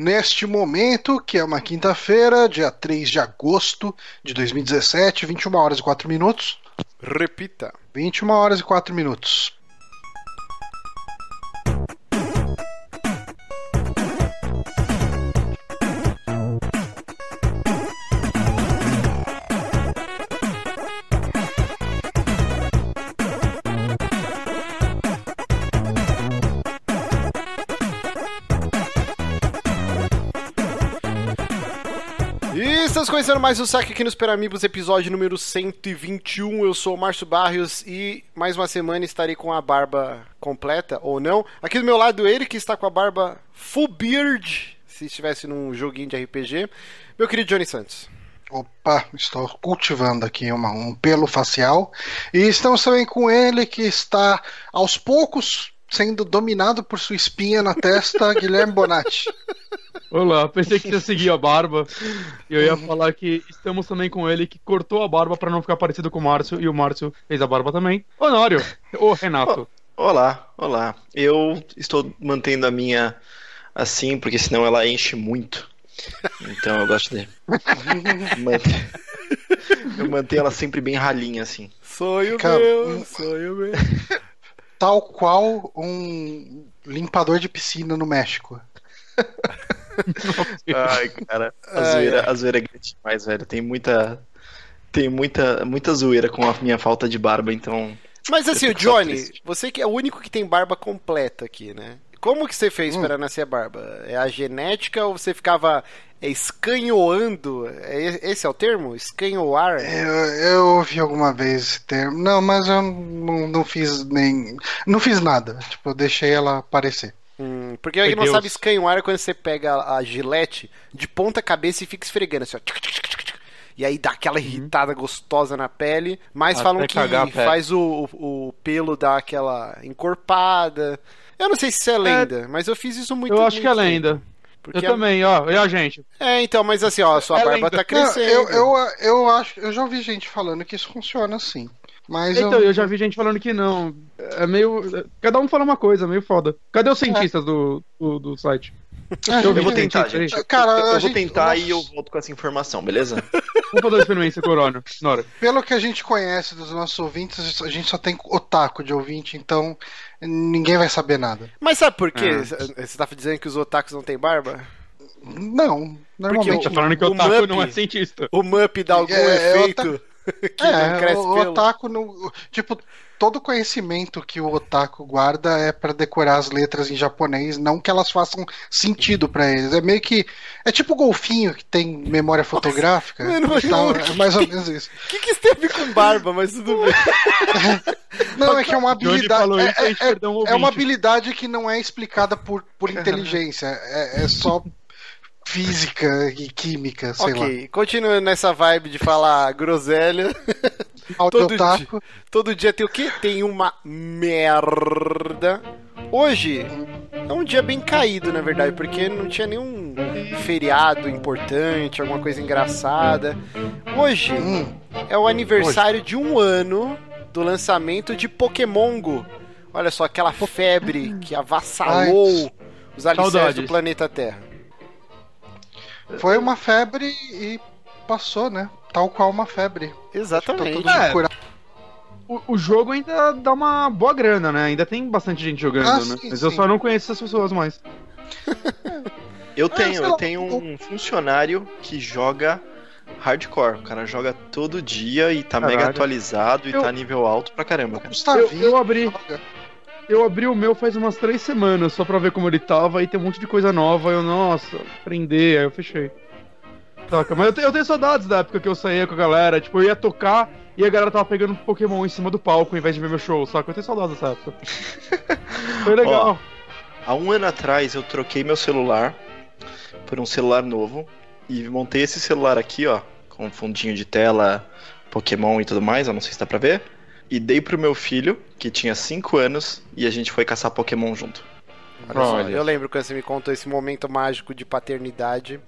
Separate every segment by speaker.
Speaker 1: neste momento, que é uma quinta-feira, dia 3 de agosto de 2017, 21 horas e 4 minutos.
Speaker 2: Repita.
Speaker 1: 21 horas e 4 minutos.
Speaker 2: Estamos começando mais um saque aqui nos Peramibos, episódio número 121. Eu sou o Márcio Barrios e mais uma semana estarei com a barba completa, ou não. Aqui do meu lado, ele que está com a barba full beard, se estivesse num joguinho de RPG. Meu querido Johnny Santos.
Speaker 1: Opa, estou cultivando aqui uma, um pelo facial. E estamos também com ele que está aos poucos sendo dominado por sua espinha na testa, Guilherme Bonatti.
Speaker 3: Olá, pensei que você seguia a barba. E eu ia falar que estamos também com ele que cortou a barba pra não ficar parecido com o Márcio. E o Márcio fez a barba também. Honório, ô Renato.
Speaker 4: Olá, olá. Eu estou mantendo a minha assim, porque senão ela enche muito. Então eu gosto de. Eu mantenho ela sempre bem ralinha, assim.
Speaker 2: Sonho
Speaker 1: Cara,
Speaker 2: meu,
Speaker 1: um-
Speaker 2: sonho meu.
Speaker 1: Tal qual um limpador de piscina no México.
Speaker 4: Ai, cara, a zoeira,
Speaker 2: ai.
Speaker 4: a zoeira é grande demais, velho. Tem muita. Tem muita, muita zoeira com a minha falta de barba, então.
Speaker 2: Mas assim, o Johnny,
Speaker 4: triste.
Speaker 2: você que é o único que tem barba completa aqui, né? Como que você fez
Speaker 1: Hum.
Speaker 2: para nascer a barba? É a genética ou você ficava escanhoando? É, esse é o termo? Escanhoar?
Speaker 1: Eu, eu ouvi alguma vez esse termo. Não, mas eu não, não fiz nem. Não fiz nada. Tipo, eu deixei ela aparecer.
Speaker 2: Hum, porque
Speaker 3: Meu
Speaker 2: não
Speaker 3: Deus.
Speaker 2: sabe escanhoar é quando você pega a, a gilete de ponta cabeça e fica esfregando assim, ó. Tchic, tchic, tchic, tchic. E aí dá aquela irritada gostosa na pele. Mas
Speaker 3: Até
Speaker 2: falam que faz o, o, o pelo dar aquela encorpada. Eu não sei se isso é lenda, mas eu fiz isso muito
Speaker 3: Eu acho que é lenda. Eu também, ó. E a gente?
Speaker 2: É, então, mas assim, ó, a sua
Speaker 3: É
Speaker 2: barba
Speaker 3: lenda.
Speaker 2: tá
Speaker 1: Não,
Speaker 2: crescendo.
Speaker 1: eu, eu, eu acho. Eu já ouvi gente falando que isso funciona assim. Mas
Speaker 3: Então,
Speaker 1: eu,
Speaker 3: eu já vi gente falando que não. É meio. Cada um fala uma coisa, meio foda. Cadê os cientistas do, do, do site?
Speaker 1: É,
Speaker 4: Eu vou
Speaker 3: vi
Speaker 4: tentar,
Speaker 3: aí.
Speaker 4: gente.
Speaker 1: Cara,
Speaker 4: eu vou
Speaker 1: gente-
Speaker 4: tentar
Speaker 1: nossa.
Speaker 4: e eu volto com essa informação, beleza?
Speaker 3: Vamos fazer uma experiência o Honório. Nora.
Speaker 1: Pelo que a gente conhece dos nossos ouvintes, a gente só tem otaku de ouvinte, então ninguém vai saber nada.
Speaker 2: Mas sabe por quê?
Speaker 3: Ah.
Speaker 2: Você tá dizendo que os otakus não têm barba?
Speaker 1: Não, normalmente.
Speaker 3: Tá falando que o
Speaker 2: O
Speaker 3: Taco
Speaker 2: Mup-
Speaker 3: não é cientista.
Speaker 2: O Mup dá algum
Speaker 1: É, é
Speaker 2: efeito que não
Speaker 1: É,
Speaker 2: cresce
Speaker 1: o, o
Speaker 2: pelo?
Speaker 1: otaku não. Tipo, todo conhecimento que o otaku guarda é pra decorar as letras em japonês, não que elas façam sentido pra eles. É meio que. É tipo o golfinho que tem memória fotográfica.
Speaker 2: mano, mas
Speaker 1: Então,
Speaker 2: não-
Speaker 1: é mais ou menos isso.
Speaker 2: O que, que isso tem a ver com barba? Mas tudo bem.
Speaker 1: Não, é que é uma habilidade.
Speaker 3: falou
Speaker 1: é- é-
Speaker 3: um
Speaker 1: É uma habilidade que não é explicada por, por inteligência. É, é só física e química, sei lá.
Speaker 2: ok, continua nessa vibe de falar groselha. Todo
Speaker 1: otaku.
Speaker 2: Todo dia tem o quê? Tem uma merda. Hoje é um dia bem caído, na verdade, porque não tinha nenhum feriado importante, alguma coisa engraçada. Hoje
Speaker 1: Hum,
Speaker 2: é o aniversário de um ano do lançamento de Pokémon Go. Olha só, aquela febre que avassalou os alicerces
Speaker 3: Saudades.
Speaker 2: do planeta Terra.
Speaker 1: Foi uma febre e passou, né? Tal qual uma febre.
Speaker 2: Exatamente.
Speaker 1: Tá
Speaker 3: É. O, o jogo ainda dá uma boa grana, né? Ainda tem bastante gente jogando,
Speaker 1: Ah,
Speaker 3: né?
Speaker 1: sim,
Speaker 3: Mas eu
Speaker 1: sim.
Speaker 3: só não conheço essas pessoas mais.
Speaker 4: Eu
Speaker 1: Ah,
Speaker 4: tenho, eu tenho um funcionário que joga hardcore. O cara joga todo dia e tá mega
Speaker 3: Caralho.
Speaker 4: atualizado e
Speaker 3: Eu-
Speaker 4: tá nível alto pra caramba, cara.
Speaker 3: Eu,
Speaker 1: 20,
Speaker 3: eu abri,
Speaker 1: joga.
Speaker 3: Eu abri o meu faz umas três semanas só pra ver como ele tava e tem um monte de coisa nova. Eu, nossa, aprender, aí eu fechei. Saca? Mas eu, te- eu tenho saudades da época que eu saía com a galera. Tipo, eu ia tocar e a galera tava pegando Pokémon em cima do palco ao invés de ver meu show, saca? Eu tenho saudades dessa época. Foi legal.
Speaker 4: Há um ano atrás eu troquei meu celular por um celular novo e montei esse celular aqui, ó, com fundinho de tela, Pokémon e tudo mais, eu não sei se dá pra ver. E dei pro meu filho, que tinha 5 anos, e a gente foi caçar Pokémon junto.
Speaker 2: Olha só,
Speaker 3: Olha.
Speaker 2: eu lembro quando você me contou esse momento mágico de paternidade.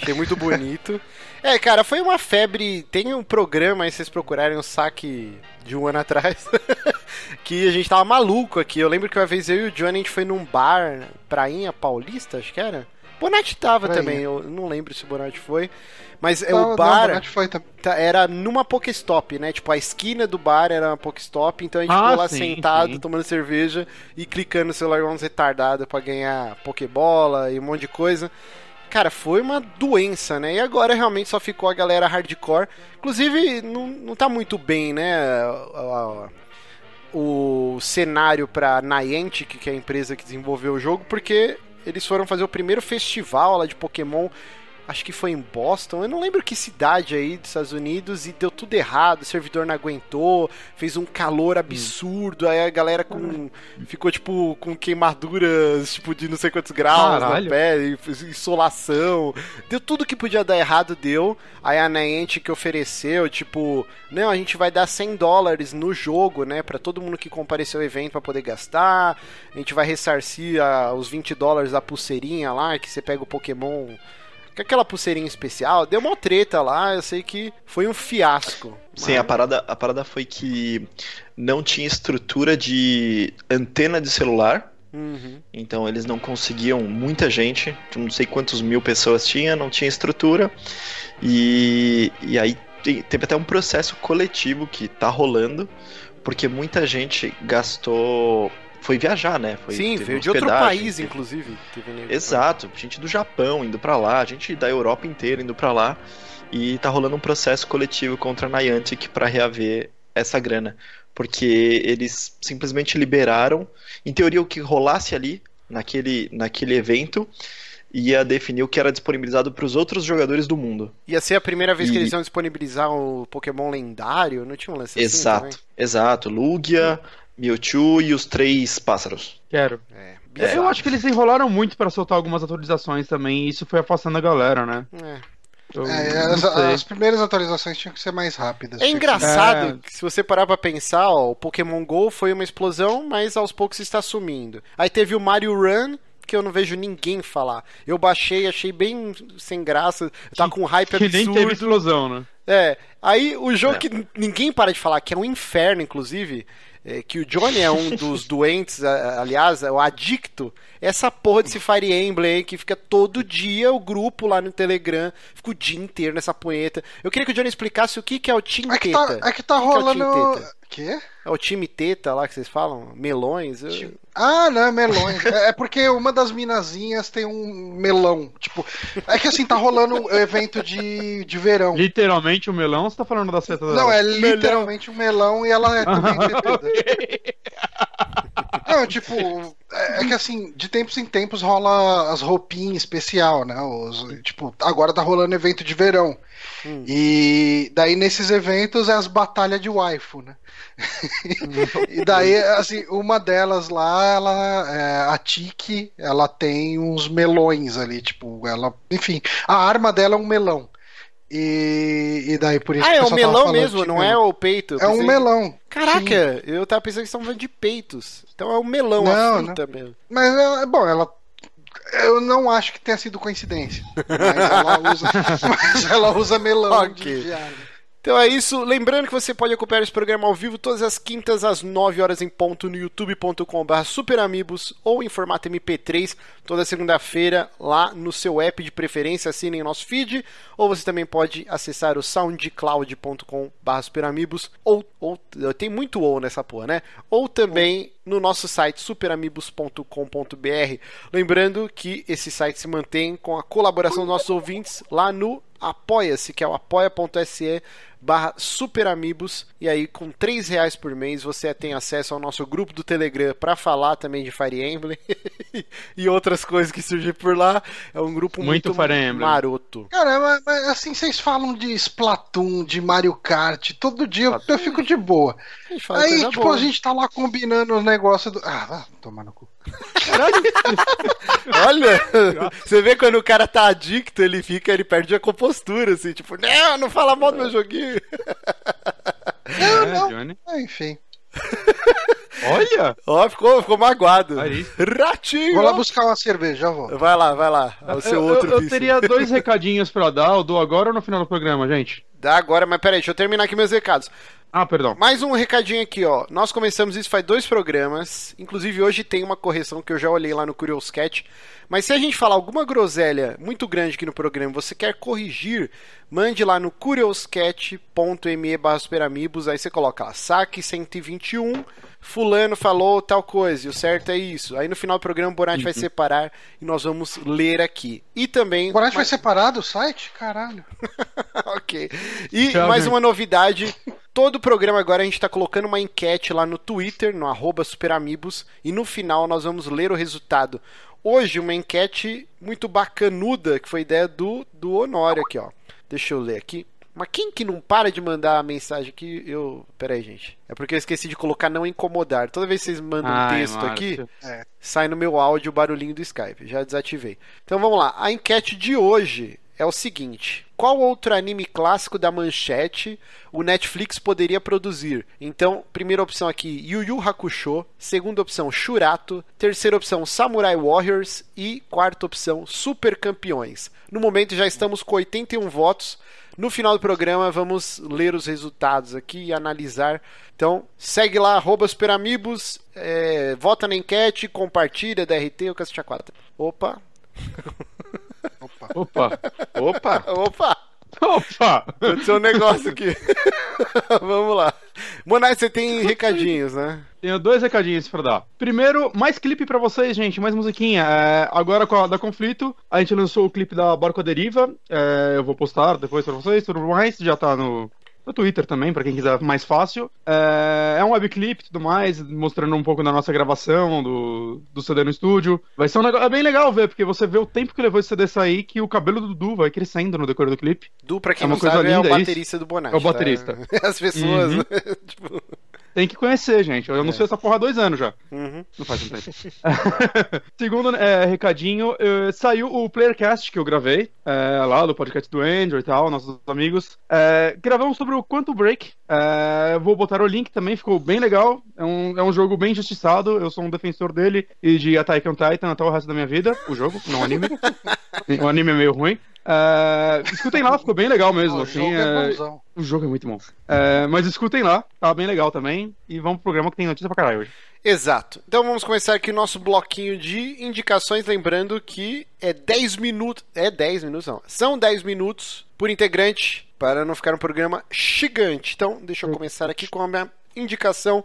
Speaker 2: Achei muito bonito. é, cara, foi uma febre. Tem um programa aí, se vocês procurarem o saque de um ano atrás. que a gente tava maluco aqui. Eu lembro que uma vez eu e o Johnny a gente foi num bar, Prainha Paulista, acho que era. Bonatti tava também, eu não lembro se o Bonatti foi. Mas é
Speaker 1: Não,
Speaker 2: o bar
Speaker 1: Não, foi também.
Speaker 2: tá- era numa Pokestop, né? Tipo, a esquina do bar era uma Pokestop, então a gente
Speaker 3: Ah,
Speaker 2: ficou lá
Speaker 3: sim,
Speaker 2: sentado,
Speaker 3: sim.
Speaker 2: tomando cerveja e clicando no celular uns retardados pra ganhar Pokébola e um monte de coisa. Cara, foi uma doença, né? E agora realmente só ficou a galera hardcore. Inclusive, não, não tá muito bem, né? o cenário pra Niantic, que é a empresa que desenvolveu o jogo, porque eles foram fazer o primeiro festival lá de Pokémon, acho que foi em Boston, eu não lembro que cidade aí dos Estados Unidos, e deu tudo errado, o servidor não aguentou, fez um calor absurdo, aí a galera com, ficou tipo com queimaduras tipo de não sei quantos graus
Speaker 3: Caralho.
Speaker 2: na pele, insolação, deu tudo que podia dar errado, deu. Aí a Niantic ofereceu, tipo, não, a gente vai dar 100 dólares no jogo, né, Pra todo mundo que compareceu ao evento pra poder gastar. A gente vai ressarcir a- os 20 dólares da pulseirinha lá, que você pega o Pokémon com aquela pulseirinha especial. Deu uma treta lá, eu sei que foi um fiasco.
Speaker 4: Sim,
Speaker 2: Mas-
Speaker 4: a parada, a parada foi que não tinha estrutura de antena de celular.
Speaker 2: Uhum.
Speaker 4: Então eles não conseguiam, muita gente, não sei quantos mil pessoas tinha, não tinha estrutura. E, e aí te- teve até um processo coletivo que tá rolando, porque muita gente gastou. Foi viajar, né? Foi,
Speaker 2: Sim, veio de outro país,
Speaker 4: teve-
Speaker 2: inclusive. teve
Speaker 4: Exato, gente do Japão indo pra lá, gente da Europa inteira indo pra lá. E tá rolando um processo coletivo contra a Niantic pra reaver essa grana. Porque eles simplesmente liberaram, em teoria, o que rolasse ali, naquele, naquele evento, ia definir o que era disponibilizado pros outros jogadores do mundo.
Speaker 2: Ia ser a primeira vez que
Speaker 4: E-
Speaker 2: eles iam disponibilizar o Pokémon lendário, não tinha um lance assim
Speaker 4: exato,
Speaker 2: também?
Speaker 4: exato. Lugia, Mewtwo e os três pássaros.
Speaker 3: Quero.
Speaker 2: É,
Speaker 3: É,
Speaker 2: bizarro.
Speaker 3: Eu acho que eles enrolaram muito pra soltar algumas atualizações também, e isso foi afastando a galera, né?
Speaker 2: É.
Speaker 3: Eu
Speaker 1: É, as, as primeiras atualizações tinham que ser mais rápidas.
Speaker 2: É
Speaker 1: que
Speaker 2: engraçado
Speaker 3: É.
Speaker 2: que se você parar pra pensar, ó, o Pokémon GO foi uma explosão, mas aos poucos está sumindo. Aí teve o Mario Run, que eu não vejo ninguém falar. Eu baixei, achei bem sem graça, tá com um hype
Speaker 3: Que nem
Speaker 2: absurdo.
Speaker 3: teve explosão, né?
Speaker 2: É, aí o jogo
Speaker 4: É.
Speaker 2: que ninguém para de falar, que é um inferno, inclusive, é, que o Johnny é um dos doentes, aliás, é o adicto, essa porra desse Fire Emblem aí, que fica todo dia o grupo lá no Telegram, fica o dia inteiro nessa punheta. Eu queria que o Johnny explicasse o que, que é o Team
Speaker 1: É que
Speaker 2: Teta.
Speaker 1: tá, é que tá
Speaker 2: O que que é
Speaker 1: Quê?
Speaker 2: É o time Teta lá que vocês falam? Melões? Eu-
Speaker 1: Ah, não, é melões. é é porque uma das minazinhas tem um melão. Tipo, é que assim, tá rolando um evento de, de verão.
Speaker 3: Literalmente o melão, você tá falando da seta
Speaker 1: Não, é literalmente um melão e ela é também. Não, tipo, é, é que assim, de tempos em tempos rola as roupinhas especial, né? Os, tipo, agora tá rolando evento de verão.
Speaker 2: Hum.
Speaker 1: E daí nesses eventos é as batalhas de waifu, né? e daí, assim, uma delas lá, ela, é, a Tiki, ela tem uns melões ali, tipo, ela, enfim, a arma dela é um melão. E, e daí por isso
Speaker 2: Ah, é
Speaker 1: o
Speaker 2: o
Speaker 1: pessoal tava
Speaker 2: melão
Speaker 1: falando
Speaker 2: mesmo, não é o peito. Eu
Speaker 1: É um
Speaker 2: pensei-
Speaker 1: melão.
Speaker 2: Caraca, eu tava pensando que estavam falando de peitos. Então é o melão, a
Speaker 1: Não,
Speaker 2: fruta mesmo.
Speaker 1: Mas, é, bom, ela. Eu não acho que tenha sido coincidência. Mas ela usa, mas ela usa melão
Speaker 2: Ok.
Speaker 1: de.
Speaker 2: Então é isso. Lembrando que você pode acompanhar esse programa ao vivo todas as quintas às 9 horas em ponto no youtube.com.br superamigos ou em formato MP3 toda segunda-feira lá no seu app de preferência. Assinem nosso feed. Ou você também pode acessar o soundcloud.com.br superamigos ou, ou tem muito ou nessa porra, né? Ou também no nosso site superamigos.com.br. Lembrando que esse site se mantém com a colaboração dos nossos ouvintes lá no Apoia-se, que é o apoia.se barra superamigos e aí com 3 reais por mês você tem acesso ao nosso grupo do Telegram para falar também de Fire Emblem e outras coisas que surgem por lá. É um grupo muito,
Speaker 3: Muito
Speaker 2: maroto.
Speaker 1: Cara, mas, mas, assim, vocês falam de Splatoon, de Mario Kart, todo dia eu, eu fico de boa. Aí, tipo,
Speaker 2: boa.
Speaker 1: a gente tá lá combinando os negócios do. Ah, vai tomar no cu.
Speaker 2: Olha, você vê quando o cara tá adicto, ele fica, ele perde a compostura, assim, tipo, não, não fala mal do meu joguinho.
Speaker 1: Não,
Speaker 3: É,
Speaker 1: não.
Speaker 3: Johnny.
Speaker 1: Ah, enfim.
Speaker 3: Olha!
Speaker 2: Ó, ficou, ficou magoado.
Speaker 3: Aí.
Speaker 2: Ratinho!
Speaker 1: Vou lá buscar uma cerveja, já vou.
Speaker 2: Vai lá, vai lá. É o seu
Speaker 3: eu,
Speaker 2: outro
Speaker 3: eu, eu
Speaker 2: vício.
Speaker 3: teria dois recadinhos pra dar, eu dou agora ou no final do programa, gente?
Speaker 2: Dá agora, mas peraí, deixa eu terminar aqui meus recados.
Speaker 3: Ah, perdão.
Speaker 2: Mais um recadinho aqui, ó. Nós começamos isso faz dois programas. Inclusive, hoje tem uma correção que eu já olhei lá no Curious Cat. Mas se a gente falar alguma groselha muito grande aqui no programa, você quer corrigir, mande lá no curiouscat.me barra superamigos, aí você coloca lá, saque 121, fulano falou tal coisa, e o certo é isso. Aí no final do programa o Bonatti vai separar e nós vamos ler aqui. E também...
Speaker 1: O Bonatti vai separar do site? Caralho.
Speaker 2: ok. E
Speaker 3: Tchau,
Speaker 2: mais
Speaker 3: gente.
Speaker 2: uma novidade. Todo o programa agora a gente está colocando uma enquete lá no Twitter, no arroba superamigos, e no final nós vamos ler o resultado. Hoje, uma enquete muito bacanuda, que foi ideia do, do Honório aqui, ó. Deixa eu ler aqui. Mas quem que não para de mandar a mensagem aqui? Eu. Pera aí, gente. É porque eu esqueci de colocar não incomodar. Toda vez que vocês mandam um
Speaker 3: Ai,
Speaker 2: texto aqui,
Speaker 3: Márcio.
Speaker 2: sai no meu áudio o barulhinho do Skype. Já desativei. Então vamos lá. A enquete de hoje é o seguinte: qual outro anime clássico da manchete o Netflix poderia produzir? Então, primeira opção aqui, Yu Yu Hakusho. Segunda opção, Shurato. Terceira opção, Samurai Warriors. E quarta opção, Super Campeões. No momento já estamos com 81 votos. No final do programa vamos ler os resultados aqui e analisar. Então, segue lá, arroba Superamigos, é, vota na enquete, compartilha, DRT, o Cacete 4. Opa,
Speaker 1: Opa.
Speaker 3: Opa!
Speaker 4: Opa!
Speaker 2: opa,
Speaker 3: Opa!
Speaker 2: aconteceu um negócio aqui. Vamos lá. Monai, você tem recadinhos, né?
Speaker 3: Tenho dois recadinhos pra dar. Primeiro, mais clipe pra vocês, gente, mais musiquinha. É, agora com a da Conflito, a gente lançou o clipe da Barco à Deriva. É, eu vou postar depois pra vocês, tudo mais. Já tá no, no Twitter também, pra quem quiser mais fácil. É, é um webclip e tudo mais, mostrando um pouco da nossa gravação, do, do CD no estúdio. Vai ser um negócio é bem legal ver, porque você vê o tempo que levou esse CD sair, que o cabelo do Dudu vai crescendo no decorrer do clipe.
Speaker 2: Du, pra quem
Speaker 3: É uma
Speaker 2: não
Speaker 3: coisa
Speaker 2: sabe, é o
Speaker 3: linda isso.
Speaker 2: baterista do Bonatti.
Speaker 3: É o
Speaker 2: tá?
Speaker 3: baterista.
Speaker 2: As pessoas.
Speaker 3: Uhum.
Speaker 2: tipo,
Speaker 3: Tem que conhecer, gente. Eu não sei essa porra há dois anos já.
Speaker 2: uhum.
Speaker 3: Não faz um tempo. Segundo é, recadinho, eh, saiu o Playercast que eu gravei, é, lá do podcast do Andrew e tal, nossos amigos. É, gravamos sobre o Quantum Break. É, vou botar o link também, ficou bem legal. É um, é um jogo bem injustiçado. Eu sou um defensor dele e de Attack on Titan até o resto da minha vida. O jogo, não o anime. o anime é meio ruim. É, escutem lá, ficou bem legal mesmo.
Speaker 1: O
Speaker 3: assim,
Speaker 1: jogo
Speaker 3: é-
Speaker 1: é
Speaker 3: o jogo é muito bom. É, mas escutem lá, tá bem legal também. E vamos pro programa que tem notícia pra caralho hoje.
Speaker 2: Exato. Então vamos começar aqui o nosso bloquinho de indicações, lembrando que é 10 minutos. É 10 minutos, não. São 10 minutos por integrante para não ficar um programa gigante. Então, deixa eu começar aqui com a minha indicação.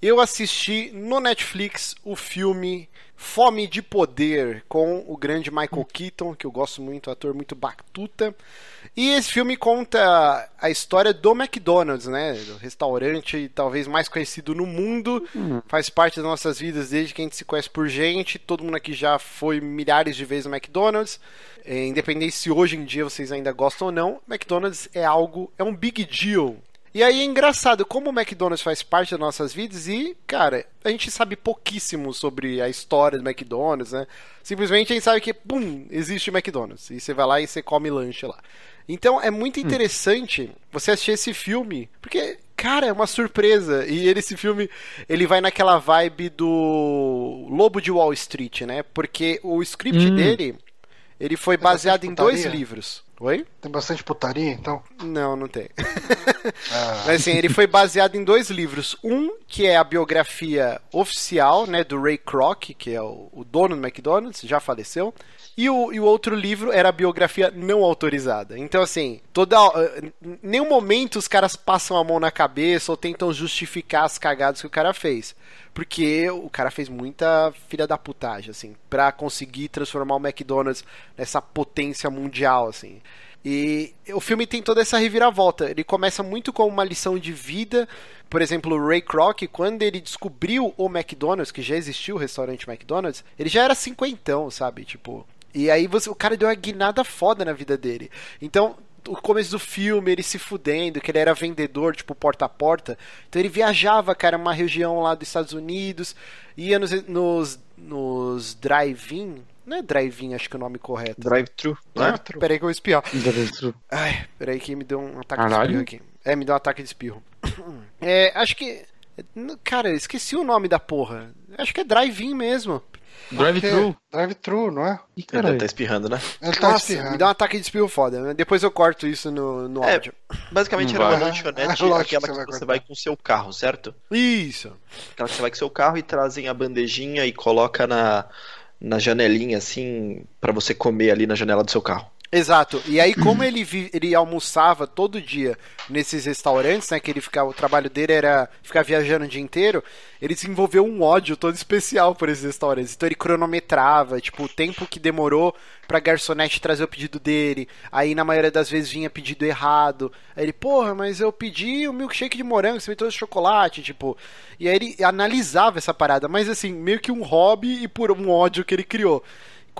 Speaker 2: Eu assisti no Netflix o filme Fome de Poder com o grande Michael Keaton, que eu gosto muito, ator muito batuta. E esse filme conta a história do McDonald's, né? Do restaurante talvez mais conhecido no mundo. Faz parte das nossas vidas desde que a gente se conhece por gente. Todo mundo aqui já foi milhares de vezes no McDonald's. É, independente se hoje em dia vocês ainda gostam ou não, McDonald's é algo, é um big deal. E aí é engraçado como o McDonald's faz parte das nossas vidas e, cara, a gente sabe pouquíssimo sobre a história do McDonald's, né? Simplesmente a gente sabe que, pum, existe o McDonald's. E você vai lá e você come lanche lá. Então é muito interessante você assistir esse filme, porque, cara, é uma surpresa. E ele, esse filme, ele vai naquela vibe do Lobo de Wall Street, né? Porque o script
Speaker 3: Hum.
Speaker 2: dele, ele foi baseado em dois livros. Oi?
Speaker 1: Tem bastante putaria, então.
Speaker 2: Não, não tem.
Speaker 1: Ah,
Speaker 2: Mas assim, ele foi baseado em dois livros. Um, que é a biografia oficial, né, do Ray Kroc, que é o, o dono do McDonald's, já faleceu. E o, e o outro livro era a biografia não autorizada. Então, assim, toda. Em nenhum momento os caras passam a mão na cabeça ou tentam justificar as cagadas que o cara fez. Porque o cara fez muita filha da putagem, assim, pra conseguir transformar o McDonald's nessa potência mundial, assim. E o filme tem toda essa reviravolta. Ele começa muito com uma lição de vida. Por exemplo, o Ray Kroc, quando ele descobriu o McDonald's, que já existiu o restaurante McDonald's, ele já era cinquentão, sabe? Tipo. E aí você, o cara deu uma guinada foda na vida dele. Então, o começo do filme, ele se fudendo, que ele era vendedor, tipo, porta a porta. Então ele viajava, cara, uma região lá dos Estados Unidos, ia nos, nos, nos drive-in. Não é drive-in, acho que é o nome correto.
Speaker 4: Drive-thru.
Speaker 2: Ah,
Speaker 4: Né?
Speaker 2: peraí que eu vou espiar. Ai, peraí que me deu um ataque de
Speaker 3: Caralho.
Speaker 2: espirro aqui. É, me deu um ataque de espirro. É, acho que. Cara, esqueci o nome da porra. Acho que é drive-in mesmo.
Speaker 3: Drive-thru.
Speaker 1: Drive-thru, não é?
Speaker 3: Ih,
Speaker 4: Ele
Speaker 3: caralho.
Speaker 4: tá espirrando, né?
Speaker 1: Ele tá
Speaker 2: Nossa,
Speaker 1: espirrando.
Speaker 2: me dá um ataque de espirro foda. né? Depois eu corto isso no, no
Speaker 4: É,
Speaker 2: áudio.
Speaker 4: Basicamente
Speaker 3: Não
Speaker 4: era uma lanchonete,
Speaker 1: É
Speaker 4: aquela
Speaker 1: que
Speaker 4: que
Speaker 1: você vai
Speaker 4: você vai com o seu carro, certo?
Speaker 2: Isso.
Speaker 4: Aquela que você vai com o seu carro e trazem a bandejinha e coloca na, na janelinha, assim, pra você comer ali na janela do seu carro.
Speaker 2: Exato. E aí, como ele, vi- ele almoçava todo dia nesses restaurantes, né? Que ele ficava, o trabalho dele era ficar viajando o dia inteiro, ele desenvolveu um ódio todo especial por esses restaurantes. Então ele cronometrava, tipo, o tempo que demorou pra garçonete trazer o pedido dele. Aí na maioria das vezes vinha pedido errado. Aí ele, porra, mas eu pedi o milkshake de morango, você me trouxe chocolate, tipo. E aí ele analisava essa parada, mas assim, meio que um hobby e por um ódio que ele criou.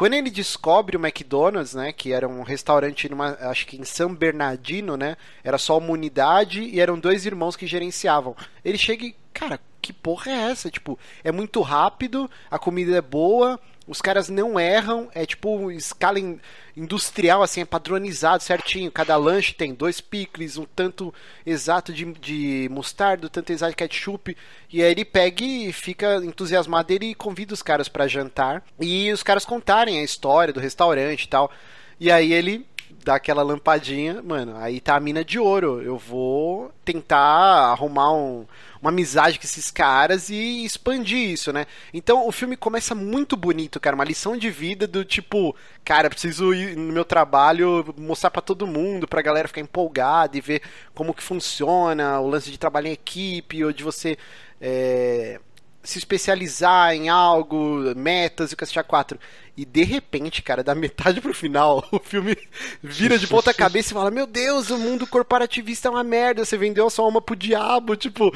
Speaker 2: Quando ele descobre o McDonald's, né, que era um restaurante numa, acho que em São Bernardino, né, era só uma unidade e eram dois irmãos que gerenciavam. Ele chega e, cara, que porra é essa? Tipo, é muito rápido, a comida é boa, os caras não erram, é tipo escala in- industrial, assim, é padronizado certinho. Cada lanche tem dois picles, um tanto exato de, de mostarda, um tanto exato de ketchup. E aí ele pega e fica entusiasmado ele convida os caras pra jantar. E os caras contarem a história do restaurante e tal. E aí ele dá aquela lampadinha, mano, aí tá a mina de ouro. Eu vou tentar arrumar um- uma amizade com esses caras e expandir isso, né? Então o filme começa muito bonito, cara, uma lição de vida do tipo, cara, preciso ir no meu trabalho mostrar pra todo mundo, pra galera ficar empolgada e ver como que funciona o lance de trabalhar em equipe ou de você é, se especializar em algo, metas e o cacete 4. E de repente, cara, da metade pro final, o filme vira de ponta cabeça e fala: Meu Deus, o mundo corporativista é uma merda, você vendeu a sua alma pro diabo. Tipo,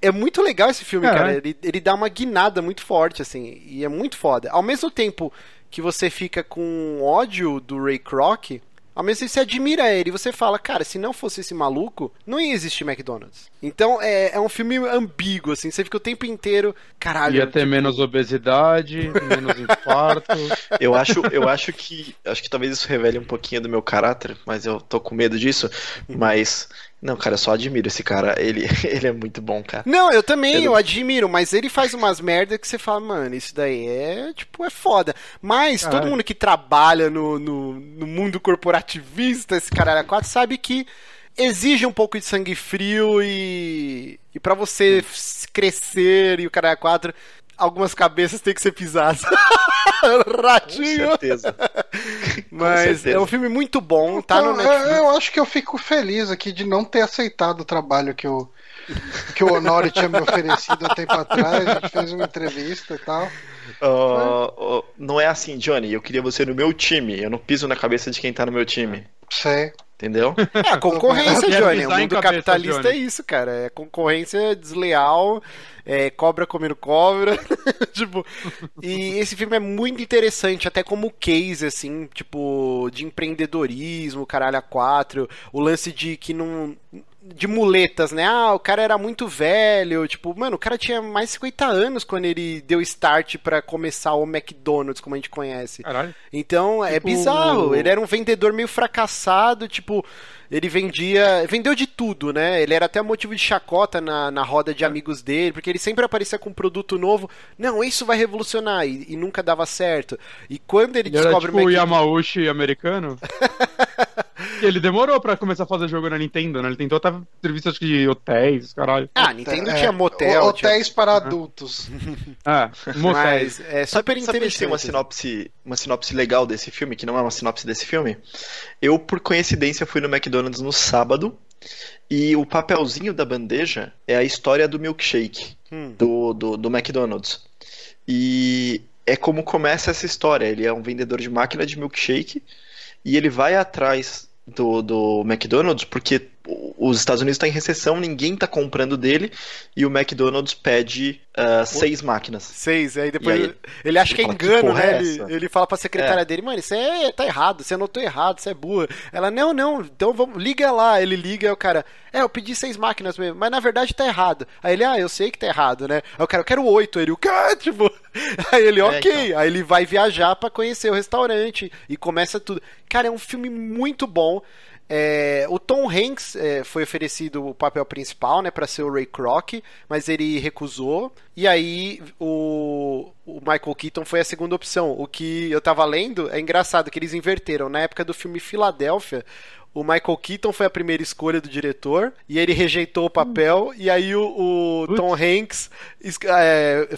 Speaker 2: é muito legal esse filme,
Speaker 3: Caralho.
Speaker 2: cara. Ele, ele dá uma guinada muito forte, assim, e é muito foda. Ao mesmo tempo que você fica com ódio do Ray Kroc. Ao mesmo tempo você admira ele, e você fala, cara, se não fosse esse maluco, não ia existir McDonald's. Então é, é um filme ambíguo, assim, você fica o tempo inteiro, caralho.
Speaker 3: Ia ter menos obesidade, menos infarto.
Speaker 4: Eu acho, eu acho que. Acho que talvez isso revele um pouquinho do meu caráter, mas eu tô com medo disso. Mas. Não, cara, eu só admiro esse cara. Ele, ele é muito bom, cara.
Speaker 2: Não, eu também,
Speaker 4: Ele-
Speaker 2: eu admiro, mas ele faz umas merdas que você fala, mano, isso daí é, tipo, é foda. Mas todo
Speaker 3: Caralho.
Speaker 2: mundo que trabalha no, no, no mundo corporativista, esse caralho a quatro, sabe que exige um pouco de sangue frio e, e para você crescer e o caralho a quatro, algumas cabeças têm que ser pisadas.
Speaker 4: Com
Speaker 2: Ratinho!
Speaker 4: certeza.
Speaker 2: Mas
Speaker 4: certeza.
Speaker 2: é um filme muito bom, tá no
Speaker 1: Então,
Speaker 2: Netflix.
Speaker 1: eu, acho que eu fico feliz aqui de não ter aceitado o trabalho que o, que o Honório tinha me oferecido há tempo atrás. A gente fez uma entrevista e tal.
Speaker 4: Ó, não é assim, Johnny. Eu queria você no meu time. Eu não piso na cabeça de quem tá no meu time.
Speaker 1: Sei.
Speaker 4: Entendeu?
Speaker 2: É, a concorrência, Johnny. O mundo
Speaker 3: cabeça,
Speaker 2: capitalista
Speaker 3: Johnny.
Speaker 2: é isso, cara. É concorrência desleal, é cobra comendo cobra. tipo, e esse filme é muito interessante, até como case, assim, tipo, de empreendedorismo, caralho, a quatro. O lance de que não. De muletas, né? Ah, o cara era muito velho. Tipo, mano, o cara tinha mais de 50 anos quando ele deu start pra começar o McDonald's, como a gente conhece.
Speaker 3: Caralho.
Speaker 2: Então é
Speaker 3: Tipo-
Speaker 2: bizarro. Ele era um vendedor meio fracassado, tipo, ele vendia. Vendeu de tudo, né? Ele era até motivo de chacota na, na roda de amigos dele, porque ele sempre aparecia com um produto novo. Não, isso vai revolucionar. E, e nunca dava certo. E quando ele,
Speaker 3: Ele era
Speaker 2: descobre
Speaker 3: tipo o
Speaker 2: Mac-
Speaker 3: Yamauchi americano. Ele demorou pra começar a fazer jogo na Nintendo, né? Ele tentou até serviço acho que de hotéis, caralho.
Speaker 2: Ah, Nintendo
Speaker 1: É,
Speaker 2: tinha motel.
Speaker 1: ho-
Speaker 2: tinha-
Speaker 1: Hotéis para adultos.
Speaker 3: Ah, motéis.
Speaker 2: Mas é super
Speaker 4: Sabe, sabe que
Speaker 2: interessante.
Speaker 4: tem uma sinopse, uma sinopse legal desse filme, que não é uma sinopse desse filme? Eu, por coincidência, fui no McDonald's no sábado e o papelzinho da bandeja é a história do milkshake
Speaker 2: Hum.
Speaker 4: do, do, do McDonald's. E é como começa essa história. Ele é um vendedor de máquina de milkshake e ele vai atrás do, do McDonald's porque os Estados Unidos estão em recessão, ninguém está comprando dele e o McDonald's pede ah, seis máquinas.
Speaker 2: Seis, aí depois
Speaker 4: aí,
Speaker 2: ele acha que é
Speaker 4: fala, que
Speaker 2: engano,
Speaker 4: porra
Speaker 2: né?
Speaker 4: é
Speaker 2: ele, ele fala pra secretária dele, mano, isso é, tá errado, você anotou errado, você é burra. Ela, não, não, então vamos, liga lá. Ele liga, aí o cara, é, eu pedi seis máquinas mesmo, mas na verdade tá errado. Aí ele, ah, eu sei que tá errado, né? Aí o cara, eu quero oito. Ele, o quê? Tipo, aí ele, ok. Aí ele vai viajar pra conhecer o restaurante e começa tudo. Cara, é um filme muito bom. É, o Tom Hanks é, foi oferecido o papel principal, né, para ser o Ray Kroc, mas ele recusou. E aí o, o Michael Keaton foi a segunda opção. O que eu tava lendo é engraçado que eles inverteram. Na época do filme Filadélfia, o Michael Keaton foi a primeira escolha do diretor e ele rejeitou o papel. E aí o, o Tom Hanks é,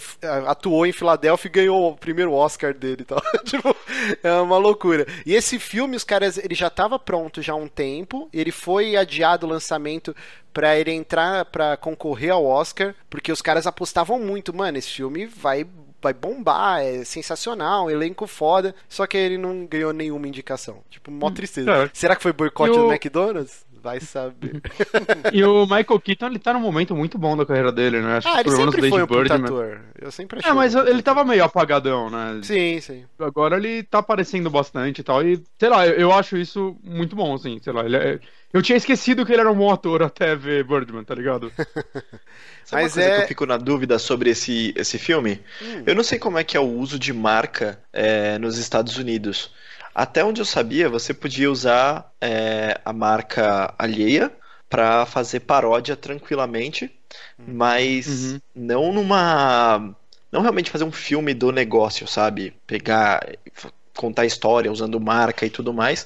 Speaker 2: atuou em Filadélfia e ganhou o primeiro Oscar dele. Então, tipo, é uma loucura. E esse filme, os caras, ele já estava pronto já há um tempo. Ele foi adiado o lançamento para ele entrar para concorrer ao Oscar, porque os caras apostavam muito, mano, esse filme vai vai bombar, é sensacional, elenco foda, só que ele não ganhou nenhuma indicação. Tipo, mó hum, tristeza. É. Será que foi boicote do McDonald's? Vai saber.
Speaker 3: e o Michael Keaton, ele tá num momento muito bom da carreira dele, né?
Speaker 2: Acho ah, ele sempre foi um Bird, ator. Eu sempre achei.
Speaker 3: É, mas ele tava meio apagadão, né?
Speaker 2: Sim, sim.
Speaker 3: Agora ele tá aparecendo bastante e tal. E, sei lá, eu, eu acho isso muito bom, assim. Sei lá, ele é... Eu tinha esquecido que ele era um bom ator até ver Birdman, tá ligado?
Speaker 4: Sabe Mas uma coisa é... que eu fico na dúvida sobre esse, esse filme? Hum. Eu não sei como é que é o uso de marca é, nos Estados Unidos. Até onde eu sabia, você podia usar é, a marca alheia para fazer paródia tranquilamente, uhum. mas uhum. não numa. Não realmente fazer um filme do negócio, sabe? Pegar, contar história usando marca e tudo mais.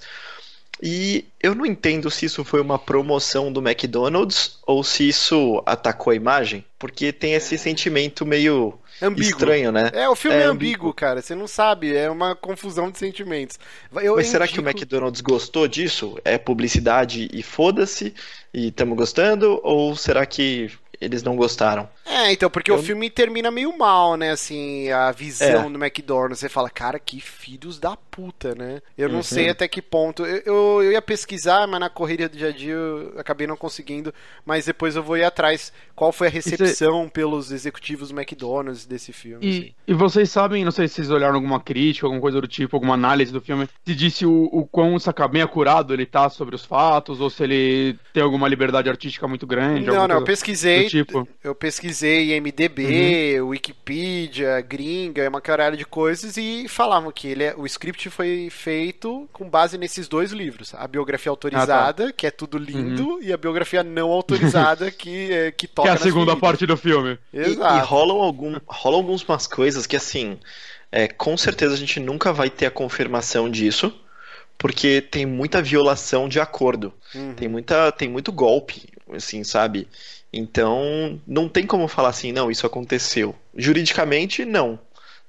Speaker 4: E eu não entendo se isso foi uma promoção do McDonald's ou se isso atacou a imagem, porque tem esse sentimento meio ambíguo. estranho, né?
Speaker 2: É, o filme é, é ambíguo, cara. Você não sabe, é uma confusão de sentimentos.
Speaker 4: Eu Mas indico... será que o McDonald's gostou disso? É publicidade e foda-se e estamos gostando? Ou será que eles não gostaram.
Speaker 2: É, então, porque eu... o filme termina meio mal, né? Assim, a visão é. do McDonald's. Você fala, cara, que filhos da puta, né? Eu não uhum. sei até que ponto. Eu, eu, eu, ia pesquisar, mas na correria do dia a dia eu acabei não conseguindo. Mas depois eu vou ir atrás. Qual foi a recepção pelos executivos do McDonald's desse filme?
Speaker 3: E, assim. e, vocês sabem, não sei se vocês olharam alguma crítica, alguma coisa do tipo, alguma análise do filme, se disse o, o quão saca, bem acurado ele tá sobre os fatos, ou se ele tem alguma liberdade artística muito grande.
Speaker 2: Não, não, eu pesquisei tipo. Eu pesquisei MDB, uhum. Wikipedia, gringa, uma caralho de coisas e falavam que ele é, o script foi feito com base nesses dois livros. A biografia autorizada, ah, tá. que é tudo lindo, uhum. e a biografia não autorizada, que, é, que toca
Speaker 3: Que é a segunda parte do filme.
Speaker 4: Exato. E, e rolam, algum, rolam algumas coisas que, assim, é, com certeza a gente nunca vai ter a confirmação disso porque tem muita violação de acordo. Uhum. Tem, muita, tem muito golpe, assim, sabe? Então, não tem como falar assim, não, isso aconteceu. Juridicamente, não,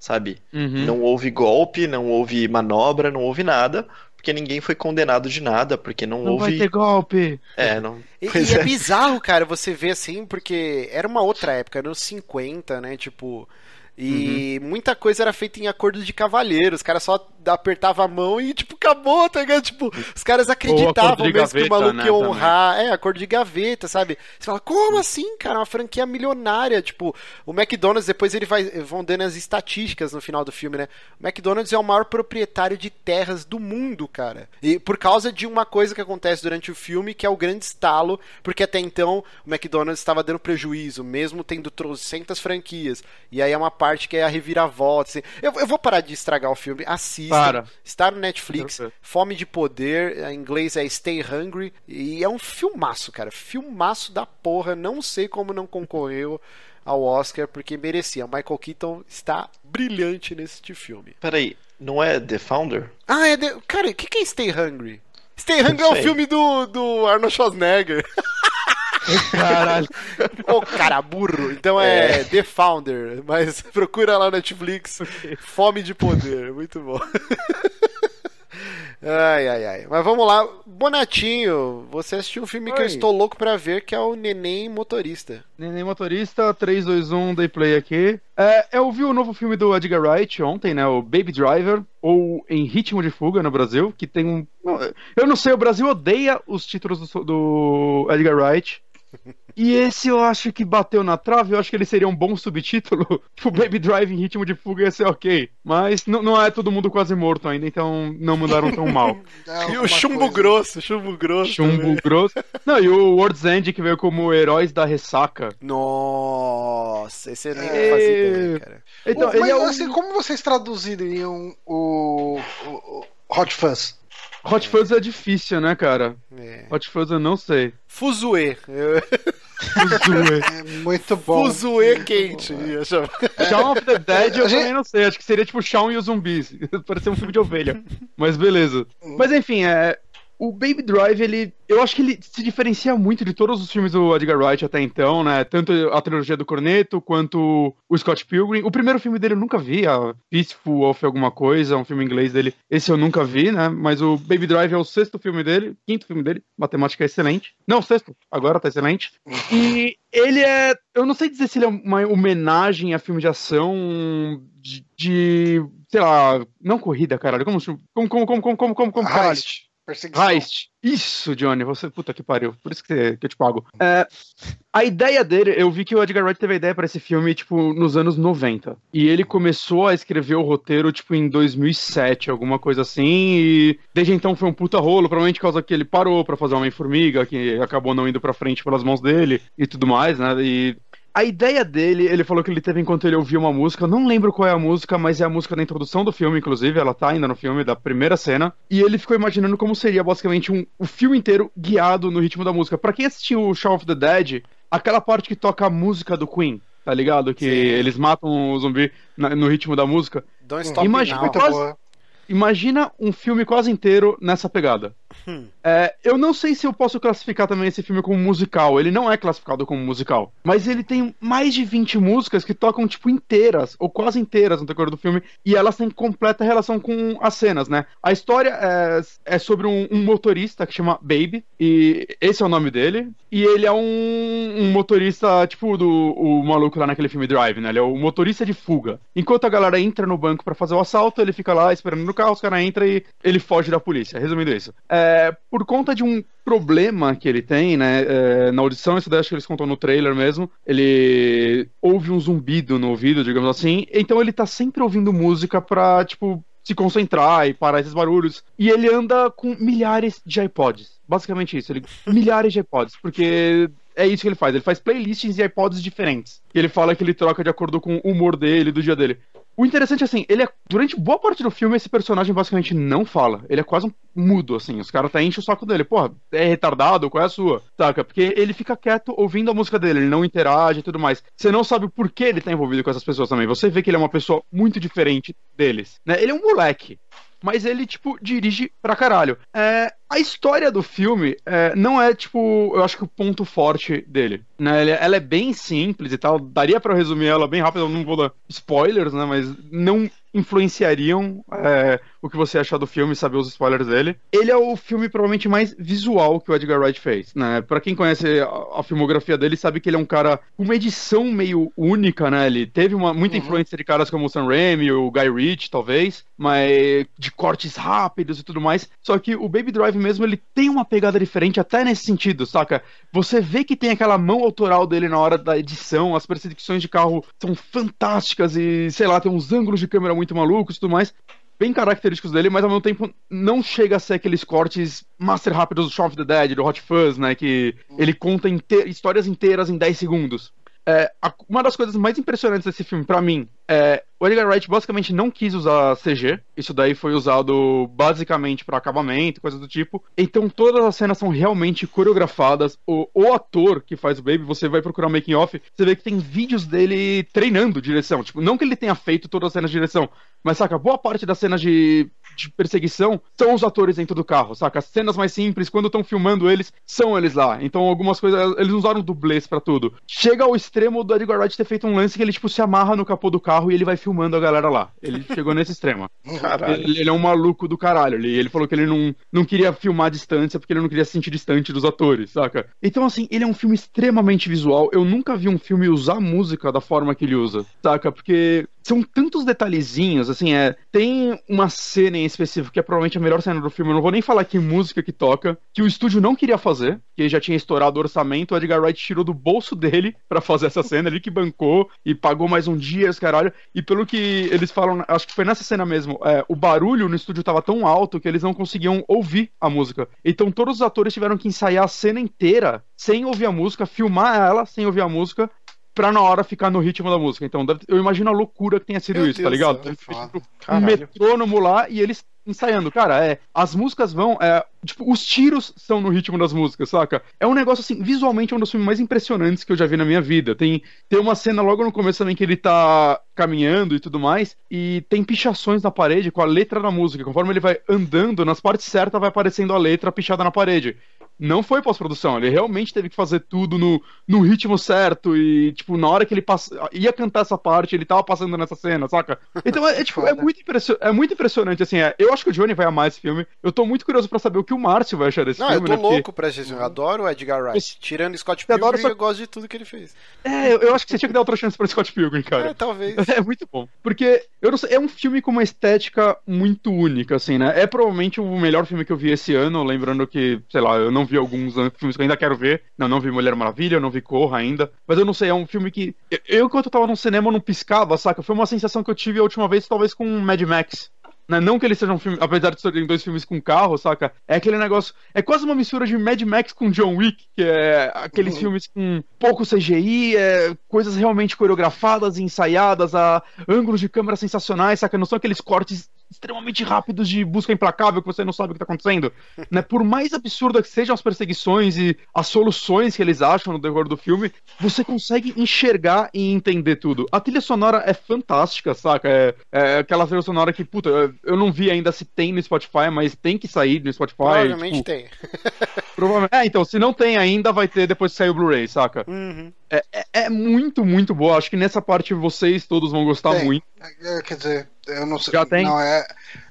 Speaker 4: sabe? Uhum. Não houve golpe, não houve manobra, não houve nada, porque ninguém foi condenado de nada, porque não,
Speaker 3: não
Speaker 4: houve.
Speaker 3: Não vai ter golpe.
Speaker 4: É, não.
Speaker 2: E, e é. é bizarro, cara, você vê assim, porque era uma outra época, era nos 50, né? Tipo. E uhum. muita coisa era feita em acordo de cavalheiro. Os caras só apertavam a mão e, tipo, acabou, tá ligado? Tipo, os caras acreditavam mesmo gaveta, que o maluco né, ia honrar. Também. É, acordo de gaveta, sabe? Você fala, como assim, cara? Uma franquia milionária. Tipo, o McDonald's, depois ele vai. Vão dando as estatísticas no final do filme, né? O McDonald's é o maior proprietário de terras do mundo, cara. E por causa de uma coisa que acontece durante o filme, que é o grande estalo, porque até então o McDonald's estava dando prejuízo, mesmo tendo trocentas franquias. E aí é uma parte que é a reviravolta. Assim. Eu, eu vou parar de estragar o filme. Assista. Para. Está no Netflix. Fome de Poder. Em inglês é Stay Hungry. E é um filmaço, cara. Filmaço da porra. Não sei como não concorreu ao Oscar, porque merecia. Michael Keaton está brilhante nesse filme.
Speaker 4: Peraí, não é The Founder?
Speaker 2: Ah, é The... Cara, o que, que é Stay Hungry? Stay Hungry é o filme do, do Arnold Schwarzenegger.
Speaker 3: Caralho.
Speaker 2: Ô, cara burro. Então é, é, The Founder, mas procura lá na Netflix. Fome de Poder. Muito bom. Ai, ai, ai. Mas vamos lá. Bonatinho, você assistiu um filme Oi. que eu estou louco para ver, que é o Neném Motorista.
Speaker 3: Neném Motorista, 3, 2, 1, dei play aqui. É, eu vi o novo filme do Edgar Wright ontem, né? O Baby Driver, ou Em Ritmo de Fuga no Brasil, que tem um... Eu não sei, o Brasil odeia os títulos do, do Edgar Wright. E esse eu acho que bateu na trave, eu acho que ele seria um bom subtítulo. Tipo, Baby Drive em ritmo de fuga ia ser ok. Mas não é todo mundo quase morto ainda, então não mandaram tão mal.
Speaker 2: e o chumbo coisa. grosso, chumbo grosso.
Speaker 3: Chumbo também. grosso. Não, e o World's End que veio como Heróis da Ressaca.
Speaker 2: Nossa, esse eu nem é... fazia ideia, cara.
Speaker 1: Então, mas, é um... assim, como vocês traduziriam o, o, o Hot Fuzz?
Speaker 3: Hot Fuzz é difícil, né, cara?
Speaker 2: É.
Speaker 3: Hot Fuzz eu não sei.
Speaker 2: Fuzue.
Speaker 3: Fuzue.
Speaker 1: É muito bom.
Speaker 2: Fuzue quente.
Speaker 3: Shaun of the Dead eu também não sei. Acho que seria tipo Shaun e os zumbis. Parecia um filme de ovelha. Mas beleza. Mas enfim, é. O Baby Drive, ele. Eu acho que ele se diferencia muito de todos os filmes do Edgar Wright até então, né? Tanto a trilogia do Corneto quanto o Scott Pilgrim. O primeiro filme dele eu nunca vi, a Peaceful Wolf alguma coisa, um filme inglês dele. Esse eu nunca vi, né? Mas o Baby Drive é o sexto filme dele, quinto filme dele. Matemática é excelente. Não, sexto. Agora tá excelente. E ele é. Eu não sei dizer se ele é uma homenagem a filme de ação de. de, sei lá. Não corrida, caralho. Como. Como, como, como, como, como, como, como caralho?
Speaker 1: Heist. Perseguição.
Speaker 3: Heist. Isso, Johnny, você, puta que pariu. Por isso que, que eu te pago. É, a ideia dele, eu vi que o Edgar Wright teve a ideia pra esse filme, tipo, nos anos 90. E ele começou a escrever o roteiro, tipo, em 2007, alguma coisa assim. E desde então foi um puta rolo, provavelmente por causa que ele parou pra fazer Homem-Formiga, que acabou não indo pra frente pelas mãos dele e tudo mais, né? E a ideia dele, ele falou que ele teve enquanto ele ouvia uma música, não lembro qual é a música, mas é a música da introdução do filme, inclusive, ela tá ainda no filme, da primeira cena, e ele ficou imaginando como seria basicamente um, o filme inteiro guiado no ritmo da música. Pra quem assistiu o Shaun of the Dead, aquela parte que toca a música do Queen, tá ligado? Que
Speaker 2: Sim.
Speaker 3: eles matam o zumbi na- no ritmo da música.
Speaker 2: Don't stop
Speaker 3: Imagina
Speaker 2: now.
Speaker 3: Quase-. Imagina um filme quase inteiro nessa pegada.
Speaker 2: Hum.
Speaker 3: É, eu não sei se eu posso classificar também esse filme como musical. Ele não é classificado como musical. Mas ele tem mais de 20 músicas que tocam, tipo, inteiras, ou quase inteiras no decorrer do filme. E elas têm completa relação com as cenas, né? A história é, é sobre um, um motorista que chama Baby. E esse é o nome dele. E ele é um, um motorista, tipo, do o maluco lá naquele filme Drive, né? Ele é o motorista de fuga. Enquanto a galera entra no banco pra fazer o assalto, ele fica lá esperando no carro, os caras entram e ele foge da polícia. Resumindo isso. É, por conta de um problema que ele tem, né? é, na audição, isso daí acho que eles contam no trailer mesmo. Ele ouve um zumbido no ouvido, digamos assim. Então ele tá sempre ouvindo música pra, tipo, se concentrar e parar esses barulhos. E ele anda com milhares de iPods. Basicamente isso. Ele, milhares de iPods. Porque é isso que ele faz. Ele faz playlists de iPods diferentes. E ele fala que ele troca de acordo com o humor dele, do dia dele. O interessante é assim, ele é. Durante boa parte do filme, esse personagem basicamente não fala. Ele é quase um mudo, assim. Os caras tá enchem o saco dele. Porra, é retardado? Qual é a sua? Saca? Porque ele fica quieto ouvindo a música dele, ele não interage e tudo mais. Você não sabe o porquê ele tá envolvido com essas pessoas também. Você vê que ele é uma pessoa muito diferente deles. Né? Ele é um moleque. Mas ele, tipo, dirige pra caralho. É, a história do filme é, não é, tipo, eu acho que o ponto forte dele. Né? Ela é bem simples e tal. Daria eu resumir ela bem rápido, eu não vou dar spoilers, né? Mas não influenciariam é, o que você achar do filme, saber os spoilers dele. Ele é o filme provavelmente mais visual que o Edgar Wright fez, né? Pra quem conhece a, a filmografia dele, sabe que ele é um cara com uma edição meio única, né? Ele teve uma, muita
Speaker 1: Uhum.
Speaker 3: influência de caras como o Sam Raimi, o Guy Ritchie, talvez, mas de cortes rápidos e tudo mais. Só que o Baby Drive mesmo, ele tem uma pegada diferente até nesse sentido, saca? Você vê que tem aquela mão autoral dele na hora da edição, as perseguições de carro são fantásticas e, sei lá, tem uns ângulos de câmera muito malucos e tudo mais. Bem característicos dele, mas ao mesmo tempo não chega a ser aqueles cortes master rápidos do Shaun of the Dead, do Hot Fuzz, né? Que ele conta inte- histórias inteiras em 10 segundos. É, uma das coisas mais impressionantes desse filme, pra mim, é o Edgar Wright basicamente não quis usar CG. Isso daí foi usado basicamente pra acabamento, coisas do tipo. Então todas as cenas são realmente coreografadas. O, o ator que faz o Baby, você vai procurar o making off, você vê que tem vídeos dele treinando direção. Tipo, não que ele tenha feito todas as cenas de direção, mas saca, boa parte das cenas de, de perseguição são os atores dentro do carro, saca? As cenas mais simples, quando estão filmando eles, são eles lá. Então algumas coisas, eles usaram dublês pra tudo. Chega ao extremo do Edgar Wright ter feito um lance que ele, tipo, se amarra no capô do carro e ele vai filmando a galera lá. Ele chegou nesse extremo. Ele, ele é um maluco do caralho. Ele, ele falou que ele não, não queria filmar a distância porque ele não queria se sentir distante dos atores, saca? Então, assim, ele é um filme extremamente visual. Eu nunca vi um filme usar música da forma que ele usa, saca? Porque são tantos detalhezinhos, assim, é. Tem uma cena em específico que é provavelmente a melhor cena do filme. Eu não vou nem falar que música que toca, que o estúdio não queria fazer, que já tinha estourado o orçamento. O Edgar Wright tirou do bolso dele pra fazer essa cena, ele que bancou e pagou mais um dia, esse caralho. E pelo que eles falam, acho que foi nessa cena mesmo, é, o barulho no estúdio tava tão alto que eles não conseguiam ouvir a música. Então todos os atores tiveram que ensaiar a cena inteira sem ouvir a música, filmar ela sem ouvir a música. Pra na hora ficar no ritmo da música. Então, deve- eu imagino a loucura que tenha sido
Speaker 2: Meu
Speaker 3: isso, tá
Speaker 2: Deus
Speaker 3: ligado?
Speaker 2: do céu,
Speaker 3: Ele fez,
Speaker 1: foda.
Speaker 3: tipo, um metrônomo lá e eles ensaiando. Cara, é, as músicas vão. É, tipo, os tiros são no ritmo das músicas, saca? É um negócio assim, visualmente é um dos filmes mais impressionantes que eu já vi na minha vida. Tem, tem uma cena logo no começo também que ele tá caminhando e tudo mais, e tem pichações na parede com a letra da música. Conforme ele vai andando, nas partes certas vai aparecendo a letra pichada na parede não foi pós-produção, ele realmente teve que fazer tudo no, no ritmo certo e, tipo, na hora que ele passa, ia cantar essa parte, ele tava passando nessa cena, saca? Então, é, é tipo, é muito, impression, é muito impressionante, assim, é, eu acho que o Johnny vai amar esse filme, eu tô muito curioso pra saber o que o Márcio vai achar desse
Speaker 2: não,
Speaker 3: filme,
Speaker 2: eu tô
Speaker 3: né,
Speaker 2: louco
Speaker 3: porque...
Speaker 2: pra esse filme, eu adoro o Edgar Wright, tirando Scott
Speaker 3: Eu
Speaker 2: Pilgrim,
Speaker 3: adoro só-
Speaker 2: eu gosto de tudo que ele fez.
Speaker 3: É, eu, eu acho que você tinha que dar outra chance pra Scott Pilgrim, cara.
Speaker 2: É, talvez.
Speaker 3: É muito bom. Porque, eu não sei, é um filme com uma estética muito única, assim, né? É provavelmente o melhor filme que eu vi esse ano, lembrando que, sei lá, eu não vi alguns filmes que eu ainda quero ver. Não, não vi Mulher Maravilha, eu não vi Corra ainda. Mas eu não sei, é um filme que. eu- Eu, enquanto eu tava no cinema, não piscava, saca? Foi uma sensação que eu tive a última vez, talvez com Mad Max. Né? Não que ele seja um filme, apesar de serem dois filmes com carro, saca? É aquele negócio. É quase uma mistura de Mad Max com John Wick, que é aqueles
Speaker 1: Uhum.
Speaker 3: filmes com pouco CGI, é, coisas realmente coreografadas, ensaiadas, a ângulos de câmera sensacionais, saca? Não são aqueles cortes extremamente rápidos de busca implacável que você não sabe o que tá acontecendo. Né? Por mais absurdas que sejam as perseguições e as soluções que eles acham no decorrer do filme, você consegue enxergar e entender tudo. A trilha sonora é fantástica, saca? É, é aquela trilha sonora que, puta, eu- não vi ainda se tem no Spotify, mas tem que sair no Spotify.
Speaker 2: Provavelmente
Speaker 3: tipo,
Speaker 2: tem.
Speaker 3: provavelmente- É, então, se não tem ainda, vai ter depois que sair o Blu-ray, saca?
Speaker 2: Uhum.
Speaker 3: É, é- é muito, muito boa. Acho que nessa parte vocês todos vão gostar
Speaker 1: Tem.
Speaker 3: muito.
Speaker 1: É, Quer dizer, eu não sei.
Speaker 3: Já tem?
Speaker 1: Não, é.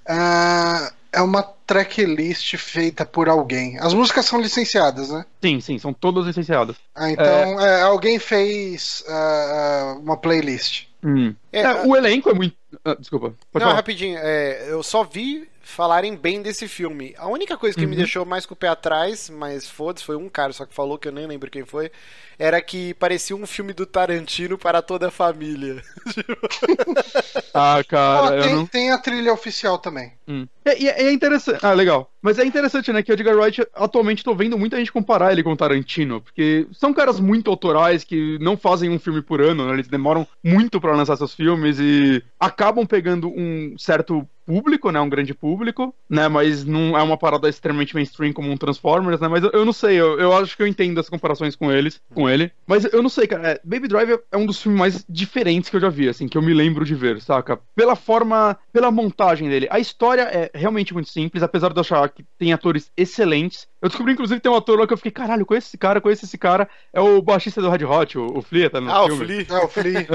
Speaker 1: É, é uma tracklist feita por alguém. As músicas são licenciadas, né?
Speaker 3: Sim, sim, são todas licenciadas.
Speaker 1: Ah, então é, alguém fez ah, uma playlist.
Speaker 3: Hum.
Speaker 2: É,
Speaker 3: É,
Speaker 2: a-
Speaker 3: o elenco é muito. ah, desculpa. Pode
Speaker 2: Não,
Speaker 3: falar.
Speaker 2: rapidinho, é, eu só vi falarem bem desse filme. A única coisa que me
Speaker 3: Uhum.
Speaker 2: deixou mais com o pé atrás, mas foda-se, foi um cara só que falou que eu nem lembro quem foi, era que parecia um filme do Tarantino para toda a família.
Speaker 3: Ah, cara,
Speaker 1: Ah,
Speaker 3: eu
Speaker 1: tem,
Speaker 3: não.
Speaker 1: tem a trilha oficial também.
Speaker 3: Hum. É, e é, é interessante. Ah, legal. Mas é interessante, né, que o Edgar Wright, atualmente, tô vendo muita gente comparar ele com o Tarantino, porque são caras muito autorais que não fazem um filme por ano, né? Eles demoram muito pra lançar seus filmes e acabam pegando um certo público, né, um grande público, né, mas não é uma parada extremamente mainstream como um Transformers, né, mas eu, eu não sei, eu, eu acho que eu entendo as comparações com eles, com ele, mas eu não sei, cara, é, Baby Driver é um dos filmes mais diferentes que eu já vi, assim, que eu me lembro de ver, saca? Pela forma, pela montagem dele. A história é realmente muito simples, apesar de eu achar que tem atores excelentes. Eu descobri, inclusive, que tem um ator lá que eu fiquei, caralho, conheço esse cara, eu conheço esse cara, é o baixista do Red Hot, o, o Flea, tá no
Speaker 2: ah, o
Speaker 3: filme.
Speaker 2: Flea.
Speaker 1: É, o Flea.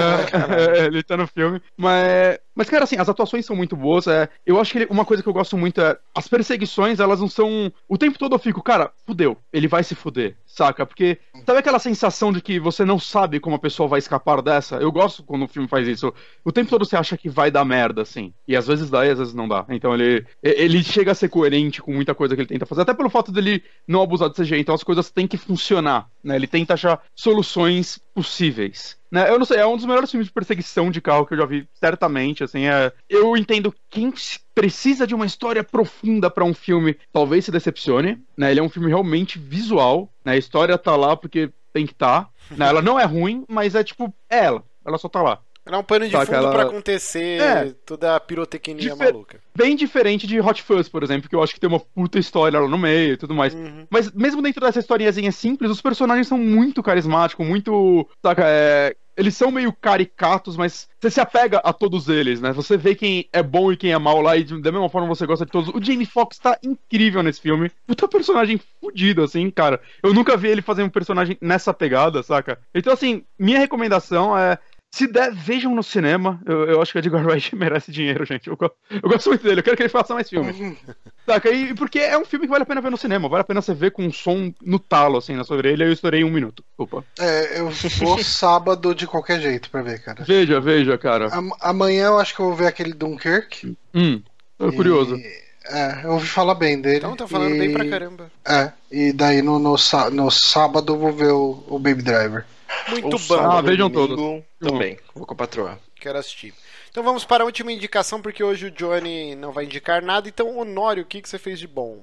Speaker 3: É, ele tá no filme. Mas, mas, cara, assim, as atuações são muito boas. É, eu acho que ele- uma coisa que eu gosto muito é. As perseguições, elas não são. O tempo todo eu fico, cara, fudeu. Ele vai se fuder, saca? Porque. Sabe aquela sensação de que você não sabe como a pessoa vai escapar dessa? Eu gosto quando o filme faz isso. O tempo todo você acha que vai dar merda, assim. E às vezes dá e às vezes não dá. Então ele. Ele chega a ser coerente com muita coisa que ele tenta fazer. Até pelo fato dele não abusar de CGI. Então as coisas têm que funcionar. Né? Ele tenta achar soluções possíveis. Né? Eu não sei, é um dos melhores filmes de perseguição de carro que eu já vi, certamente. Assim, é... Eu entendo quem precisa de uma história profunda pra um filme, talvez se decepcione. Né? Ele é um filme realmente visual. Né? A história tá lá porque tem que tá. Né? Ela não é ruim, mas é tipo, é ela. Ela só tá lá.
Speaker 2: Era um pano de
Speaker 3: Saca,
Speaker 2: fundo
Speaker 3: ela-
Speaker 2: pra acontecer
Speaker 3: É.
Speaker 2: toda a pirotecnia
Speaker 3: Difer-
Speaker 2: maluca.
Speaker 3: Bem diferente de Hot Fuzz, por exemplo, que eu acho que tem uma puta história lá no meio e tudo mais.
Speaker 2: Uhum.
Speaker 3: Mas mesmo dentro dessa historinhazinha simples, os personagens são muito carismáticos, muito. Saca, é. Eles são meio caricatos, mas você se apega a todos eles, né? Você vê quem é bom e quem é mal lá, e da mesma forma você gosta de todos. O Jamie Foxx tá incrível nesse filme. Puta personagem fudido, assim, cara. Eu nunca vi ele fazer um personagem nessa pegada, saca? Então, assim, minha recomendação é. Se der, vejam no cinema. Eu, eu acho que o Edgar Wright merece dinheiro, gente. Eu, eu gosto muito dele, eu quero que ele faça mais filmes. Saca? E porque é um filme que vale a pena ver no cinema, vale a pena você ver com um som no talo, assim, na sua orelha. Eu estourei em um minuto. Desculpa.
Speaker 1: É, eu vou sábado de qualquer jeito pra ver, cara.
Speaker 3: Veja, veja, cara.
Speaker 1: Am- amanhã eu acho que eu vou ver aquele Dunkirk.
Speaker 3: Hum, tô curioso.
Speaker 1: E- é, eu ouvi falar bem dele.
Speaker 2: Então tá falando
Speaker 1: e,
Speaker 2: bem pra caramba.
Speaker 1: É, e daí no, no, no sábado eu vou ver o, o Baby Driver.
Speaker 2: Muito bom.
Speaker 3: Ah, vejam
Speaker 4: domingo Também, vou com a patroa.
Speaker 2: Quero assistir. Então vamos para a última indicação, porque hoje o Johnny não vai indicar nada. Então, Honório, o que, que você fez de bom?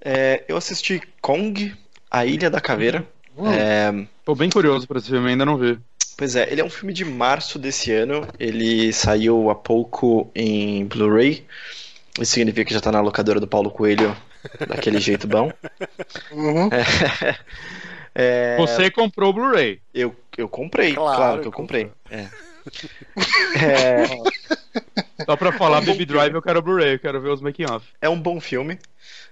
Speaker 4: É, eu assisti Kong, A Ilha da Caveira.
Speaker 1: Hum.
Speaker 4: É,
Speaker 3: Tô bem curioso pra esse filme, ainda não vi.
Speaker 4: Pois é, ele é um filme de março desse ano. Ele saiu há pouco em Blu-ray. Isso significa que já tá na locadora do Paulo Coelho daquele jeito bom.
Speaker 1: Uhum.
Speaker 4: É,
Speaker 3: Você comprou o Blu-ray.
Speaker 4: eu, eu comprei,
Speaker 2: Claro,
Speaker 4: claro, que eu comprei. É. É,
Speaker 3: Só pra falar
Speaker 4: É um
Speaker 3: Baby Drive, eu quero o Blu-ray, eu quero ver os making off.
Speaker 4: é um bom filme.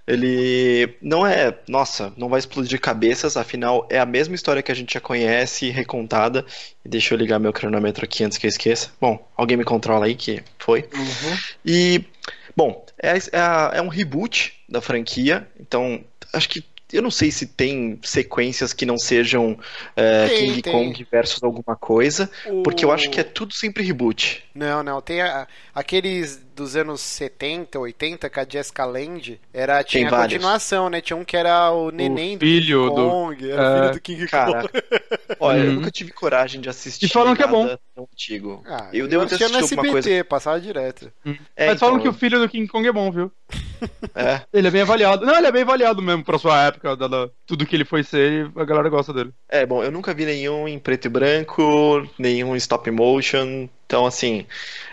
Speaker 4: Ele não é, nossa, não vai explodir cabeças, afinal é a mesma história que a gente já conhece, recontada. Deixa eu ligar meu cronômetro aqui antes que eu esqueça. Bom, alguém me controla aí que foi.
Speaker 1: Uhum.
Speaker 4: E, bom, é, é é um reboot da franquia, então acho que eu não sei se tem sequências que não sejam é,
Speaker 2: Tem,
Speaker 4: King
Speaker 2: tem.
Speaker 4: Kong versus alguma coisa, porque eu
Speaker 2: O-
Speaker 4: acho que é tudo sempre reboot.
Speaker 2: Não, não. Tem a- aqueles dos anos 70, 80, com a Jessica Lange. Era, tinha a
Speaker 4: vários.
Speaker 2: continuação, né? Tinha um que era o neném do
Speaker 3: filho
Speaker 2: King
Speaker 3: do-
Speaker 2: Kong. Era o
Speaker 3: é,
Speaker 2: filho do King
Speaker 4: Cara,
Speaker 2: Kong.
Speaker 4: olha, eu
Speaker 3: Uhum.
Speaker 4: nunca tive coragem de assistir
Speaker 3: E falam que é bom.
Speaker 4: antigo.
Speaker 2: Ah,
Speaker 4: eu devo ter
Speaker 2: assistia no SBT,
Speaker 4: coisa.
Speaker 2: passava direto.
Speaker 4: É,
Speaker 3: Mas falam
Speaker 4: então,
Speaker 3: que o filho do King Kong é bom, viu?
Speaker 4: é,
Speaker 3: Ele é bem avaliado. Não, ele é bem avaliado mesmo pra sua época, dada tudo que ele foi ser, a galera gosta dele.
Speaker 4: é, bom, eu nunca vi nenhum em preto e branco, nenhum em stop motion, então assim,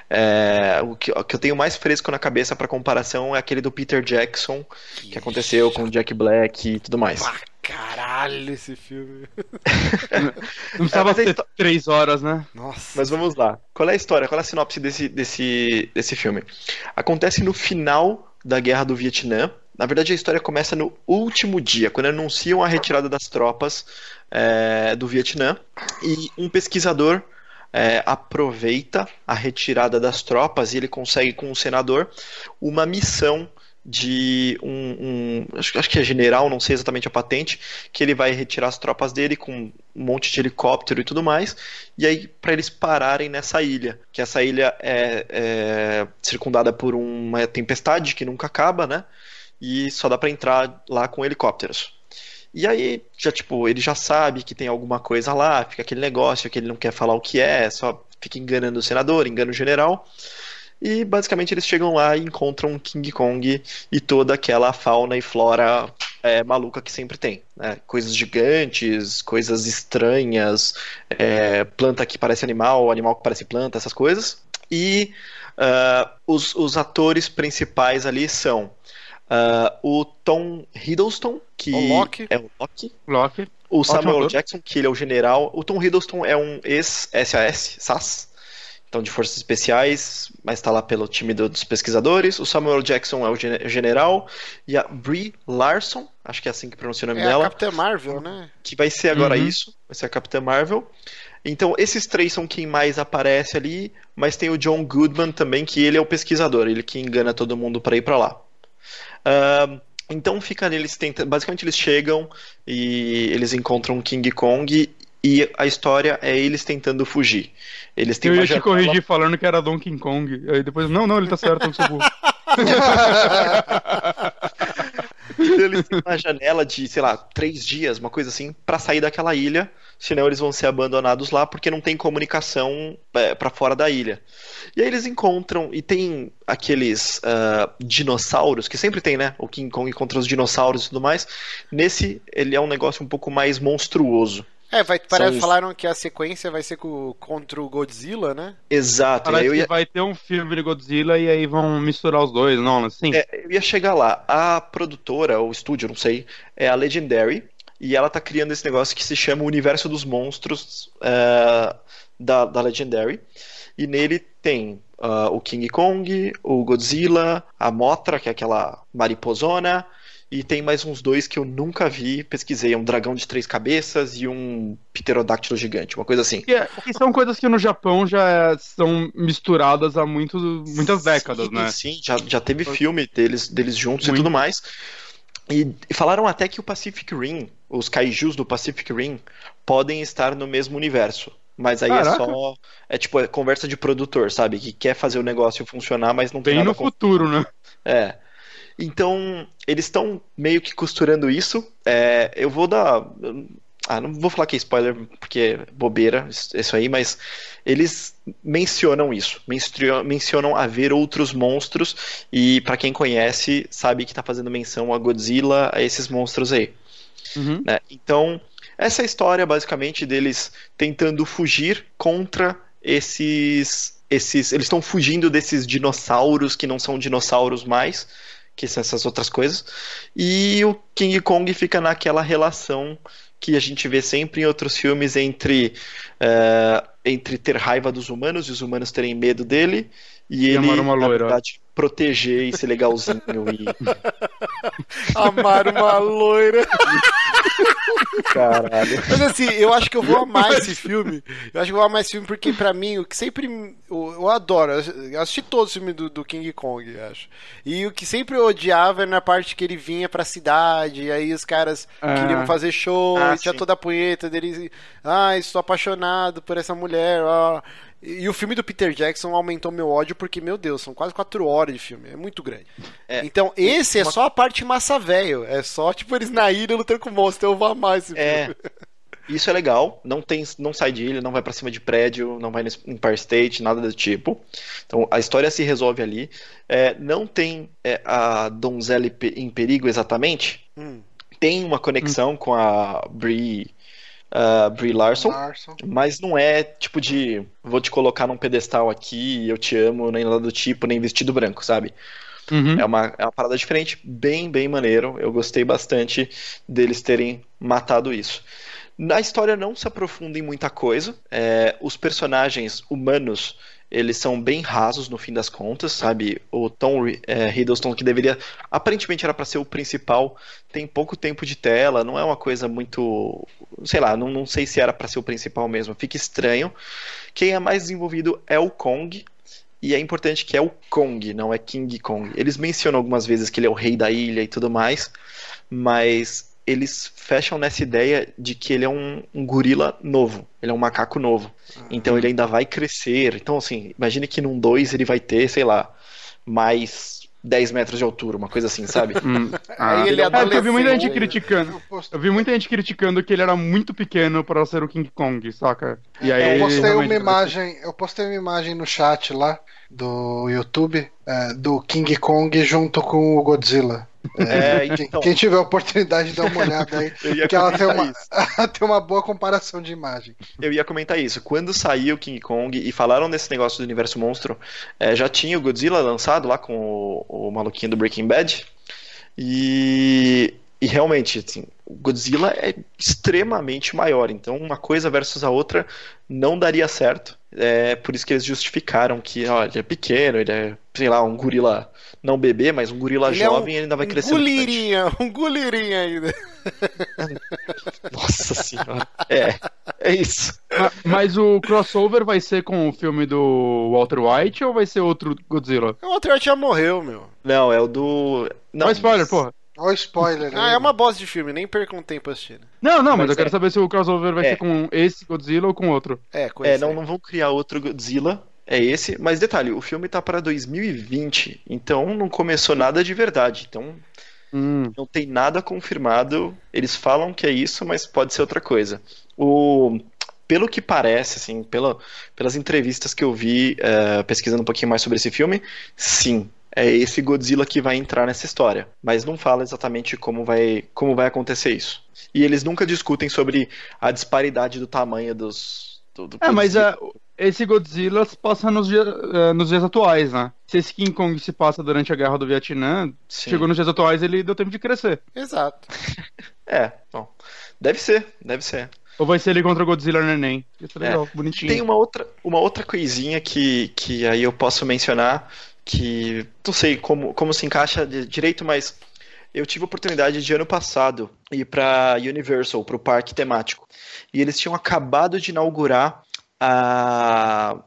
Speaker 4: é, o, que, o que eu tenho mais fresco na cabeça pra comparação é aquele do Peter Jackson, que aconteceu com o Jack Black e tudo mais.
Speaker 2: Pá, caralho, esse filme.
Speaker 3: Não precisava
Speaker 4: mas a
Speaker 3: ter
Speaker 4: histó-
Speaker 3: três horas, né?
Speaker 2: Nossa.
Speaker 4: Mas vamos lá. Qual é a história? Qual é a sinopse desse, desse, desse filme? Acontece no final da Guerra do Vietnã. Na verdade, a história começa no último dia, quando anunciam a retirada das tropas é, do Vietnã. E um pesquisador é, aproveita a retirada das tropas e ele consegue, com o senador, uma missão de um, um- acho, acho que é general, não sei exatamente a patente, que ele vai retirar as tropas dele com um monte de helicóptero e tudo mais, e aí para eles pararem nessa ilha, que essa ilha é, é circundada por uma tempestade que nunca acaba, né? E só dá para entrar lá com helicópteros. E aí, já tipo, ele já sabe que tem alguma coisa lá, fica aquele negócio que ele não quer falar o que é, só fica enganando o senador, engana o general. E basicamente eles chegam lá e encontram King Kong e toda aquela fauna e flora é, maluca que sempre tem. né? Coisas gigantes, coisas estranhas, é, planta que parece animal, animal que parece planta, essas coisas. E ah, os, os atores principais ali são ah, o Tom Hiddleston, que
Speaker 2: O Loki.
Speaker 4: é o Loki.
Speaker 3: Loki.
Speaker 4: O Samuel
Speaker 3: ator.
Speaker 4: Jackson, que ele é o general. O Tom Hiddleston é um ex-SAS, SAS, então de forças especiais, mas está lá pelo time do- dos pesquisadores. O Samuel Jackson é o gene- general. E a Brie Larson, acho que é assim que pronuncia o nome
Speaker 2: É a
Speaker 4: dela,
Speaker 2: Capitã Marvel, né?
Speaker 4: que vai ser agora
Speaker 3: Uhum.
Speaker 4: isso, vai ser a Capitã Marvel. Então, esses três são quem mais aparece ali, mas tem o John Goodman também, que ele é o pesquisador, ele que engana todo mundo para ir para lá. Ahn, então fica eles tentam, basicamente eles chegam e eles encontram King Kong e a história é eles tentando fugir. Eles têm
Speaker 3: Eu ia te
Speaker 4: janela-
Speaker 3: corrigir falando que era Donkey Kong. Aí depois, não, não, ele tá certo, eu sou burro.
Speaker 4: Eles têm uma janela de, sei lá, três dias, uma coisa assim, pra sair daquela ilha. Senão eles vão ser abandonados lá porque não tem comunicação é, para fora da ilha. E aí eles encontram e tem aqueles ah, dinossauros que sempre tem, né? O King Kong contra os dinossauros e tudo mais. Nesse ele é um negócio um pouco mais monstruoso.
Speaker 2: É, vai, parece, falaram que a sequência vai ser com, contra o Godzilla, né?
Speaker 4: Exato. Aí
Speaker 3: Parece
Speaker 4: eu
Speaker 3: que
Speaker 4: ia,
Speaker 3: vai ter um filme de Godzilla e aí vão misturar os dois, não, assim.
Speaker 4: é, eu ia chegar lá. A produtora, ou estúdio, não sei, é a Legendary. E ela tá criando esse negócio que se chama o Universo dos Monstros é, da, da Legendary. E nele tem ah, o King Kong, o Godzilla, a Mothra, que é aquela mariposona, e tem mais uns dois que eu nunca vi, pesquisei, um dragão de três cabeças e um pterodáctilo gigante, uma coisa assim.
Speaker 3: Que, é- são coisas que no Japão já é- são misturadas há muito, muitas décadas,
Speaker 4: sim,
Speaker 3: né?
Speaker 4: Sim, já, já teve filme deles, deles juntos
Speaker 3: Muito.
Speaker 4: e tudo mais. E, e falaram até que o Pacific Rim, os kaijus do Pacific Rim, podem estar no mesmo universo. Mas aí
Speaker 3: Caraca.
Speaker 4: é só. É tipo é conversa de produtor, sabe? Que quer fazer o negócio funcionar, mas não tem
Speaker 3: Bem
Speaker 4: nada
Speaker 3: no
Speaker 4: com-
Speaker 3: futuro, né?
Speaker 4: É. Então, eles estão meio que costurando isso. É, eu vou dar. Ah, não vou falar que é spoiler, porque é bobeira isso aí, mas eles mencionam isso. Mencionam haver outros monstros, e pra quem conhece, sabe que tá fazendo menção a Godzilla, a esses monstros aí
Speaker 3: Uhum.
Speaker 4: né? Então, essa é a história basicamente deles tentando fugir contra esses esses. Eles estão fugindo desses dinossauros que não são dinossauros mais, que são essas outras coisas. E o King Kong fica naquela relação que a gente vê sempre em outros filmes entre, eh, entre ter raiva dos humanos e os humanos terem medo dele. E, ele,
Speaker 3: amar uma
Speaker 4: na
Speaker 3: loira.
Speaker 4: verdade, proteger e ser legalzinho. e...
Speaker 2: Amar uma loira.
Speaker 4: Caralho.
Speaker 2: Mas assim, eu acho que eu vou amar esse filme. Eu acho que eu vou amar esse filme porque, pra mim, o que sempre. Eu, eu adoro. Eu assisti todos os filmes do, do King Kong, eu acho. E o que sempre eu odiava era na parte que ele vinha pra cidade, e aí os caras
Speaker 3: Ah.
Speaker 2: queriam fazer show,
Speaker 4: Ah,
Speaker 2: e tinha
Speaker 4: sim.
Speaker 2: toda a punheta dele. Ah, estou apaixonado por essa mulher. ó. E o filme do Peter Jackson aumentou meu ódio porque, meu Deus, são quase quatro horas de filme. É muito grande.
Speaker 4: É.
Speaker 2: Então, esse é
Speaker 4: Uma-
Speaker 2: só a parte massa velho. É só, tipo, eles na ilha lutando com o monstro. Eu vou amar esse filme.
Speaker 4: É. Isso é legal, não tem, não sai de ilha, não vai pra cima de prédio, não vai no Empire State, nada do tipo. Então a história se resolve ali. É, não tem é, a donzela em pe- em perigo exatamente.
Speaker 2: Hum.
Speaker 4: Tem uma conexão com a Brie, ah, Brie Larson,
Speaker 1: Larson.
Speaker 4: mas não é tipo de vou te colocar num pedestal aqui, eu te amo, nem nada do tipo, nem vestido branco, sabe?
Speaker 3: Uhum.
Speaker 4: É uma, é uma parada diferente, bem, bem maneiro. Eu gostei bastante deles terem matado isso. Na história não se aprofunda em muita coisa. É, os personagens humanos, eles são bem rasos no fim das contas, sabe? O Tom é, Hiddleston, que deveria, aparentemente era para ser o principal, tem pouco tempo de tela, não é uma coisa muito, sei lá, não, não sei se era para ser o principal mesmo. Fica estranho. Quem é mais desenvolvido é o Kong, e é importante que é o Kong, não é King Kong. Eles mencionam algumas vezes que ele é o rei da ilha e tudo mais, mas eles fecham nessa ideia de que ele é um, um gorila novo, ele é um macaco novo. Então ele ainda vai crescer. Então, assim, imagine que num 2 ele vai ter, sei lá, mais 10 metros de altura, uma coisa assim, sabe?
Speaker 3: Hum.
Speaker 2: Aí ele
Speaker 3: é, eu vi muita gente criticando.
Speaker 1: Eu
Speaker 3: vi muita gente criticando que ele era muito pequeno para ser o King Kong, saca? E aí
Speaker 1: eu postei uma imagem, eu postei uma imagem no chat lá do YouTube é, do King Kong junto com o Godzilla.
Speaker 4: É,
Speaker 1: Quem,
Speaker 4: então,
Speaker 1: quem tiver a oportunidade de dar uma olhada aí, porque ela tem uma, tem uma boa comparação de imagem.
Speaker 4: Eu ia comentar isso. Quando saiu King Kong e falaram desse negócio do universo monstro, eh, já tinha o Godzilla lançado lá com o, o maluquinho do Breaking Bad. E, e realmente, assim, o Godzilla é extremamente maior. Então, uma coisa versus a outra não daria certo. É por isso que eles justificaram que ó, ele é pequeno, ele é, sei lá, um gorila não bebê, mas um gorila
Speaker 2: Ele é um-
Speaker 4: jovem e ele ainda vai
Speaker 2: Um
Speaker 4: crescer bastante.
Speaker 2: gulirinha, um gulirinha ainda.
Speaker 4: Nossa senhora. É, é isso.
Speaker 3: Ma- Mas o crossover vai ser com o filme do Walter White ou vai ser outro Godzilla?
Speaker 2: O Walter White já morreu, meu.
Speaker 4: Não, é o do. Não,
Speaker 3: Não, spoiler, porra.
Speaker 1: Olha o spoiler
Speaker 2: Ah,
Speaker 1: aí.
Speaker 2: é uma bosta de filme, nem percam tempo assistindo.
Speaker 3: Não, não, mas,
Speaker 4: Mas
Speaker 3: eu quero
Speaker 4: é.
Speaker 3: saber se o crossover vai
Speaker 4: É.
Speaker 3: ser com esse Godzilla ou com outro.
Speaker 2: É, coisa
Speaker 4: É, não, não vão criar outro Godzilla. É esse, mas detalhe, o filme tá pra 2020, então não começou nada de verdade. Então
Speaker 3: Hum.
Speaker 4: não tem nada confirmado. Eles falam que é isso, mas pode ser outra coisa. O pelo que parece, assim, pela, pelas entrevistas que eu vi eh, pesquisando um pouquinho mais sobre esse filme, sim, é esse Godzilla que vai entrar nessa história. Mas não fala exatamente como vai, como vai acontecer isso. E eles nunca discutem sobre a disparidade do tamanho dos. Do, do
Speaker 3: É, mas é, esse Godzilla se passa nos, dia- eh, nos dias atuais, né? Se esse King Kong se passa durante a guerra do Vietnã,
Speaker 4: Sim.
Speaker 3: chegou nos dias atuais ele deu tempo de crescer.
Speaker 2: Exato.
Speaker 4: É, bom. Deve ser, deve ser.
Speaker 3: Ou vai ser ele contra o Godzilla neném. Isso é legal, bonitinho.
Speaker 4: Tem uma outra, uma outra coisinha que, que aí eu posso mencionar que não sei como, como se encaixa de- direito, mas eu tive a oportunidade de ano passado ir para Universal, para o parque temático. E eles tinham acabado de inaugurar a,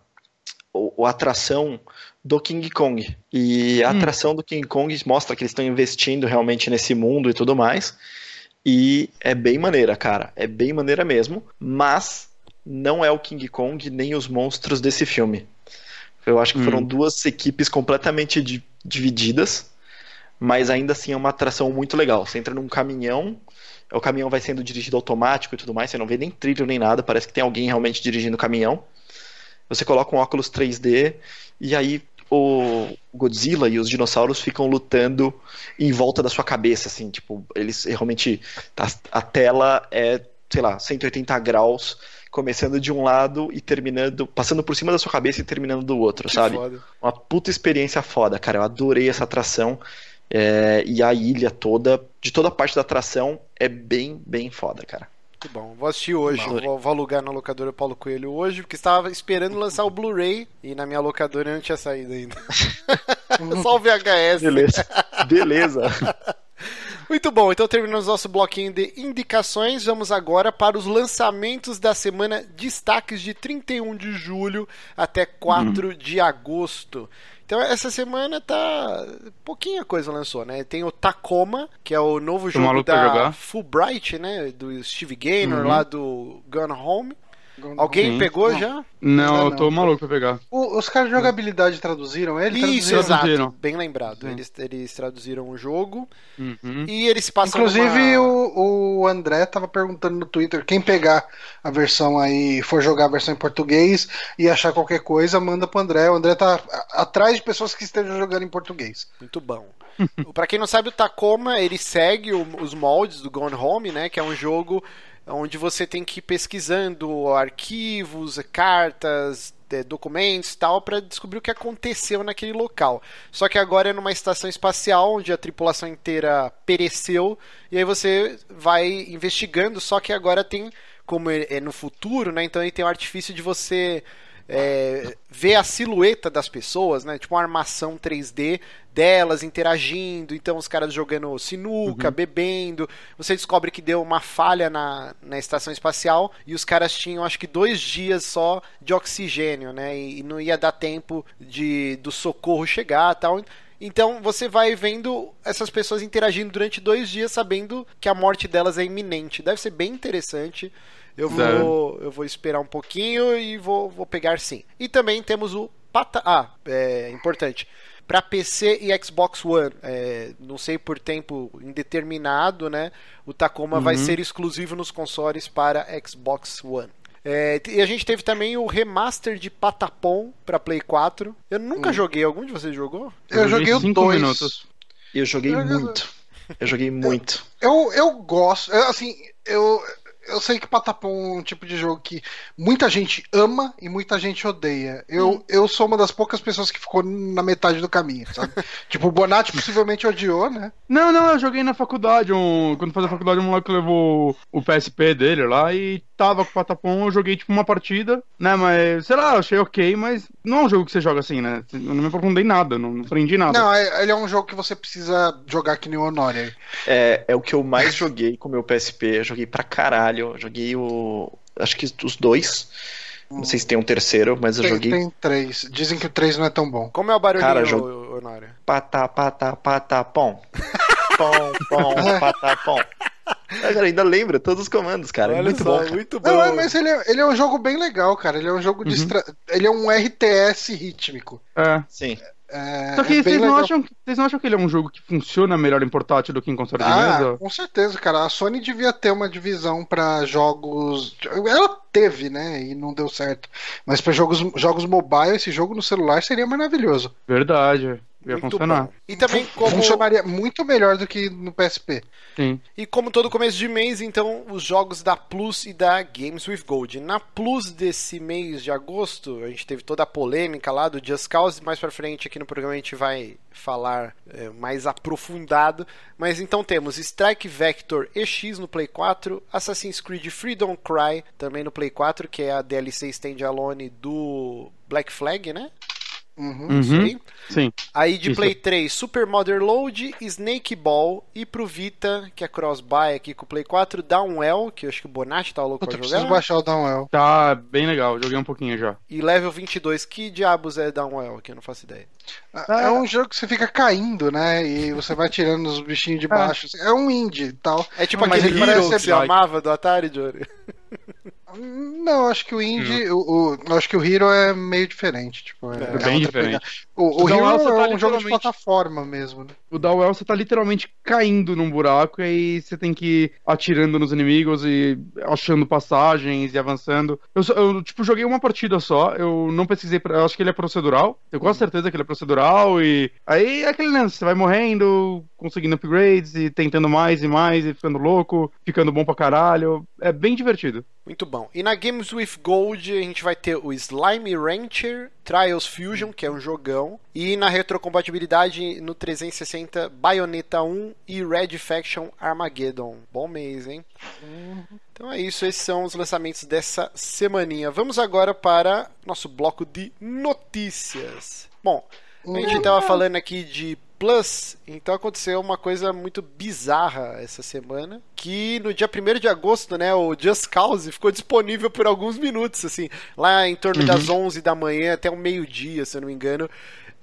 Speaker 4: a atração do King Kong. E a
Speaker 3: Hum.
Speaker 4: atração do King Kong mostra que eles estão investindo realmente nesse mundo e tudo mais. E é bem maneira, cara. É bem maneira mesmo. Mas não é o King Kong nem os monstros desse filme. Eu acho que
Speaker 3: Hum.
Speaker 4: foram duas equipes completamente di- divididas. Mas ainda assim é uma atração muito legal. Você entra num caminhão, o caminhão vai sendo dirigido automático e tudo mais. Você não vê nem trilho nem nada. Parece que tem alguém realmente dirigindo o caminhão. Você coloca um óculos 3D e aí o Godzilla e os dinossauros ficam lutando em volta da sua cabeça, assim, tipo, eles realmente a, a tela é sei lá, 180 graus, começando de um lado e terminando, passando por cima da sua cabeça e terminando do outro,
Speaker 2: Que
Speaker 4: sabe?
Speaker 2: foda.
Speaker 4: Uma puta experiência foda, cara. Eu adorei essa atração. É, e a ilha toda, de toda a parte da atração, é bem, bem foda, cara.
Speaker 2: Muito bom. Vou assistir hoje. Vou, vou alugar na locadora Paulo Coelho hoje, porque estava esperando lançar o Blu-ray e na minha locadora não tinha saído ainda. Só o VHS.
Speaker 4: Beleza. Beleza.
Speaker 2: Muito bom, então terminamos nosso bloquinho de indicações. Vamos agora para os lançamentos da semana destaques de 31 de julho até 4 de agosto. Então essa semana tá. pouquinha coisa lançou, né? Tem o Tacoma, que é o novo jogo da. Fulbright, né? Do Steve Gaynor
Speaker 3: Uhum.
Speaker 2: lá do Gun Home. Alguém
Speaker 3: Sim.
Speaker 2: pegou
Speaker 1: Não.
Speaker 2: já?
Speaker 3: Não,
Speaker 1: Não,
Speaker 3: eu tô
Speaker 1: não.
Speaker 3: maluco pra pegar.
Speaker 1: O- os caras de jogabilidade traduziram ele?
Speaker 2: Isso,
Speaker 1: Traduziram.
Speaker 2: exato.
Speaker 3: traduziram.
Speaker 2: Bem lembrado.
Speaker 3: Sim.
Speaker 2: Eles, eles traduziram o jogo
Speaker 3: Uhum.
Speaker 2: e eles se passam
Speaker 1: Inclusive,
Speaker 2: numa-
Speaker 1: o, o André tava perguntando no Twitter: quem pegar a versão aí, for jogar a versão em português e achar qualquer coisa, manda pro André. O André tá atrás de pessoas que estejam jogando em português.
Speaker 2: Muito bom. Pra quem não sabe, o Tacoma, ele segue o- os moldes do Gone Home, né? Que é um jogo onde você tem que ir pesquisando arquivos, cartas, eh, documentos tal, pra descobrir o que aconteceu naquele local. Só que agora é numa estação espacial, onde a tripulação inteira pereceu, e aí você vai investigando, só que agora tem, como é é no futuro, né? Então ele tem o artifício de você é, ver a silhueta das pessoas, né? Tipo uma armação 3D delas interagindo, então os caras jogando sinuca, bebendo. Você descobre que deu uma falha na, na estação espacial e os caras tinham acho que dois dias só de oxigênio, né? E, e não ia dar tempo de do socorro chegar tal. Então você vai vendo essas pessoas interagindo durante dois dias, sabendo que a morte delas é iminente. Deve ser bem interessante. Eu
Speaker 3: Deve.
Speaker 2: vou, eu vou esperar um pouquinho e vou, vou pegar sim. E também temos o Pata. Ah, é importante. Para PC e Xbox One, é, não sei por tempo indeterminado, né? O Tacoma vai ser exclusivo nos consoles para Xbox One. É, e a gente teve também o remaster de Patapom para Play 4. Eu nunca joguei. Algum de vocês jogou?
Speaker 1: Eu, joguei o
Speaker 3: cinco
Speaker 1: 2.
Speaker 3: minutos.
Speaker 4: Eu joguei
Speaker 1: Eu-
Speaker 4: muito. Eu joguei muito.
Speaker 1: Eu, eu gosto, eu, assim, eu, eu sei que Patapom é um tipo de jogo que muita gente ama e muita gente odeia. Eu, eu sou uma das poucas pessoas que ficou na metade do caminho, sabe? tipo, o Bonatti possivelmente odiou, né?
Speaker 3: Não, não, eu joguei na faculdade. Um, quando fazia faculdade, um moleque levou o PSP dele lá e tava com o Patapom. Eu joguei tipo uma partida, né? Mas sei lá, achei ok, mas não é um jogo que você joga assim, né? Eu não me aprofundei nada, não, não aprendi nada.
Speaker 1: Não, é- ele é um jogo que você precisa jogar que nem o Honori. aí.
Speaker 4: É, é o que eu mais joguei com o meu PSP. Eu joguei pra caralho. Eu joguei o. Acho que os dois. Não sei se tem um terceiro, mas eu
Speaker 1: Tem,
Speaker 4: joguei
Speaker 1: tem três. Dizem que o três não é tão bom.
Speaker 2: Como é o barulhinho,
Speaker 4: Cara, jogo-
Speaker 2: Ho- Honório?
Speaker 4: patá, patá, patá, pom. Pom, pom, patá, pom. Ah, cara, ainda lembra todos os comandos, cara. É
Speaker 2: Olha
Speaker 4: muito
Speaker 2: só,
Speaker 4: bom. Cara.
Speaker 2: muito bom.
Speaker 1: Não, é, mas ele é, ele é um jogo bem legal, cara. Ele é um jogo de.
Speaker 3: Uhum.
Speaker 1: estra- Ele é um RTS rítmico.
Speaker 3: É.
Speaker 4: Sim.
Speaker 1: É,
Speaker 3: Só que
Speaker 1: é
Speaker 3: vocês não, acham, vocês não acham que ele é um jogo que funciona melhor em portátil do que em console de
Speaker 1: Ah,
Speaker 3: mesa?
Speaker 1: com certeza, cara. A Sony devia ter uma divisão pra jogos. Ela teve, né? E não deu certo. Mas pra jogos, jogos mobile, esse jogo no celular seria maravilhoso.
Speaker 3: Verdade. Ia
Speaker 2: Muito
Speaker 3: funcionar.
Speaker 2: bom. E também como
Speaker 1: Funcionaria muito melhor do que no PSP.
Speaker 3: Sim.
Speaker 2: E como todo começo de mês, então, os jogos da Plus e da Games with Gold. Na Plus desse mês de agosto, a gente teve toda a polêmica lá do Just Cause. Mais pra frente aqui no programa a gente vai falar é, mais aprofundado. Mas então temos Strike Vector EX no Play 4, Assassin's Creed Freedom Cry também no Play 4, que é a DLC standalone do Black Flag, né?
Speaker 1: Uhum.
Speaker 2: Isso
Speaker 3: Uhum.
Speaker 2: aí.
Speaker 3: Sim.
Speaker 2: Aí de
Speaker 3: Isso.
Speaker 2: Play 3, Super Mother Load, Snake Ball e pro Vita, que é cross-buy aqui com o Play 4, Downwell, que eu acho que o Bonatti tá louco
Speaker 1: Puta,
Speaker 2: pra
Speaker 1: preciso
Speaker 2: jogar.
Speaker 1: baixar o Downwell.
Speaker 3: Tá bem legal. Joguei um pouquinho já.
Speaker 2: E Level 22, que diabos é Downwell aqui? Eu não faço ideia.
Speaker 1: É um jogo que você fica caindo, né? E você vai tirando os bichinhos de baixo. É um indie e tal.
Speaker 2: É tipo
Speaker 3: Mas
Speaker 2: aquele
Speaker 1: parece
Speaker 2: que você amava do Atari, Jory?
Speaker 1: Não, acho que o indie. O, o- eu acho que o Hero é meio diferente. Tipo, é,
Speaker 2: É
Speaker 3: bem diferente.
Speaker 1: pegada. O, o
Speaker 3: Então,
Speaker 1: Hero
Speaker 3: só tá
Speaker 1: é um jogo de plataforma mesmo, né?
Speaker 3: O Dawel, você tá literalmente caindo num buraco e aí você tem que ir atirando nos inimigos e achando passagens e avançando. Eu, eu, tipo, joguei uma partida só, eu não pesquisei, pra, eu acho que ele é procedural, tenho quase certeza que ele é procedural e... Aí é aquele lance, você vai morrendo, conseguindo upgrades e tentando mais e mais e ficando louco, ficando bom pra caralho, é bem divertido.
Speaker 2: Muito bom. E na Games with Gold a gente vai ter o Slime Rancher Trials Fusion, que é um jogão. E na retrocompatibilidade no 360 Bayonetta 1 e Red Faction Armageddon. Bom mês, hein? Então é isso, esses são os lançamentos dessa semaninha. Vamos agora para nosso bloco de notícias. Bom, a gente estava falando aqui de Plus, então aconteceu uma coisa muito bizarra essa semana, que no dia 1 de agosto, né, o Just Cause ficou disponível por alguns minutos, assim, lá em torno das 11 da manhã até o meio-dia, se eu não me engano.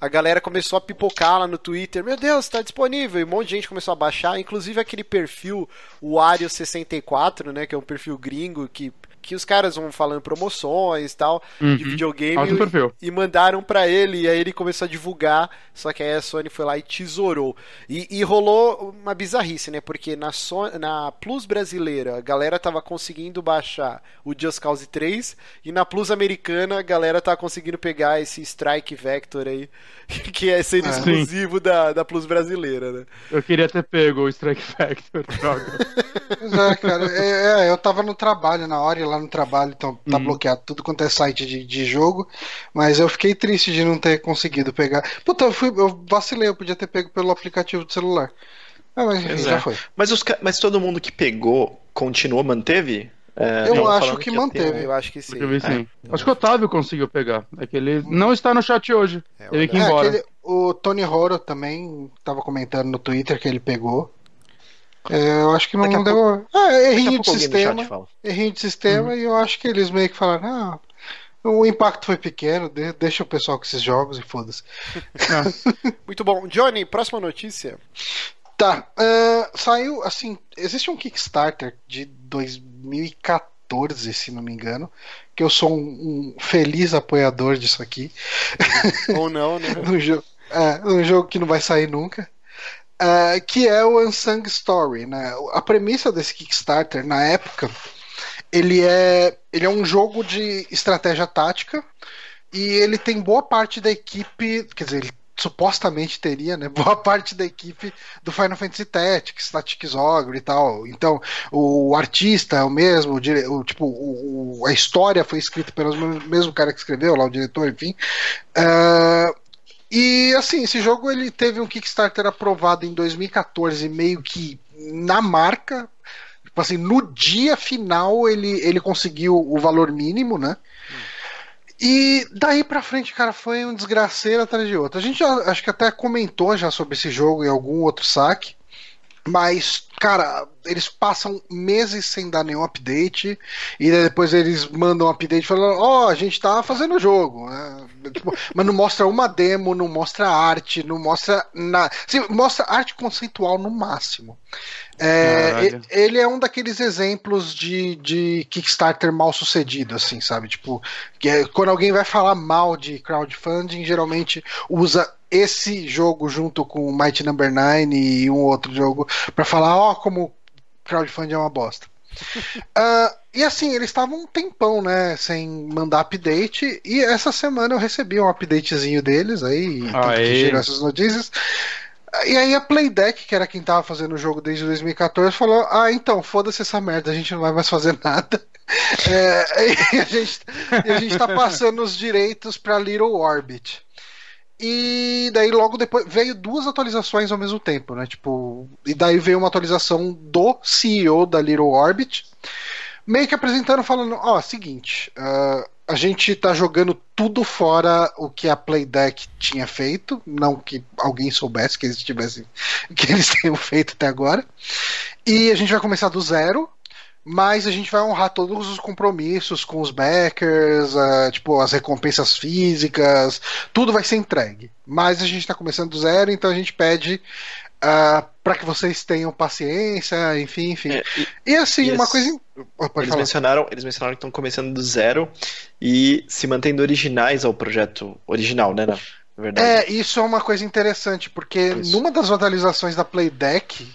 Speaker 2: A galera começou a pipocar lá no Twitter, meu Deus, tá disponível, e um monte de gente começou a baixar, inclusive aquele perfil, o Ario64, né, que é um perfil gringo que que os caras vão falando promoções e tal de
Speaker 3: Uhum.
Speaker 2: videogame
Speaker 3: Ótimo perfil.
Speaker 2: e mandaram pra ele e aí ele começou a divulgar, só que aí a Sony foi lá e tesourou. E, e rolou uma bizarrice, né? Porque na, Son- na Plus brasileira a galera tava conseguindo baixar o Just Cause 3 e na Plus americana a galera tava conseguindo pegar esse Strike Vector aí, que é sendo
Speaker 1: É.
Speaker 2: exclusivo da, da Plus brasileira, né?
Speaker 3: Eu queria ter pego o Strike Factor, droga.
Speaker 1: Pois é, cara. É, é, eu tava no trabalho na hora e lá no trabalho, então tá
Speaker 3: Uhum.
Speaker 1: bloqueado tudo quanto é site de, de jogo. Mas eu fiquei triste de não ter conseguido pegar. Puta, eu, fui, eu vacilei, eu podia ter pego pelo aplicativo do celular. Ah, mas enfim, já
Speaker 4: é.
Speaker 1: foi.
Speaker 4: Mas, os, mas todo mundo que pegou continuou, manteve? É,
Speaker 1: Eu acho
Speaker 4: falando
Speaker 1: que
Speaker 4: já
Speaker 1: manteve.
Speaker 2: Eu acho que sim.
Speaker 3: Vi sim. Acho que o Otávio conseguiu pegar. É que ele não está no chat hoje.
Speaker 2: É,
Speaker 3: Teve que ir
Speaker 1: É,
Speaker 3: embora.
Speaker 1: aquele- o Tony Horo também tava comentando no Twitter que ele pegou. É, eu acho que não
Speaker 4: a
Speaker 1: deu. Ah,
Speaker 4: a
Speaker 1: errinho de sistema. Errinho de sistema e eu acho que eles meio que falaram, ah, o impacto foi pequeno, de- deixa o pessoal com esses jogos e foda-se.
Speaker 2: Muito bom. Johnny, próxima notícia.
Speaker 1: Tá, ah, saiu, assim, existe um Kickstarter de 2014, se não me engano, que eu sou um, um feliz apoiador disso aqui.
Speaker 2: Ou não, né?
Speaker 1: um, jogo, é, um jogo que não vai sair nunca. É, que é o Unsung Story, né? A premissa desse Kickstarter na época, ele é, ele é um jogo de estratégia tática e ele tem boa parte da equipe, quer dizer, ele supostamente teria, né? Boa parte da equipe do Final Fantasy Tactics, Tactics Ogre e tal. Então, o artista é o mesmo, o, tipo, o, a história foi escrita pelo mesmo cara que escreveu, lá o diretor, enfim. É, e assim, esse jogo ele teve um Kickstarter aprovado em 2014, meio que na marca. Tipo assim, no dia final ele, ele conseguiu o valor mínimo, né? E daí pra frente, cara, foi um desgraceiro atrás de outro. A gente já, acho que até comentou já sobre esse jogo em algum outro saque. Mas, cara, eles passam meses sem dar nenhum update. E depois eles mandam um update falando: Ó, a gente tá fazendo o jogo. né? Tipo, mas não mostra uma demo, não mostra arte, não mostra nada. Assim, mostra arte conceitual no máximo. É, ele é um daqueles exemplos de, de Kickstarter mal sucedido, assim, sabe? Tipo, que é, quando alguém vai falar mal de crowdfunding, geralmente usa esse jogo junto com o Mighty Number 9 e um outro jogo pra falar, ó, como crowdfunding é uma bosta. Ah, e assim, eles estavam um tempão, né, sem mandar update, e essa semana eu recebi um updatezinho deles aí, que gerou essas notícias. E aí a Playdeck, que era quem tava fazendo o jogo desde 2014, falou: Ah, então, foda-se essa merda, a gente não vai mais fazer nada. É, e, a gente, e a gente tá passando os direitos pra Little Orbit. E daí logo depois veio duas atualizações ao mesmo tempo, né? Tipo, e daí veio uma atualização do CEO da Little Orbit, meio que apresentando, falando: Ó, seguinte, ah, a gente tá jogando tudo fora o que a Playdeck tinha feito, não que alguém soubesse que eles tivessem, que eles tenham feito até agora. E a gente vai começar do zero, mas a gente vai honrar todos os compromissos com os backers, ah, tipo, as recompensas físicas, tudo vai ser entregue. Mas a gente está começando do zero, então a gente pede para que vocês tenham paciência, enfim, enfim.
Speaker 4: É, e
Speaker 1: E assim, uma coisa. Oh,
Speaker 4: eles,
Speaker 1: falar.
Speaker 4: mencionaram, eles mencionaram que estão começando do zero e se mantendo originais ao projeto original, né? Não? Verdade.
Speaker 1: É, isso é uma coisa interessante, porque
Speaker 4: Isso.
Speaker 1: numa das atualizações da Playdeck,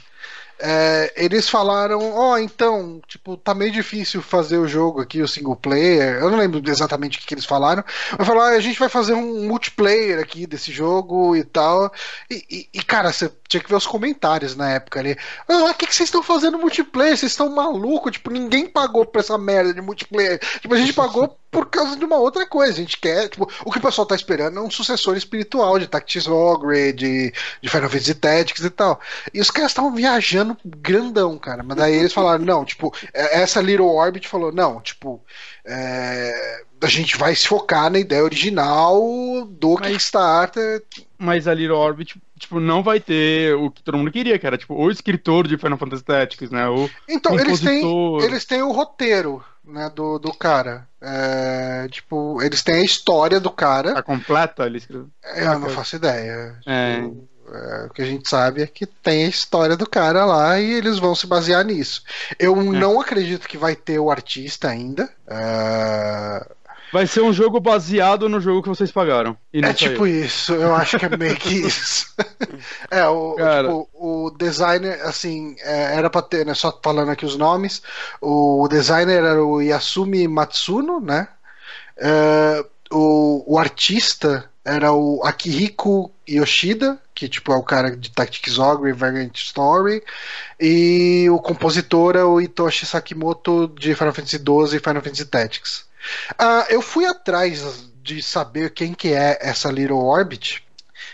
Speaker 1: é, eles falaram, ó, então, tipo, tá meio difícil fazer o jogo aqui, o single player. Eu não lembro exatamente o que, que eles falaram, mas falaram, ah, a gente vai fazer um multiplayer aqui desse jogo e tal. E, e- e, cara, você tinha que ver os comentários na época ali. Ah, o que, que vocês estão fazendo multiplayer? Vocês estão malucos? Tipo, ninguém pagou pra essa merda de multiplayer. Tipo, a gente pagou por causa de uma outra coisa. A gente quer, tipo, o que o pessoal tá esperando é um sucessor espiritual de Tactics Ogre, de, de Final Fantasy Tactics e tal. E os caras estavam viajando grandão, cara. Mas daí eles falaram, não, tipo, é- essa Little Orbit falou, não, tipo, é, a gente vai se focar na ideia original do
Speaker 3: Mas-
Speaker 1: Kickstarter.
Speaker 3: Mas a Little Orbit, tipo, não vai ter o que todo mundo queria, que era, tipo, o escritor de Final Fantasy Tactics, né? O
Speaker 1: Então, eles têm, eles têm o roteiro, né, do, do cara. É, tipo, eles têm a história do cara.
Speaker 3: A completa, ele escreveu.
Speaker 1: Eu não faço ideia.
Speaker 3: É.
Speaker 1: É, o que a gente sabe é que tem a história do cara lá e eles vão se basear nisso. Eu não acredito que vai ter o artista ainda. É,
Speaker 3: Vai ser um jogo baseado no jogo que vocês pagaram.
Speaker 1: É tipo
Speaker 3: saiu.
Speaker 1: isso, eu acho que é meio que isso. é, o, tipo, o designer, assim, é, era pra ter, né? Só falando aqui os nomes. O designer era o Yasumi Matsuno, né? É, o, o artista era o Akihiko Yoshida, que tipo é o cara de Tactics Ogre Vagrant Story, e o compositor é o Hitoshi Sakimoto de Final Fantasy XII e Final Fantasy Tactics. Ah, eu fui atrás de saber quem que é essa Little Orbit,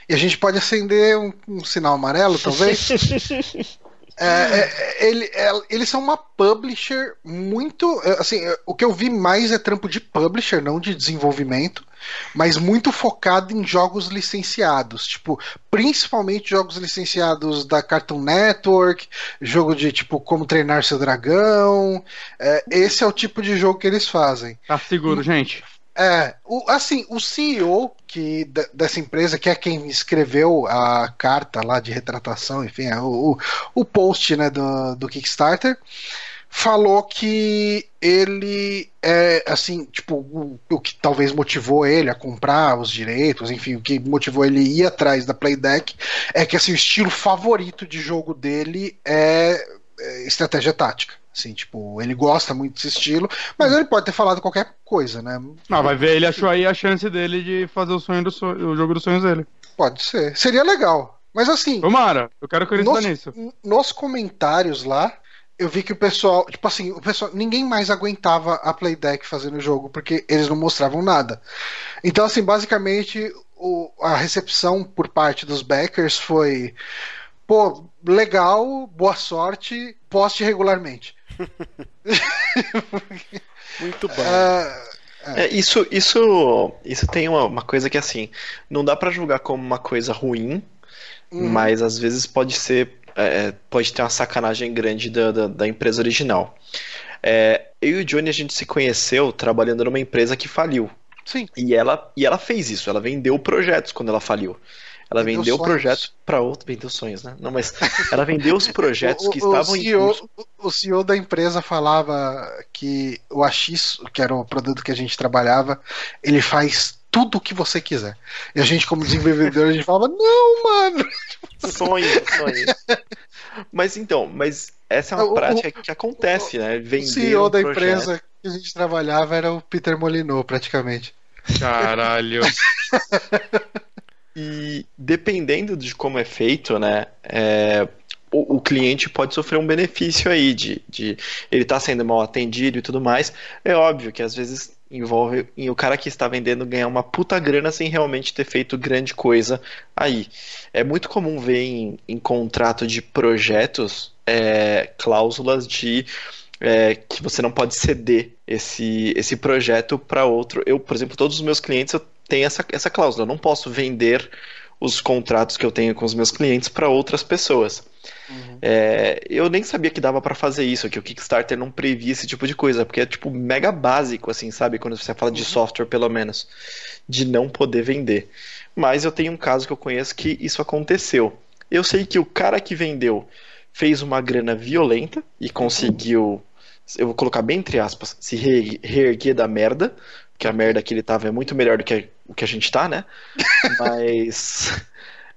Speaker 1: e a gente pode acender um, um sinal amarelo, talvez. É, é, ele- é, eles são uma publisher muito. é, Assim, é, o que eu vi mais é trampo de publisher, não de desenvolvimento, mas muito focado em jogos licenciados. Tipo, principalmente jogos licenciados da Cartoon Network, jogo de tipo Como Treinar Seu Dragão. é, esse é o tipo de jogo que eles fazem.
Speaker 3: Tá seguro, gente.
Speaker 1: É, o, assim, o CEO que, de- dessa empresa, que é quem escreveu a carta lá de retratação, enfim, é, o, o, o post né, do, do Kickstarter, falou que ele é assim, tipo, o, o que talvez motivou ele a comprar os direitos, enfim, o que motivou ele a ir atrás da Playdeck é que assim, o estilo favorito de jogo dele é, é estratégia tática. Assim, tipo, ele gosta muito desse estilo, mas ele pode ter falado qualquer coisa, né?
Speaker 3: Não, vai ver, ele achou aí a chance dele de fazer o sonho do sonho, o jogo dos sonhos dele.
Speaker 1: Pode ser. Seria legal. Mas assim,
Speaker 3: Tomara, eu quero acreditar
Speaker 1: nos,
Speaker 3: nisso.
Speaker 1: nos comentários lá, eu vi que o pessoal, tipo assim, o pessoal, ninguém mais aguentava a Playdeck fazendo o jogo, porque eles não mostravam nada. Então, assim, basicamente, o- a recepção por parte dos backers foi: pô, legal, boa sorte, poste regularmente.
Speaker 2: Muito bom.
Speaker 1: Ah,
Speaker 4: É, isso, isso, isso tem uma, uma coisa que assim, não dá pra julgar como uma coisa ruim,
Speaker 1: Uhum.
Speaker 4: mas às vezes pode ser, é, pode ter uma sacanagem grande da, da, da empresa original. É, eu e o Johnny a gente se conheceu trabalhando numa empresa que faliu.
Speaker 1: sim.
Speaker 4: E ela, e ela fez isso, ela vendeu projetos quando ela faliu. Ela
Speaker 1: Vendeu
Speaker 4: vendeu
Speaker 1: sonhos.
Speaker 4: projetos para outro, vendeu sonhos, né? Não, mas ela vendeu os projetos
Speaker 1: O-
Speaker 4: que
Speaker 1: o,
Speaker 4: estavam em
Speaker 1: CEO,
Speaker 4: curso.
Speaker 1: o CEO da empresa falava que o AX, que era o produto que a gente trabalhava, ele faz tudo o que você quiser. E a gente, como desenvolvedor, a gente falava, não, mano.
Speaker 4: Sonho, sonho. Mas então, mas essa é uma
Speaker 1: O- o-
Speaker 4: prática que acontece, né?
Speaker 1: O
Speaker 4: Vender
Speaker 1: CEO
Speaker 4: um
Speaker 1: da
Speaker 4: projeto.
Speaker 1: empresa que a gente trabalhava era o Peter Molyneux, praticamente.
Speaker 3: Caralho.
Speaker 4: E dependendo de como é feito, né? é, o, o cliente pode sofrer um benefício aí de, de ele estar sendo mal atendido e tudo mais. É óbvio que às vezes envolve em o cara que está vendendo ganhar uma puta grana sem realmente ter feito grande coisa aí. É muito comum ver em, em contrato de projetos é, cláusulas de é, que você não pode ceder esse, esse projeto para outro. Eu, por exemplo, todos os meus clientes eu tenho essa, essa cláusula. Eu não posso vender os contratos que eu tenho com os meus clientes para outras pessoas. É, eu nem sabia que dava para fazer isso, que o Kickstarter não previa esse tipo de coisa, porque é tipo mega básico, assim, sabe? Quando você fala de software, pelo menos, de não poder vender. Mas eu tenho um caso que eu conheço que isso aconteceu. Eu sei que o cara que vendeu fez uma grana violenta e conseguiu, eu vou colocar bem entre aspas, se re- reerguer da merda, que a merda que ele tava é muito melhor do que o que a gente tá, né? Mas.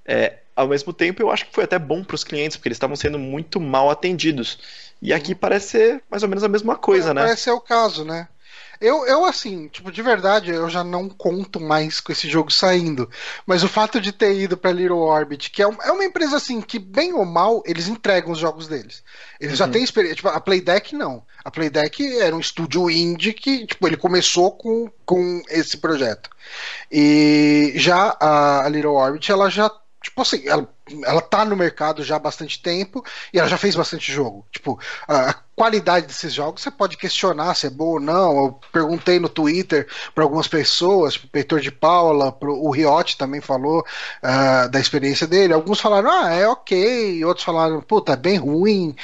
Speaker 4: É, ao mesmo tempo, eu acho que foi até bom para os clientes, porque eles estavam sendo muito mal atendidos. E aqui parece ser mais ou menos a mesma coisa,
Speaker 1: é,
Speaker 4: né?
Speaker 1: Parece ser o caso, né? Eu, eu, assim, tipo, de verdade, eu já não conto mais com esse jogo saindo. Mas o fato de ter ido pra Little Orbit, que é, é uma empresa, assim, que bem ou mal, eles entregam os jogos deles. Eles já
Speaker 4: Uhum.
Speaker 1: têm experiência. Tipo, a Playdeck não. A Playdeck era um estúdio indie que, tipo, ele começou com, com esse projeto. E já a, a Little Orbit, ela já. Tipo assim, ela, ela tá no mercado já há bastante tempo e ela já fez bastante jogo. Tipo, a, qualidade desses jogos você pode questionar se é boa ou não. Eu perguntei no Twitter para algumas pessoas, o Peitor de Paula, pro, o Riotti também falou ah, da experiência dele. Alguns falaram, ah, é ok. Outros falaram, puta, é bem ruim.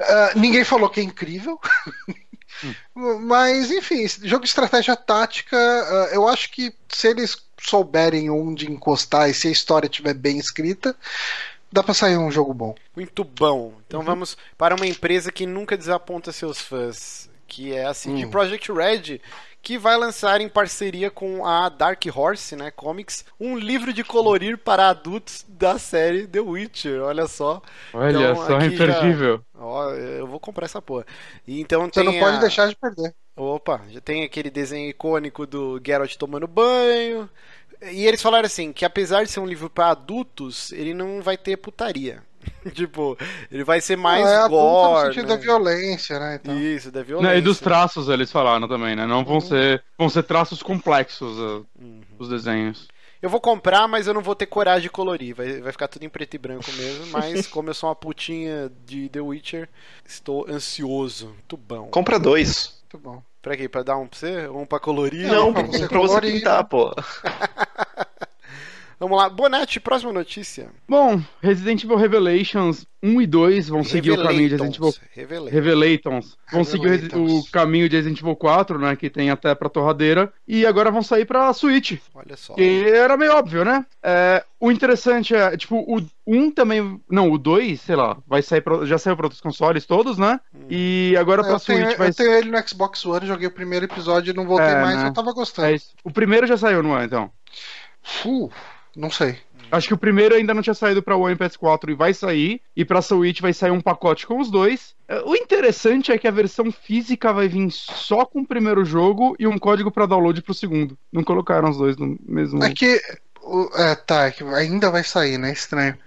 Speaker 1: Ah, ninguém falou que é incrível. Mas, enfim, jogo de estratégia tática, ah, eu acho que se eles souberem onde encostar e se a história estiver bem escrita, dá pra sair um jogo bom.
Speaker 2: Muito bom. Então
Speaker 1: Uhum.
Speaker 2: vamos para uma empresa que nunca desaponta seus fãs, que é a CD
Speaker 1: Hum.
Speaker 2: Projekt Red, que vai lançar em parceria com a Dark Horse, né, Comics, um livro de colorir para adultos da série The Witcher. Olha só.
Speaker 3: Olha
Speaker 2: Então,
Speaker 3: só,
Speaker 2: aqui já-
Speaker 3: imperdível.
Speaker 2: Ó, eu vou comprar essa porra. E então
Speaker 1: Você
Speaker 2: tem
Speaker 1: não pode
Speaker 2: a-
Speaker 1: deixar de perder.
Speaker 2: Opa, já tem aquele desenho icônico do Geralt tomando banho. E eles falaram assim, que apesar de ser um livro para adultos, ele não vai ter putaria. tipo, ele vai ser mais
Speaker 1: é
Speaker 2: gore,
Speaker 1: no sentido
Speaker 2: né?
Speaker 1: da violência, né? Então.
Speaker 2: Isso, da
Speaker 3: Não,
Speaker 2: violência.
Speaker 3: e dos traços eles falaram também, né? Não
Speaker 1: Uhum.
Speaker 3: vão ser. Vão ser traços complexos uh,
Speaker 2: Uhum.
Speaker 3: os desenhos.
Speaker 2: Eu vou comprar, mas eu não vou ter coragem de colorir. Vai, vai ficar tudo em preto e branco mesmo. Mas como eu sou uma putinha de The Witcher, estou ansioso. Muito bom.
Speaker 4: Compra dois.
Speaker 1: Muito bom.
Speaker 2: Pra quê? Pra dar um pra você? Um pra colorir?
Speaker 4: Não,
Speaker 1: pra
Speaker 4: pra,
Speaker 1: você
Speaker 4: pra você
Speaker 1: colorir.
Speaker 4: pintar, pô.
Speaker 2: Vamos lá. Bonete, próxima notícia.
Speaker 3: Bom, Resident Evil Revelations 1 e 2 vão seguir o caminho de Resident Evil
Speaker 2: Revelatons.
Speaker 3: Revelatons. Vão seguir o, caminho de Resident Evil 4, né? Que tem até pra torradeira. E agora vão sair pra Switch.
Speaker 2: Olha só.
Speaker 3: Que era meio óbvio, né? É, o interessante é, tipo, o 1 também. Não, o 2, sei lá, vai sair pra, já saiu pra outros consoles todos, né? E agora pra
Speaker 1: Eu tenho,
Speaker 3: Switch vai
Speaker 1: eu tenho ele no Xbox One, joguei o primeiro episódio e não voltei
Speaker 3: É,
Speaker 1: mais,
Speaker 3: né?
Speaker 1: eu tava gostando.
Speaker 3: É isso. O primeiro já saiu, não é? Então.
Speaker 1: Uh, não sei.
Speaker 3: Acho que o primeiro ainda não tinha saído pra One e PS4 e vai sair. E pra Switch vai sair um pacote com os dois. É, O interessante é que a versão física vai vir só com o primeiro jogo e um código pra download pro segundo. Não colocaram os dois no mesmo.
Speaker 1: É que. o- é, tá, é que ainda vai sair, né? Estranho.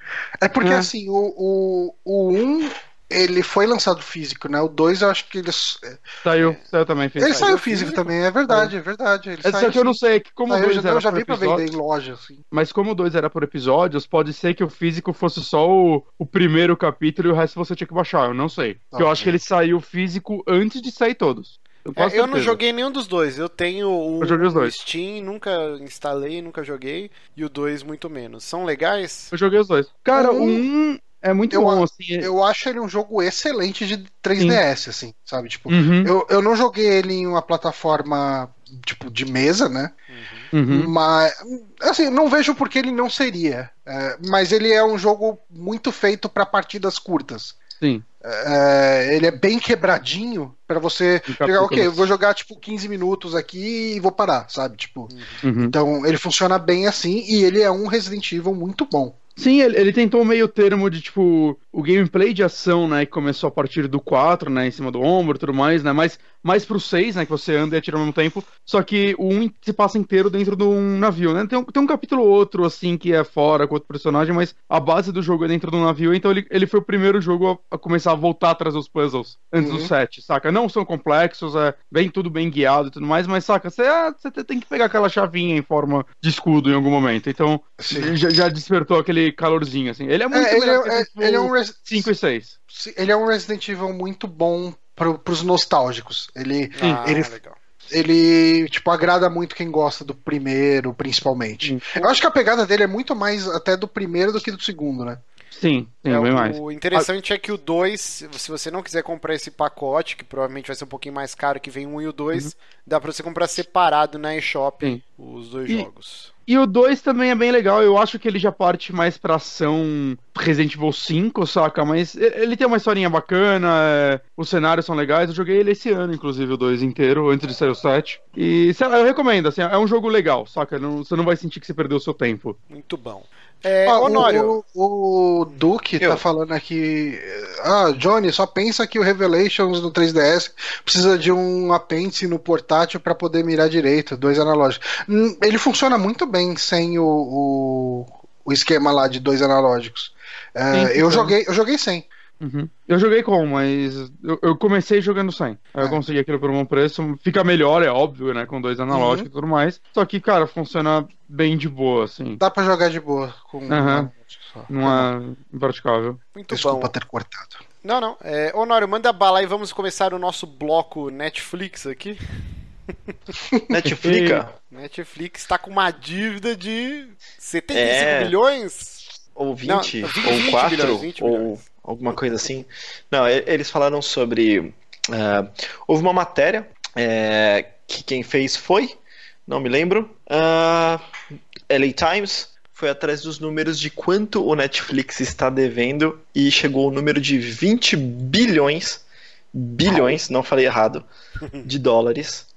Speaker 1: É porque
Speaker 3: É.
Speaker 1: assim, o, o, o 1 ele foi lançado físico, né? O 2 eu acho que eles.
Speaker 3: Saiu, saiu também. Fez.
Speaker 1: Ele saiu
Speaker 2: físico?
Speaker 1: físico também, é verdade, é verdade. Ele
Speaker 3: É,
Speaker 1: saiu,
Speaker 3: só que eu não sei, é que como o
Speaker 1: Saiu,
Speaker 3: 2
Speaker 1: eu já,
Speaker 3: era
Speaker 1: eu já vi pra vender em loja, assim.
Speaker 3: mas como o 2 era por episódios, pode ser que o físico fosse só o, o primeiro capítulo e o resto você tinha que baixar, eu não sei. Porque eu acho que ele saiu físico antes de sair todos. Eu,
Speaker 2: É, eu não joguei nenhum dos dois. Eu tenho o,
Speaker 3: Eu dois.
Speaker 2: o Steam, nunca instalei, nunca joguei. E o 2 muito menos. São legais?
Speaker 3: Eu joguei os dois. Cara,
Speaker 1: Um-
Speaker 3: o 1 é muito
Speaker 1: eu
Speaker 3: bom, assim. é-
Speaker 1: Eu acho ele um jogo excelente de 3DS, assim, sabe? Tipo,
Speaker 3: Uhum,
Speaker 1: eu, eu não joguei ele em uma plataforma, tipo, de mesa, né?
Speaker 3: uhum.
Speaker 1: Mas, assim, não vejo por que ele não seria. É, mas ele é um jogo muito feito para partidas curtas.
Speaker 3: Sim.
Speaker 1: É, ele é bem quebradinho para você jogar, ok, eu vou jogar tipo 15 minutos aqui e vou parar, sabe? Tipo,
Speaker 3: Uhum.
Speaker 1: então ele funciona bem assim e ele é um Resident Evil muito bom.
Speaker 3: Sim, ele, ele tentou meio termo de, tipo, o gameplay de ação, né, que começou a partir do 4, né, em cima do ombro e tudo mais, né, mais, mais pro 6, né, que você anda e atira ao mesmo tempo, só que o 1 se passa inteiro dentro de um navio, né, tem um, tem um capítulo ou outro, assim, que é fora com outro personagem, mas a base do jogo é dentro de um navio, então ele, ele foi o primeiro jogo a, a começar a voltar a trazer os puzzles antes
Speaker 1: Uhum.
Speaker 3: do 7, saca? Não são complexos, é bem tudo bem guiado e tudo mais, mas, saca, você, ah, tem que pegar aquela chavinha em forma de escudo em algum momento, então já, já despertou aquele calorzinho, assim. Ele é muito
Speaker 1: É, ele, é,
Speaker 3: Resident
Speaker 1: ele é um Res-
Speaker 3: 5 e 6.
Speaker 1: ele é um Resident Evil muito bom pro, pros nostálgicos. Ele,
Speaker 2: ah,
Speaker 1: ele-
Speaker 2: legal.
Speaker 1: ele tipo agrada muito quem gosta do primeiro, principalmente.
Speaker 3: Sim.
Speaker 1: Eu acho que a pegada dele é muito mais até do primeiro do que do segundo, né?
Speaker 3: Sim, sim,
Speaker 2: É,
Speaker 3: bem
Speaker 2: o,
Speaker 3: mais.
Speaker 2: o interessante é que o 2, se você não quiser comprar esse pacote, que provavelmente vai ser um pouquinho mais caro que vem o 1 e o 2, dá pra você comprar separado na eShop
Speaker 3: Uhum.
Speaker 2: Os dois
Speaker 3: E-
Speaker 2: jogos.
Speaker 3: E o 2 também é bem legal, eu acho que ele já parte mais pra ação Resident Evil 5, saca? Mas ele tem uma historinha bacana, é... os cenários são legais. Eu joguei ele esse ano, inclusive, o 2 inteiro, antes de sair o 7. E sei lá, eu recomendo, assim, é um jogo legal, saca? Não, você não vai sentir que você perdeu o seu tempo.
Speaker 2: Muito bom. É,
Speaker 1: Ah,
Speaker 2: Honório,
Speaker 1: o, o Duque
Speaker 4: Eu.
Speaker 1: tá falando aqui. Ah, Johnny, só pensa que o Revelations do 3DS precisa de um apêndice no portátil pra poder mirar direito, dois analógicos. Hum, Ele funciona muito bem sem o, o, o esquema lá de dois analógicos.
Speaker 3: Sim,
Speaker 1: eu, joguei, eu joguei sem.
Speaker 3: Uhum. Eu joguei com, mas eu, eu comecei jogando sem. Aí eu
Speaker 1: É.
Speaker 3: consegui aquilo por um bom preço. Fica melhor, é óbvio, né? Com dois analógicos e tudo mais. Só que, cara, funciona bem de boa, assim.
Speaker 1: Dá pra jogar de boa com um analógico só.
Speaker 3: Não é impraticável.
Speaker 2: muito
Speaker 1: Desculpa
Speaker 2: bom.
Speaker 1: ter cortado.
Speaker 2: Não, não. É, Honório, manda bala e vamos começar o nosso bloco Netflix aqui.
Speaker 4: Netflix
Speaker 2: Netflix tá com uma dívida de 75
Speaker 4: É.
Speaker 2: bilhões.
Speaker 4: ou 20,
Speaker 2: Não, 20,
Speaker 4: ou
Speaker 2: 20
Speaker 4: 4,
Speaker 2: milhões, 20
Speaker 4: ou
Speaker 2: milhões.
Speaker 4: Alguma coisa assim. Não, eles falaram sobre. ah, houve uma matéria é, que quem fez foi, não me lembro, ah, LA Times. Foi atrás dos números de quanto o Netflix está devendo e chegou ao número de 20 bilhões, bilhões, não falei errado, de dólares.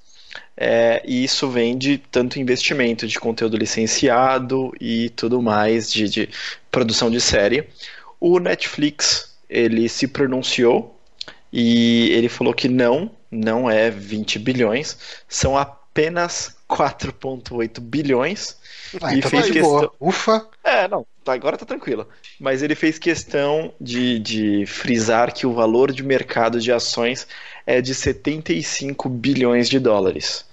Speaker 4: É, e isso vem de tanto investimento de conteúdo licenciado e tudo mais, de, de produção de série. O Netflix, ele se pronunciou e ele falou que não, não é 20 bilhões, são apenas 4,8 bilhões.
Speaker 1: Ah,
Speaker 4: E
Speaker 1: então
Speaker 4: fez
Speaker 1: tá
Speaker 4: questão-
Speaker 1: boa. Ufa.
Speaker 4: É, não, tá, agora tá tranquilo. Mas ele fez questão de, de frisar que o valor de mercado de ações é de 75 bilhões de dólares.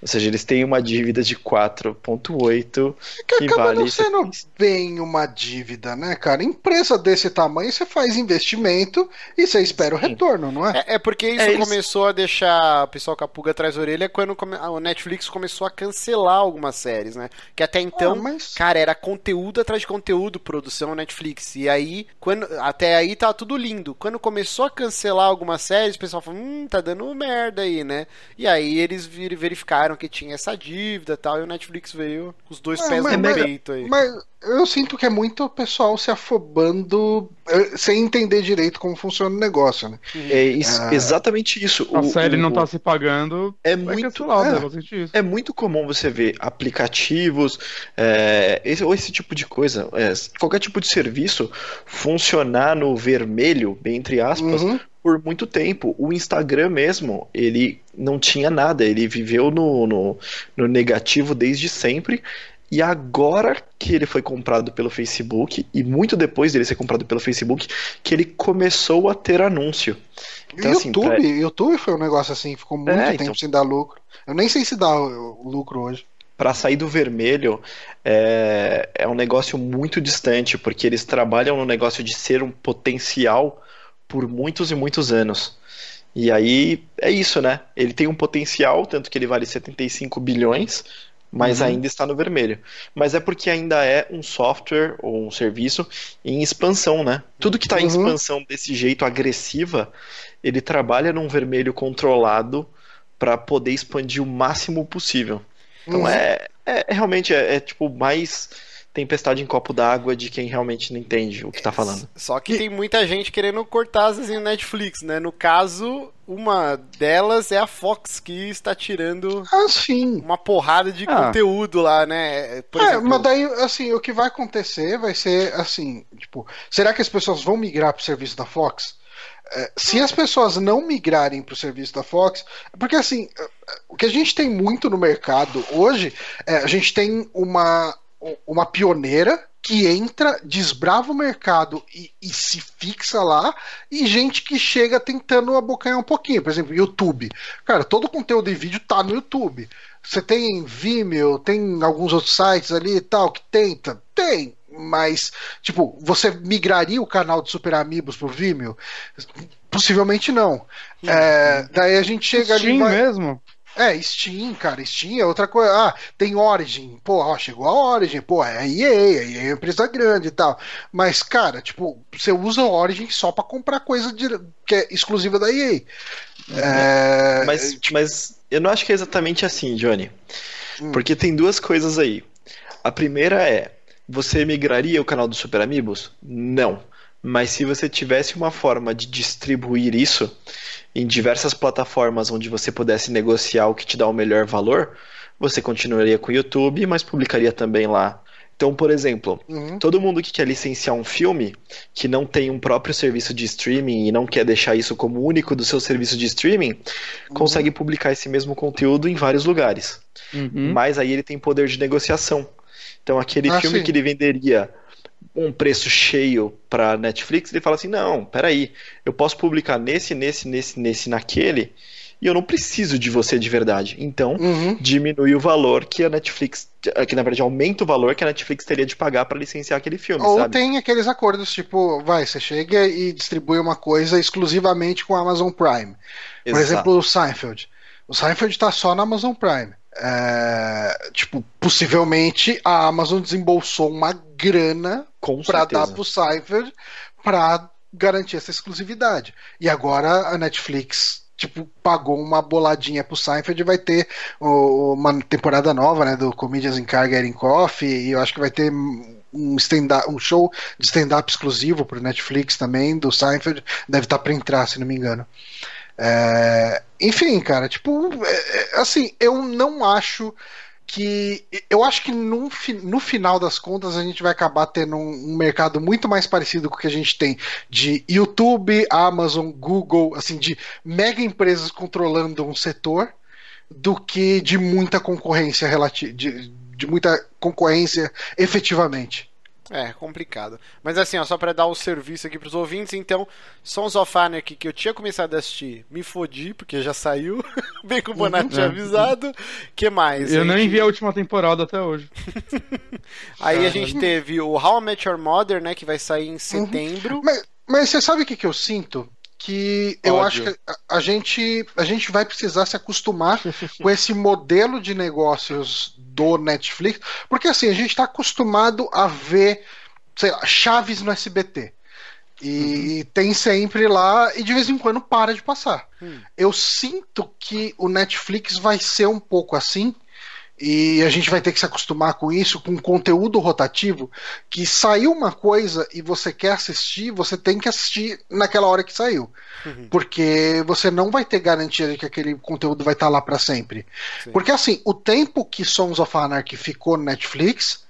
Speaker 4: Ou seja, eles têm uma dívida de 4,8
Speaker 1: Que
Speaker 4: que
Speaker 1: acaba
Speaker 4: vale
Speaker 1: não sendo bem uma dívida, né, cara? Empresa desse tamanho, você faz investimento e você espera o retorno, não é?
Speaker 2: É, é porque isso
Speaker 4: É,
Speaker 2: começou a deixar o pessoal com a pulga atrás da orelha quando o Netflix começou a cancelar algumas séries, né? Que até então,
Speaker 1: Ah, mas-
Speaker 2: cara, era conteúdo atrás de conteúdo, produção Netflix. E aí, quando até aí tá tudo lindo. Quando começou a cancelar algumas séries, o pessoal falou, hum, tá dando merda aí, né? E aí eles vir- verificaram que tinha essa dívida e tal, e o Netflix veio com os dois
Speaker 1: É,
Speaker 2: pés
Speaker 1: mas-
Speaker 2: no
Speaker 1: mas-
Speaker 2: peito aí.
Speaker 1: Mas eu sinto que é muito pessoal se afobando eh, sem entender direito como funciona o negócio, né?
Speaker 4: É isso-
Speaker 1: Ah.
Speaker 4: exatamente isso.
Speaker 3: A
Speaker 4: O-
Speaker 3: série
Speaker 4: o-
Speaker 3: não tá se pagando,
Speaker 4: É muito,
Speaker 1: é.
Speaker 3: né? Vou sentir isso.
Speaker 4: É muito comum você ver aplicativos, é, esse, ou esse tipo de coisa, é, qualquer tipo de serviço funcionar no vermelho, bem entre aspas,
Speaker 1: Uhum.
Speaker 4: por muito tempo. O Instagram mesmo, ele não tinha nada, ele viveu no, no, no negativo desde sempre. E agora que ele foi comprado pelo Facebook, e muito depois dele ser comprado pelo Facebook, que ele começou a ter anúncio. Então, assim,
Speaker 1: YouTube,
Speaker 4: pra-
Speaker 1: YouTube foi um negócio assim, ficou muito
Speaker 4: É,
Speaker 1: tempo
Speaker 4: então.
Speaker 1: sem dar lucro. Eu nem sei se dá lucro hoje.
Speaker 4: para sair do vermelho é, é um negócio muito distante, porque eles trabalham no negócio de ser um potencial por muitos e muitos anos. E aí é isso, né? Ele tem um potencial, tanto que ele vale 75 bilhões, mas
Speaker 3: Uhum.
Speaker 4: ainda está no vermelho. Mas é porque ainda é um software ou um serviço em expansão, né? Tudo que está em
Speaker 1: Uhum.
Speaker 4: expansão desse jeito agressiva, ele trabalha num vermelho controlado para poder expandir o máximo possível. Então
Speaker 1: Uhum.
Speaker 4: é, é- é realmente é, é, tipo mais tempestade em copo d'água de quem realmente não entende o que tá falando.
Speaker 2: Só que tem muita gente querendo cortar asas no Netflix, né? No caso, uma delas é a Fox, que está tirando
Speaker 1: Ah, sim.
Speaker 2: uma porrada de
Speaker 3: Ah.
Speaker 2: conteúdo lá, né? Por
Speaker 1: é,
Speaker 2: exemplo,
Speaker 1: mas daí, assim, o que vai acontecer vai ser assim, tipo, será que as pessoas vão migrar pro serviço da Fox? É, se as pessoas não migrarem pro serviço da Fox, porque assim, o que a gente tem muito no mercado hoje, é, a gente tem uma, uma pioneira que entra, desbrava o mercado e, e se fixa lá, e gente que chega tentando abocanhar um pouquinho. Por exemplo, YouTube. Cara, todo o conteúdo em vídeo tá no YouTube. Você tem Vimeo, tem alguns outros sites ali e tal que tenta? Tem. Mas, tipo, você migraria o canal de Super Amigos pro Vimeo? Possivelmente não. É, daí a gente chega ali.
Speaker 3: Steam
Speaker 1: vai-
Speaker 3: mesmo?
Speaker 1: É, Steam, cara, Steam é outra coisa. Ah, tem Origin. Pô, ó, chegou a Origin. Pô, é a EA, a EA é uma empresa grande e tal. Mas, cara, tipo, você usa o Origin só pra comprar coisa de- que é exclusiva da EA. É,
Speaker 4: Mas, mas eu não acho que é exatamente assim, Johnny.
Speaker 1: Hum.
Speaker 4: Porque tem duas coisas aí. A primeira é, Você migraria o canal do Super Amigos? Não. Mas se você tivesse uma forma de distribuir isso em diversas plataformas onde você pudesse negociar o que te dá o melhor valor, você continuaria com o YouTube, mas publicaria também lá. Então, por exemplo,
Speaker 1: Uhum.
Speaker 4: todo mundo que quer licenciar um filme que não tem um próprio serviço de streaming e não quer deixar isso como único do seu serviço de streaming,
Speaker 1: Uhum.
Speaker 4: consegue publicar esse mesmo conteúdo em vários lugares.
Speaker 3: Uhum.
Speaker 4: Mas aí ele tem poder de negociação. Então, aquele
Speaker 1: Ah,
Speaker 4: filme
Speaker 1: sim.
Speaker 4: que ele venderia um preço cheio para Netflix, ele fala assim: não, peraí, eu posso publicar nesse, nesse, nesse, nesse, naquele, e eu não preciso de você de verdade. Então,
Speaker 1: Uhum.
Speaker 4: diminui o valor que a Netflix, que na verdade aumenta o valor que a Netflix teria de pagar para licenciar aquele filme,
Speaker 1: Ou
Speaker 4: sabe?
Speaker 1: tem aqueles acordos, tipo, vai, você chega e distribui uma coisa exclusivamente com a Amazon Prime. Por
Speaker 4: Exato.
Speaker 1: exemplo, o Seinfeld. O Seinfeld tá só na Amazon Prime. É, tipo, possivelmente a Amazon desembolsou uma grana
Speaker 4: certeza.
Speaker 1: dar pro Seinfeld pra garantir essa exclusividade. E agora a Netflix, tipo, pagou uma boladinha pro Seinfeld e vai ter o- uma temporada nova, né, do Comedians in Car Getting Coffee, e eu acho que vai ter um, stand um show de stand-up exclusivo pro Netflix também, do Seinfeld, deve estar pra entrar, se não me engano. É, enfim, cara, tipo, é- é, assim, eu não acho que. Eu acho que no, no final das contas a gente vai acabar tendo um, um mercado muito mais parecido com o que a gente tem de YouTube, Amazon, Google, assim, de mega empresas controlando um setor, do que de muita concorrência relativa. De, de muita concorrência efetivamente.
Speaker 2: É, complicado. Mas assim, ó, só pra dar o serviço aqui pros ouvintes, então, Sons of Anarchy, que eu tinha começado a assistir, me fodi, porque já saiu, bem que o Bonatti tinha avisado. que mais?
Speaker 3: Eu
Speaker 2: A
Speaker 3: nem
Speaker 2: gente-
Speaker 3: vi a última temporada até hoje.
Speaker 2: Aí a gente teve o How I Met Your Mother, né, que vai sair em setembro.
Speaker 1: Mas, mas você sabe o que, que eu sinto? Que eu
Speaker 3: Ódio.
Speaker 1: acho que a, a gente, a gente vai precisar se acostumar com esse modelo de negócios do Netflix, porque assim, a gente está acostumado a ver, sei lá, Chaves no SBT. E tem sempre lá, e de vez em quando para de passar.
Speaker 2: Hum.
Speaker 1: Eu sinto que o Netflix vai ser um pouco assim, e a gente vai ter que se acostumar com isso, com conteúdo rotativo, que saiu uma coisa e você quer assistir, você tem que assistir naquela hora que saiu.
Speaker 2: Uhum.
Speaker 1: Porque você não vai ter garantia de que aquele conteúdo vai estar lá para sempre.
Speaker 2: Sim.
Speaker 1: Porque assim, o tempo que Sons of Anarchy ficou no Netflix,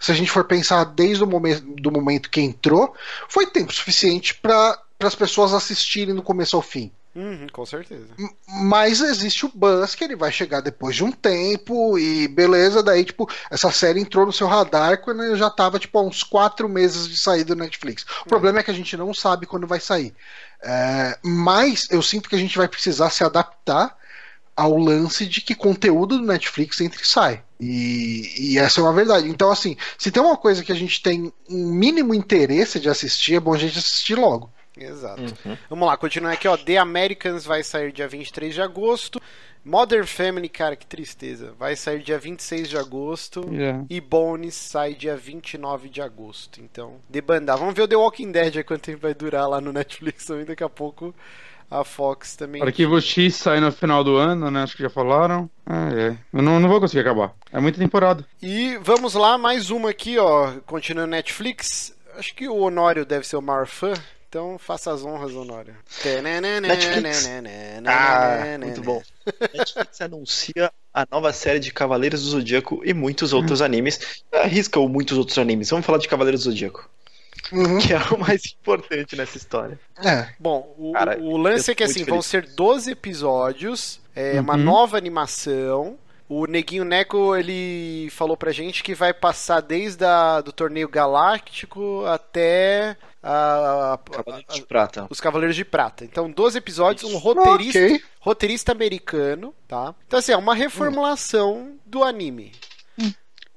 Speaker 1: se a gente for pensar desde o momento, do momento que entrou, foi tempo suficiente para as pessoas assistirem do começo ao fim.
Speaker 2: Uhum, com certeza.
Speaker 1: Mas existe o buzz que ele vai chegar depois de um tempo e beleza, daí tipo, essa série entrou no seu radar quando ele já tava tipo há uns quatro meses de saída do Netflix. O problema é que a gente não sabe quando vai sair. É, mas eu sinto que a gente vai precisar se adaptar ao lance de que conteúdo do Netflix entra e sai. E, e essa é uma verdade. Então, assim, se tem uma coisa que a gente tem um mínimo interesse de assistir, é bom a gente assistir logo.
Speaker 2: Exato.
Speaker 4: Uhum.
Speaker 2: Vamos lá, continuando aqui, ó. The Americans vai sair dia 23 de agosto. Modern Family, cara, que tristeza. Vai sair dia 26 de agosto.
Speaker 3: É.
Speaker 2: E Bones sai dia 29 de agosto. Então, debandar. Vamos ver o The Walking Dead aí quanto tempo vai durar lá no Netflix também. Daqui a pouco a Fox também.
Speaker 3: Arquivo X sai no final do ano, né? Acho que já falaram. É, é. Eu não, não vou conseguir acabar. É muita temporada.
Speaker 2: E vamos lá, mais uma aqui, ó. Continuando Netflix. Acho que o Honório deve ser o maior fã. Então faça as honras, Honório.
Speaker 4: Netflix. Ah, muito bom. Netflix anuncia a nova série de Cavaleiros do Zodíaco e muitos outros animes. Arrisca ou muitos outros animes. Vamos falar de Cavaleiros do Zodíaco,
Speaker 1: Uhum.
Speaker 4: que é o mais importante nessa história.
Speaker 1: É.
Speaker 2: Bom, o,
Speaker 4: Cara,
Speaker 2: o lance é que assim, vão ser 12 episódios, é uma
Speaker 3: Uhum.
Speaker 2: nova animação. O Neguinho Neco, ele falou pra gente que vai passar desde a, do torneio galáctico até a- a-
Speaker 4: Cavaleiros de
Speaker 2: a-
Speaker 4: Prata.
Speaker 2: os Cavaleiros de Prata. Então, 12 episódios, um roteirista,
Speaker 1: Ok.
Speaker 2: roteirista americano, tá? Então, assim, é uma reformulação do anime.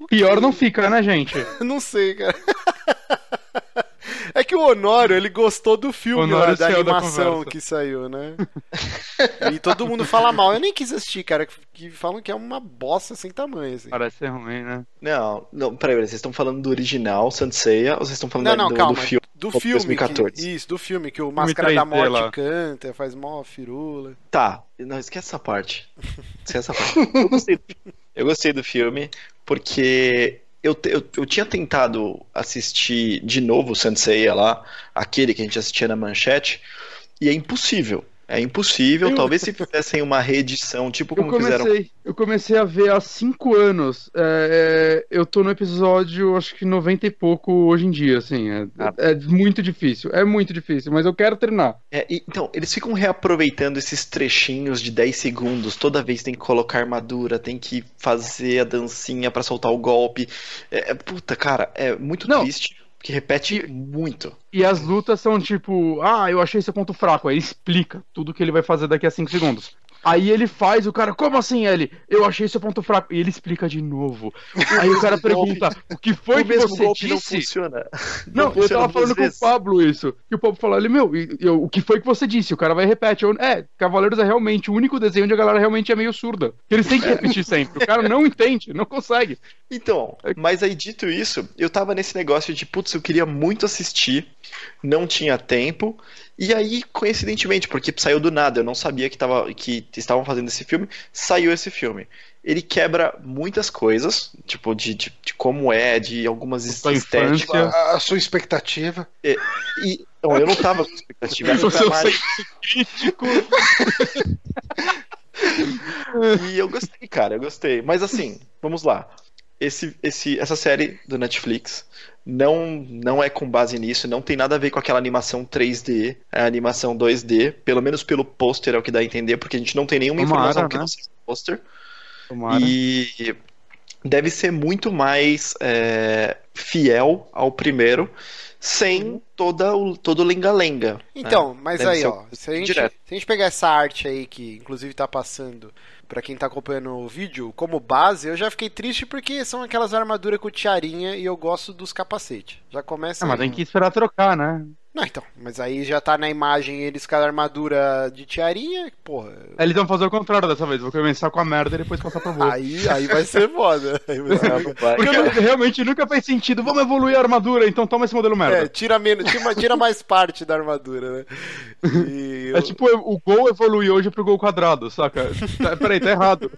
Speaker 3: Pior não fica, né, gente?
Speaker 2: Não sei, cara. É que o Honório, ele gostou do filme
Speaker 3: Honório
Speaker 2: lá, da
Speaker 3: da
Speaker 2: animação
Speaker 3: conversa.
Speaker 2: que saiu, né? e todo mundo fala mal. Eu nem quis assistir, cara, que- que falam que é uma bosta sem tamanho, assim.
Speaker 3: Parece ser ruim, né?
Speaker 4: Não, não, peraí, vocês estão falando do original, Sanseia, ou vocês estão falando
Speaker 2: Não, não,
Speaker 4: do,
Speaker 2: calma.
Speaker 4: do filme?
Speaker 2: Do
Speaker 4: de
Speaker 2: filme.
Speaker 4: 2014?
Speaker 2: Que, isso, do filme, que o Máscara da
Speaker 3: 3D
Speaker 2: Morte
Speaker 3: lá.
Speaker 2: canta, faz mó firula.
Speaker 4: Tá, não, esquece essa parte. Esquece essa parte. Eu gostei, eu gostei do filme porque eu, eu, eu tinha tentado assistir de novo o Sensei lá, aquele que a gente assistia na manchete, e é impossível. É impossível.
Speaker 3: Eu-
Speaker 4: Talvez se fizessem uma reedição, tipo
Speaker 3: Eu
Speaker 4: como fizeram.
Speaker 3: comecei, eu comecei a ver há cinco anos. É, é, eu tô no episódio, acho que 90 e pouco hoje em dia, assim. É,
Speaker 4: Ah.
Speaker 3: é muito difícil. É muito difícil, mas eu quero terminar.
Speaker 4: É, então, eles ficam reaproveitando esses trechinhos de 10 segundos. Toda vez tem que colocar armadura, tem que fazer a dancinha pra soltar o golpe. É, é- puta, cara, é muito
Speaker 3: Não.
Speaker 4: triste, porque repete muito.
Speaker 3: E as lutas são tipo, ah, eu achei esse ponto fraco. Aí ele explica tudo que ele vai fazer daqui a 5 segundos. Aí ele faz, o cara, como assim, ele? Eu achei seu ponto fraco. E ele explica de novo. Aí o cara pergunta, o que foi
Speaker 4: o
Speaker 3: que
Speaker 4: mesmo
Speaker 3: você
Speaker 4: golpe não
Speaker 3: disse?
Speaker 4: funciona.
Speaker 3: Não, eu
Speaker 4: funciona
Speaker 3: tava falando
Speaker 4: duas
Speaker 3: com o
Speaker 4: vezes.
Speaker 3: Pablo isso. E o Pablo falou, ele, meu, e- e o que foi que você disse? O cara vai e repete. Eu, é, Cavaleiros é realmente o único desenho onde a galera realmente é meio surda. Eles têm que repetir sempre. O cara não entende, não consegue.
Speaker 4: Então, mas aí dito isso, eu tava nesse negócio de, putz, eu queria muito assistir, não tinha tempo, e aí, coincidentemente, porque saiu do nada, eu não sabia que, tava, que estavam fazendo esse filme, saiu esse filme. Ele quebra muitas coisas, tipo, de, de, de como é, de algumas
Speaker 3: Sua
Speaker 4: estéticas.
Speaker 1: A, a sua expectativa.
Speaker 4: E, não, eu não tava com expectativa. pra mais-
Speaker 3: senso crítico.
Speaker 4: E eu gostei, cara, eu gostei. Mas assim, vamos lá. Esse, esse, essa série do Netflix não, não é com base nisso, não tem nada a ver com aquela animação 3D, é animação 2D, pelo menos pelo pôster é o que dá a entender, porque a gente não tem nenhuma
Speaker 3: Tomara,
Speaker 4: informação que
Speaker 3: né?
Speaker 4: não seja pôster.
Speaker 3: Tomara.
Speaker 4: E deve ser muito mais é, fiel ao primeiro, sem toda o, todo o lenga-lenga.
Speaker 2: Então, mas
Speaker 4: deve
Speaker 2: aí, ó, se a, gente, se a gente pegar essa arte aí, que inclusive tá passando pra quem tá acompanhando o vídeo, como base, eu já fiquei triste porque são aquelas armaduras com tiarinha e eu gosto dos capacetes. Já começa.
Speaker 3: Ah, mas tem que esperar trocar, né?
Speaker 2: Não, então, mas aí já tá na imagem eles com a armadura de tiarinha, porra.
Speaker 3: Eles vão fazer o contrário dessa vez. Vou começar com a merda e depois passar pro bom.
Speaker 2: Aí, aí vai ser foda. Vai ser-
Speaker 4: Não, não
Speaker 3: Porque nunca- realmente nunca fez sentido. Vamos evoluir a armadura, então toma esse modelo
Speaker 2: É,
Speaker 3: merda.
Speaker 2: tira, menos, tira, tira mais parte da armadura, né? E
Speaker 3: É, tipo o gol evolui hoje pro gol quadrado, saca? Tá, peraí, tá errado.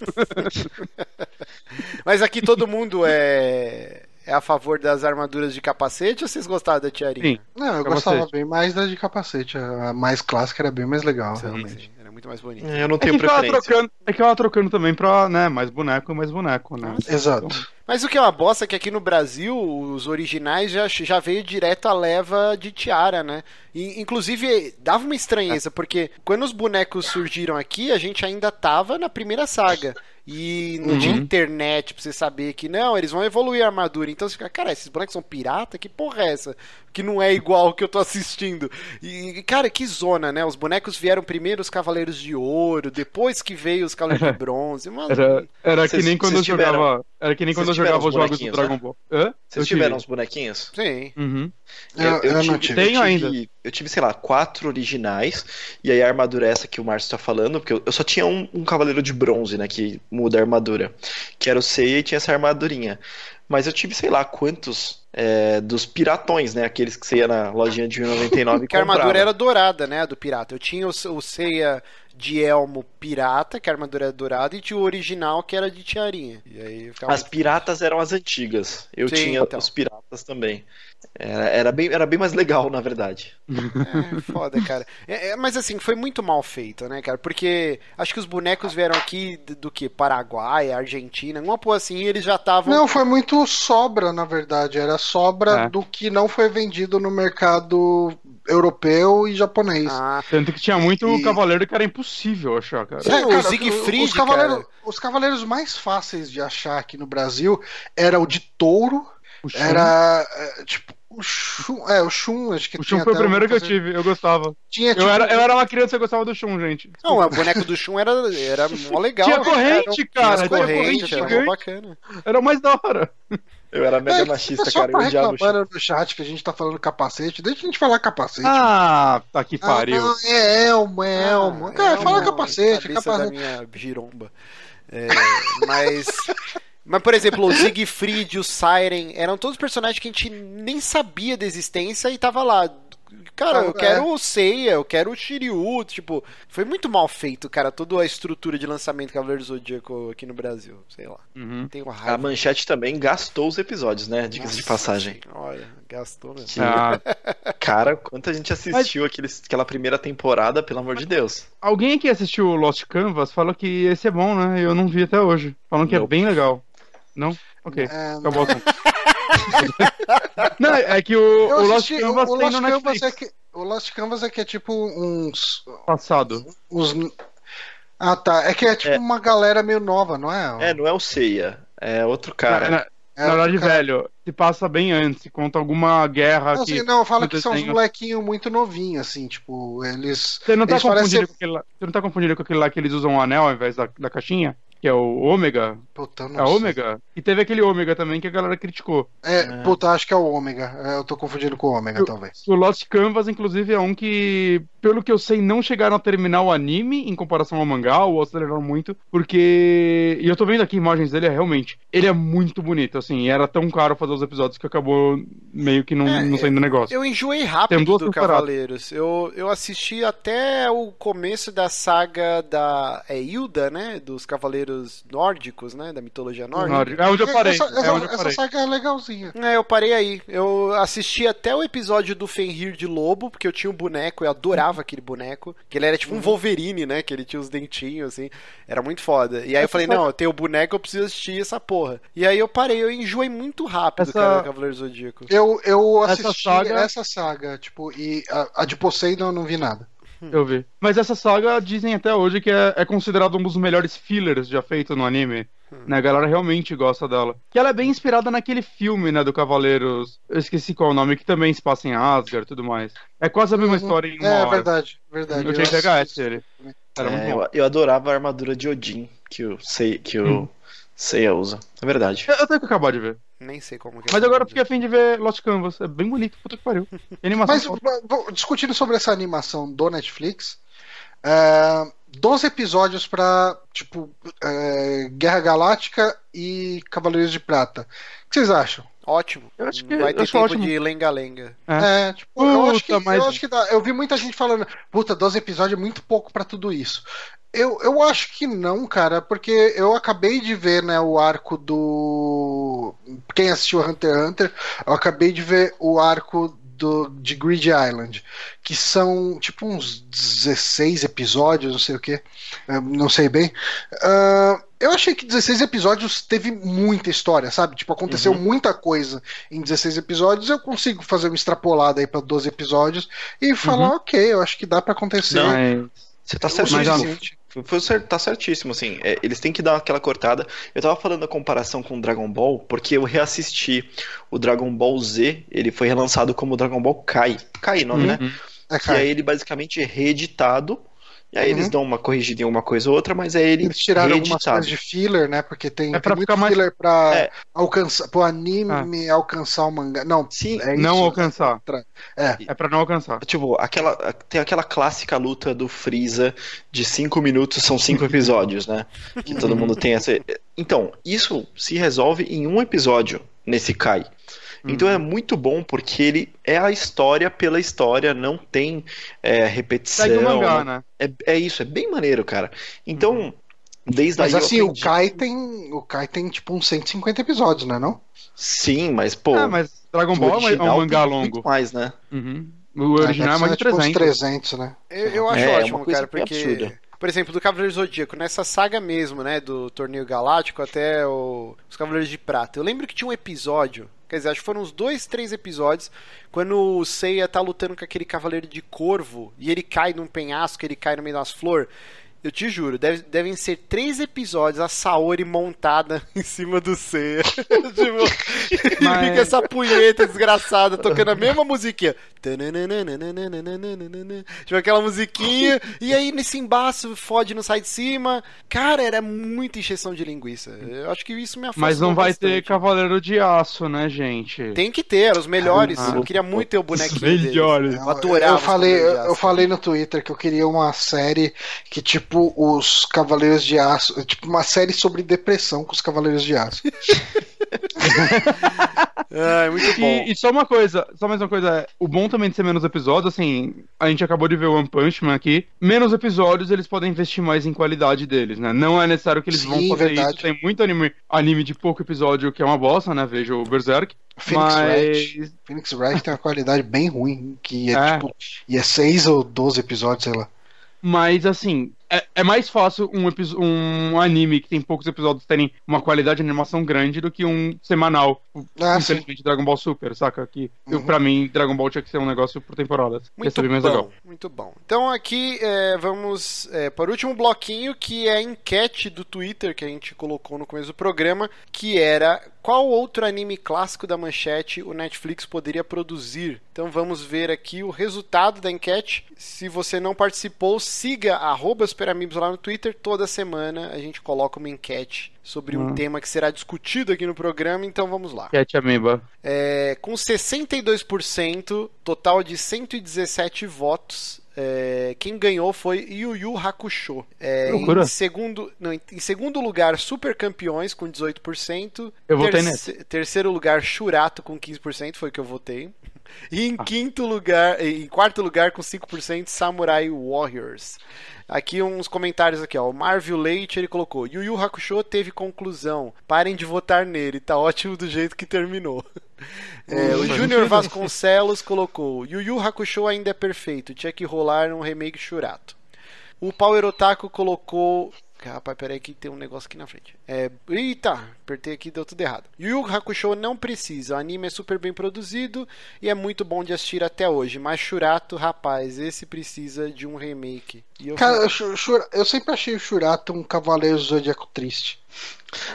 Speaker 2: Mas aqui todo mundo é, é a favor das armaduras de capacete ou vocês gostaram da tiarinha?
Speaker 3: Sim.
Speaker 1: Não, eu
Speaker 3: Capacete.
Speaker 1: gostava bem mais da de capacete. A mais clássica era bem mais legal,
Speaker 2: Sim,
Speaker 1: realmente.
Speaker 2: sim, era muito mais bonito.
Speaker 4: Eu não
Speaker 3: É
Speaker 4: tenho
Speaker 3: que,
Speaker 4: preferência.
Speaker 3: trocando, é que ficava trocando também pra, né, mais boneco e mais boneco, né?
Speaker 1: Exato.
Speaker 2: Mas o que é uma bosta é que aqui no Brasil, os originais já, já veio direto a leva de tiara, né? E, inclusive, dava uma estranheza, porque quando os bonecos surgiram aqui, a gente ainda tava na primeira saga. E não
Speaker 3: Uhum.
Speaker 2: tinha internet pra você saber que não, eles vão evoluir a armadura. Então você fica, cara, esses bonecos são pirata? Que porra é essa? Que não é igual o que eu tô assistindo. E, cara, que zona, né? Os bonecos vieram primeiro os Cavaleiros de Ouro, depois que veio os Cavaleiros de Bronze. Mano,
Speaker 3: Era, era que nem quando eu
Speaker 4: tiveram-
Speaker 3: jogava. Era que nem quando eu
Speaker 4: vocês
Speaker 3: jogava os jogos do
Speaker 4: bonequinhos,
Speaker 3: Dragon
Speaker 4: né?
Speaker 3: Ball. Hã?
Speaker 4: Vocês
Speaker 3: Eu tive.
Speaker 4: tiveram uns bonequinhos?
Speaker 2: sim.
Speaker 3: Uhum.
Speaker 1: Eu, eu não
Speaker 4: tive,
Speaker 1: tive.
Speaker 3: Tenho
Speaker 4: eu
Speaker 3: ainda.
Speaker 4: tive- Eu tive, sei lá, quatro originais. E aí a armadura é essa que o Márcio tá falando, porque eu, eu só tinha um, um cavaleiro de bronze, né? Que muda a armadura. Que era o Seiya e tinha essa armadurinha. Mas eu tive, sei lá, quantos é, dos piratões, né? Aqueles que você ia na lojinha de 1,99 e
Speaker 2: Que a armadura era dourada, né? Do pirata. Eu tinha o, o Seiya de elmo pirata, que a armadura era dourada, e tinha o original, que era de tiarinha. E.
Speaker 4: As piratas eram as antigas. Eu
Speaker 2: Sim,
Speaker 4: tinha
Speaker 2: então.
Speaker 4: os piratas também. Era, era bem, era bem mais legal, na verdade.
Speaker 2: É, foda, cara. É, é, mas assim, foi muito mal feito, né, cara? Porque acho que os bonecos vieram aqui do, do que? Paraguai, Argentina, uma porra assim, e eles já estavam.
Speaker 1: Não, foi muito sobra, na verdade. Era sobra
Speaker 3: É.
Speaker 1: do que não foi vendido no mercado europeu e japonês.
Speaker 2: Ah,
Speaker 3: Tanto que tinha muito
Speaker 1: E-
Speaker 3: cavaleiro que era impossível achar, cara.
Speaker 2: Sim,
Speaker 1: É,
Speaker 2: o
Speaker 1: cara,
Speaker 2: Siegfried,
Speaker 1: os, cavaleiros,
Speaker 2: cara.
Speaker 1: os cavaleiros mais fáceis de achar aqui no Brasil era o de touro,
Speaker 3: O
Speaker 1: era é, tipo o Shun, é, o Shun, acho que
Speaker 3: o
Speaker 1: tinha
Speaker 3: Shun foi o primeiro que eu tive, eu gostava.
Speaker 1: Tinha,
Speaker 3: Eu
Speaker 1: tipo,
Speaker 3: era, eu era uma criança e gostava do Shun, gente.
Speaker 2: não, o boneco do Shun era, era mó legal.
Speaker 3: Tinha
Speaker 2: né?
Speaker 3: corrente,
Speaker 2: Tinha
Speaker 3: cara, tinha corrente
Speaker 2: era mó
Speaker 3: gigante.
Speaker 2: bacana.
Speaker 3: Era o mais da hora.
Speaker 4: Eu era mega
Speaker 1: É,
Speaker 4: machista,
Speaker 1: só
Speaker 4: cara. Eu odiava o Shun.
Speaker 1: reclamar no chat que a gente tá falando capacete, deixa a gente falar capacete.
Speaker 3: Ah, tá que
Speaker 1: Ah,
Speaker 3: pariu.
Speaker 1: não, é Elmo, é Elmo.
Speaker 2: Ah,
Speaker 1: Cara,
Speaker 2: Elmo,
Speaker 1: fala capacete,
Speaker 2: cabeça
Speaker 1: capacete.
Speaker 2: da minha giromba. É, mas, mas, por exemplo, o Siegfried, o Siren, eram todos personagens que a gente nem sabia da existência e tava lá. Cara, eu
Speaker 1: é.
Speaker 2: quero o Seiya, eu quero o Shiryu, tipo, foi muito mal feito, cara, toda a estrutura de lançamento Cavaleiro do Zodíaco aqui no Brasil, sei lá.
Speaker 3: Uhum.
Speaker 2: Tenho
Speaker 4: A manchete também gastou os episódios, né? Diga-se de passagem.
Speaker 2: Olha, gastou mesmo.
Speaker 4: Que-
Speaker 3: Ah,
Speaker 4: Cara, quanta gente assistiu aqueles, aquela primeira temporada, pelo amor de Deus.
Speaker 3: alguém aqui assistiu Lost Canvas falou que esse é bom, né? Eu não vi até hoje. Falam que é
Speaker 4: Nope.
Speaker 3: bem legal. Não? Ok.
Speaker 1: É,
Speaker 3: Acabou o assunto. Não, é que o,
Speaker 1: eu
Speaker 3: o Lost Canvas
Speaker 1: o, o
Speaker 3: tem
Speaker 1: Lost
Speaker 3: no
Speaker 1: Canvas é que o Lost Canvas é que é tipo uns
Speaker 3: passado.
Speaker 1: uns Ah, tá. É que é tipo
Speaker 4: É.
Speaker 1: uma galera meio nova, não é?
Speaker 4: É, não é o Seiya, é outro cara.
Speaker 3: Na, na-
Speaker 1: É
Speaker 3: na verdade,
Speaker 1: cara.
Speaker 3: velho, se passa bem antes, se conta alguma guerra
Speaker 1: Não,
Speaker 3: que.
Speaker 1: assim, não, fala que são uns molequinhos muito novinhos, assim, tipo, eles.
Speaker 3: Você não tá
Speaker 1: Eles parecem ser-
Speaker 3: com aquele lá, Você não tá confundindo com aquele lá que eles usam um anel ao invés da, da caixinha? Que é o ômega?
Speaker 1: Puta, eu
Speaker 3: É
Speaker 1: não sei.
Speaker 3: ômega? E teve aquele ômega também que a galera criticou.
Speaker 1: É,
Speaker 4: É.
Speaker 1: puta, acho que é o Ômega. É, Eu tô confundindo com o Ômega, talvez.
Speaker 3: O Lost Canvas, inclusive, é um que, pelo que eu sei, não chegaram a terminar o anime em comparação ao mangá, ou aceleraram muito, porque. E eu tô vendo aqui imagens dele, é realmente. Ele é muito bonito, assim, e era tão caro fazer os episódios que acabou meio que não,
Speaker 2: É,
Speaker 3: não saindo negócio.
Speaker 2: Eu enjoei
Speaker 3: Tem
Speaker 2: rápido
Speaker 3: duas
Speaker 2: do
Speaker 3: temporadas.
Speaker 2: Cavaleiros. Eu, eu assisti até o começo da saga da é Hilda, né? Dos Cavaleiros nórdicos, né? Da mitologia nórdica.
Speaker 3: É onde eu parei.
Speaker 1: Essa,
Speaker 3: é
Speaker 1: essa-
Speaker 3: onde eu
Speaker 1: essa
Speaker 3: parei.
Speaker 1: saga é legalzinha.
Speaker 2: É, eu parei aí. Eu assisti até o episódio do Fenrir de Lobo, porque eu tinha um boneco, eu adorava aquele boneco. Que ele era tipo um Wolverine, né? Que ele tinha os dentinhos, assim. Era muito foda. E aí eu falei, não, eu tenho o boneco, eu preciso assistir essa porra. E aí eu parei, eu enjoei muito rápido,
Speaker 3: Essa-
Speaker 2: cara, Cavaleiro Zodíaco.
Speaker 1: Eu, eu
Speaker 3: Essa
Speaker 1: assisti
Speaker 3: saga-
Speaker 1: essa saga, tipo, e a, a de Poseidon eu não vi nada.
Speaker 3: Eu vi. Mas essa saga dizem até hoje que é, é considerado um dos melhores fillers já feito no anime. Né, a galera realmente gosta dela. Que ela é bem inspirada naquele filme, né, do Cavaleiros. Eu esqueci qual é o nome, que também se passa em Asgard e tudo mais. É quase a mesma história em uma
Speaker 1: É
Speaker 3: hora.
Speaker 1: verdade, verdade.
Speaker 3: Eu tinha VHS ele. Era muito
Speaker 4: É,
Speaker 3: bom.
Speaker 4: eu, eu adorava a armadura de Odin que o, Sei, que o
Speaker 3: Hum.
Speaker 4: Seiya usa. É verdade.
Speaker 3: Eu, eu tenho que acabar de ver.
Speaker 2: Nem sei como que é.
Speaker 3: Mas agora eu fiquei afim de ver Lost Canvas. É bem bonito, puta que pariu. Animação.
Speaker 1: Mas discutindo sobre essa animação do Netflix, é, 12 episódios pra, tipo, é, Guerra Galáctica e Cavaleiros de Prata. O que vocês acham?
Speaker 2: Ótimo.
Speaker 3: Eu acho que-
Speaker 2: Vai ter tempo
Speaker 3: ótimo.
Speaker 2: de lenga-lenga.
Speaker 1: É, tipo, eu, acho que,
Speaker 3: Puta, mas-
Speaker 1: eu acho que dá. Eu vi muita gente falando, puta, 12 episódios é muito pouco pra tudo isso. Eu, eu acho que não, cara, porque eu acabei de ver, né, o arco do. Quem assistiu Hunter x Hunter, eu acabei de ver o arco do, de Grid Island, que são tipo uns 16 episódios, não sei o que, não sei bem. Ah, eu achei que 16 episódios teve muita história, sabe? Tipo, aconteceu muita coisa em 16 episódios. Eu consigo fazer uma extrapolada aí pra 12 episódios e falar, ok, eu acho que dá pra acontecer.
Speaker 4: Não,
Speaker 3: Mas-
Speaker 4: Você tá
Speaker 1: o
Speaker 4: certíssimo.
Speaker 1: suficiente.
Speaker 4: Foi- foi cer- tá certíssimo, assim. É, eles têm que dar aquela cortada. Eu tava falando da comparação com o Dragon Ball, porque eu reassisti o Dragon Ball Z, ele foi relançado como Dragon Ball Kai. Kai, nome, né?
Speaker 3: Uhum.
Speaker 1: É,
Speaker 4: Que
Speaker 1: cara,
Speaker 4: é ele basicamente reeditado. E aí eles
Speaker 1: Uhum.
Speaker 4: dão uma corrigida em uma coisa ou outra, mas é ele
Speaker 1: eles tiraram algumas coisas de filler, né? Porque tem,
Speaker 3: É pra
Speaker 1: tem muito
Speaker 3: ficar mais-
Speaker 1: filler pra
Speaker 4: É.
Speaker 1: alcançar, pro anime alcançar o mangá. Não,
Speaker 4: Sim,
Speaker 1: é isso.
Speaker 3: Não alcançar.
Speaker 1: É.
Speaker 3: É pra não alcançar.
Speaker 4: Tipo, aquela, tem aquela clássica luta do Freeza de cinco minutos, são cinco episódios, né? Que todo mundo tem essa. Então, isso se resolve em um episódio nesse Kai. Então é muito bom porque ele é a história pela história, não tem é, repetição.
Speaker 3: Segue o mangá, né?
Speaker 4: É, é isso, é bem maneiro, cara. Então, desde
Speaker 1: Mas assim, o
Speaker 4: aprendi-
Speaker 1: Kai tem. O Kai tem tipo uns 150 episódios, não é não?
Speaker 4: Sim, mas pô.
Speaker 3: Ah, mas Dragon
Speaker 4: o
Speaker 3: Ball é um
Speaker 4: original
Speaker 3: mangá longo.
Speaker 4: Muito mais, né?
Speaker 3: Uhum. O original é mais de
Speaker 1: tipo, uns
Speaker 3: 300.
Speaker 1: 300, né?
Speaker 2: Eu, eu acho
Speaker 4: É, é uma
Speaker 2: ótimo,
Speaker 4: coisa
Speaker 2: cara, porque.
Speaker 4: absurda.
Speaker 2: Por exemplo, do Cavaleiro Zodíaco, nessa saga mesmo, né? Do Torneio Galáctico até o- os Cavaleiros de Prata. Eu lembro que tinha um episódio, quer dizer, acho que foram uns dois, três episódios, quando o Seiya tá lutando com aquele Cavaleiro de Corvo e ele cai num penhasco, ele cai no meio das flores. Eu te juro, deve- devem ser três episódios a Saori montada em cima do Seiya. tipo, e
Speaker 3: Mas-
Speaker 2: fica essa punheta desgraçada tocando a mesma musiquinha. Tipo aquela musiquinha, e aí nesse embaço fode não sai de cima. Cara, era muita encheção de linguiça. Eu acho que isso me afastou
Speaker 3: Mas não vai ter
Speaker 2: bastante.
Speaker 3: Cavaleiro de Aço, né, gente?
Speaker 2: Tem que ter, eram os melhores.
Speaker 3: Ah,
Speaker 2: eu queria muito ter o bonequinho
Speaker 3: Os
Speaker 2: deles.
Speaker 3: melhores.
Speaker 2: Eu adorava
Speaker 1: Eu
Speaker 2: os
Speaker 1: falei, eu, eu falei no Twitter que eu queria uma série que, tipo, os Cavaleiros de Aço. Tipo, uma série sobre depressão com os Cavaleiros de Aço.
Speaker 2: É, muito bom.
Speaker 3: E, e só uma coisa, só mais uma coisa, o bom também de ser menos episódios, assim, a gente acabou de ver o One Punch Man aqui, menos episódios eles podem investir mais em qualidade deles, né? Não é necessário que eles
Speaker 1: Sim,
Speaker 3: vão fazer
Speaker 1: verdade.
Speaker 3: isso, tem muito anime, anime de pouco episódio que é uma bosta, né? Veja o Berserk,
Speaker 1: Phoenix
Speaker 3: mas...
Speaker 1: Wright. Phoenix Wright tem uma qualidade bem ruim, que é,
Speaker 3: É.
Speaker 1: tipo, e é 6 ou 12 episódios, sei lá.
Speaker 3: Mas assim, é, é mais fácil um, um anime que tem poucos episódios terem uma qualidade de animação grande do que um semanal.
Speaker 1: Ah, sim.
Speaker 3: Infelizmente, Dragon Ball Super, saca? Que eu,
Speaker 1: Uhum.
Speaker 3: pra mim, Dragon Ball tinha que ser um negócio por temporadas. Ia
Speaker 2: Muito
Speaker 3: mais
Speaker 2: bom,
Speaker 3: legal.
Speaker 2: muito bom. Então aqui é, vamos é, para o último bloquinho, que é a enquete do Twitter que a gente colocou no começo do programa, que era qual outro anime clássico da manchete o Netflix poderia produzir. Então vamos ver aqui o resultado da enquete. Se você não participou, siga arroba Superamigos lá no Twitter. Toda semana a gente coloca uma enquete sobre um
Speaker 3: Hum.
Speaker 2: tema que será discutido aqui no programa. Então vamos lá.
Speaker 3: Cat Ameba.
Speaker 2: É, com 62%, total de 117 votos. é, quem ganhou foi Yu Yu Hakusho. É,
Speaker 3: Loucura.
Speaker 2: em, segundo, não, em, segundo lugar, Super Campeões com 18%.
Speaker 3: Eu votei
Speaker 2: Terce- Terceiro lugar, Shurato com 15%, foi o que eu votei. E
Speaker 3: Ah.
Speaker 2: em quinto lugar, em quarto lugar com 5%, Samurai Warriors. Aqui uns comentários aqui, ó. O Marvel Leite, ele colocou: Yu Yu Hakusho teve conclusão. Parem de votar nele, tá ótimo do jeito que terminou. É, o
Speaker 3: Ufa,
Speaker 2: Júnior Vasconcelos colocou: Yu Yu Hakusho ainda é perfeito, tinha que rolar um remake Shurato. O Power Otaku colocou. Rapaz, peraí que tem um negócio aqui na frente. É... Eita, apertei aqui deu tudo errado. Yu Yu Hakusho não precisa, o anime é super bem produzido e é muito bom de assistir até hoje. Mas Shurato, rapaz, esse precisa de um remake. E eu
Speaker 1: Cara, eu, eu sempre achei o Shurato um cavaleiro do zodíaco triste.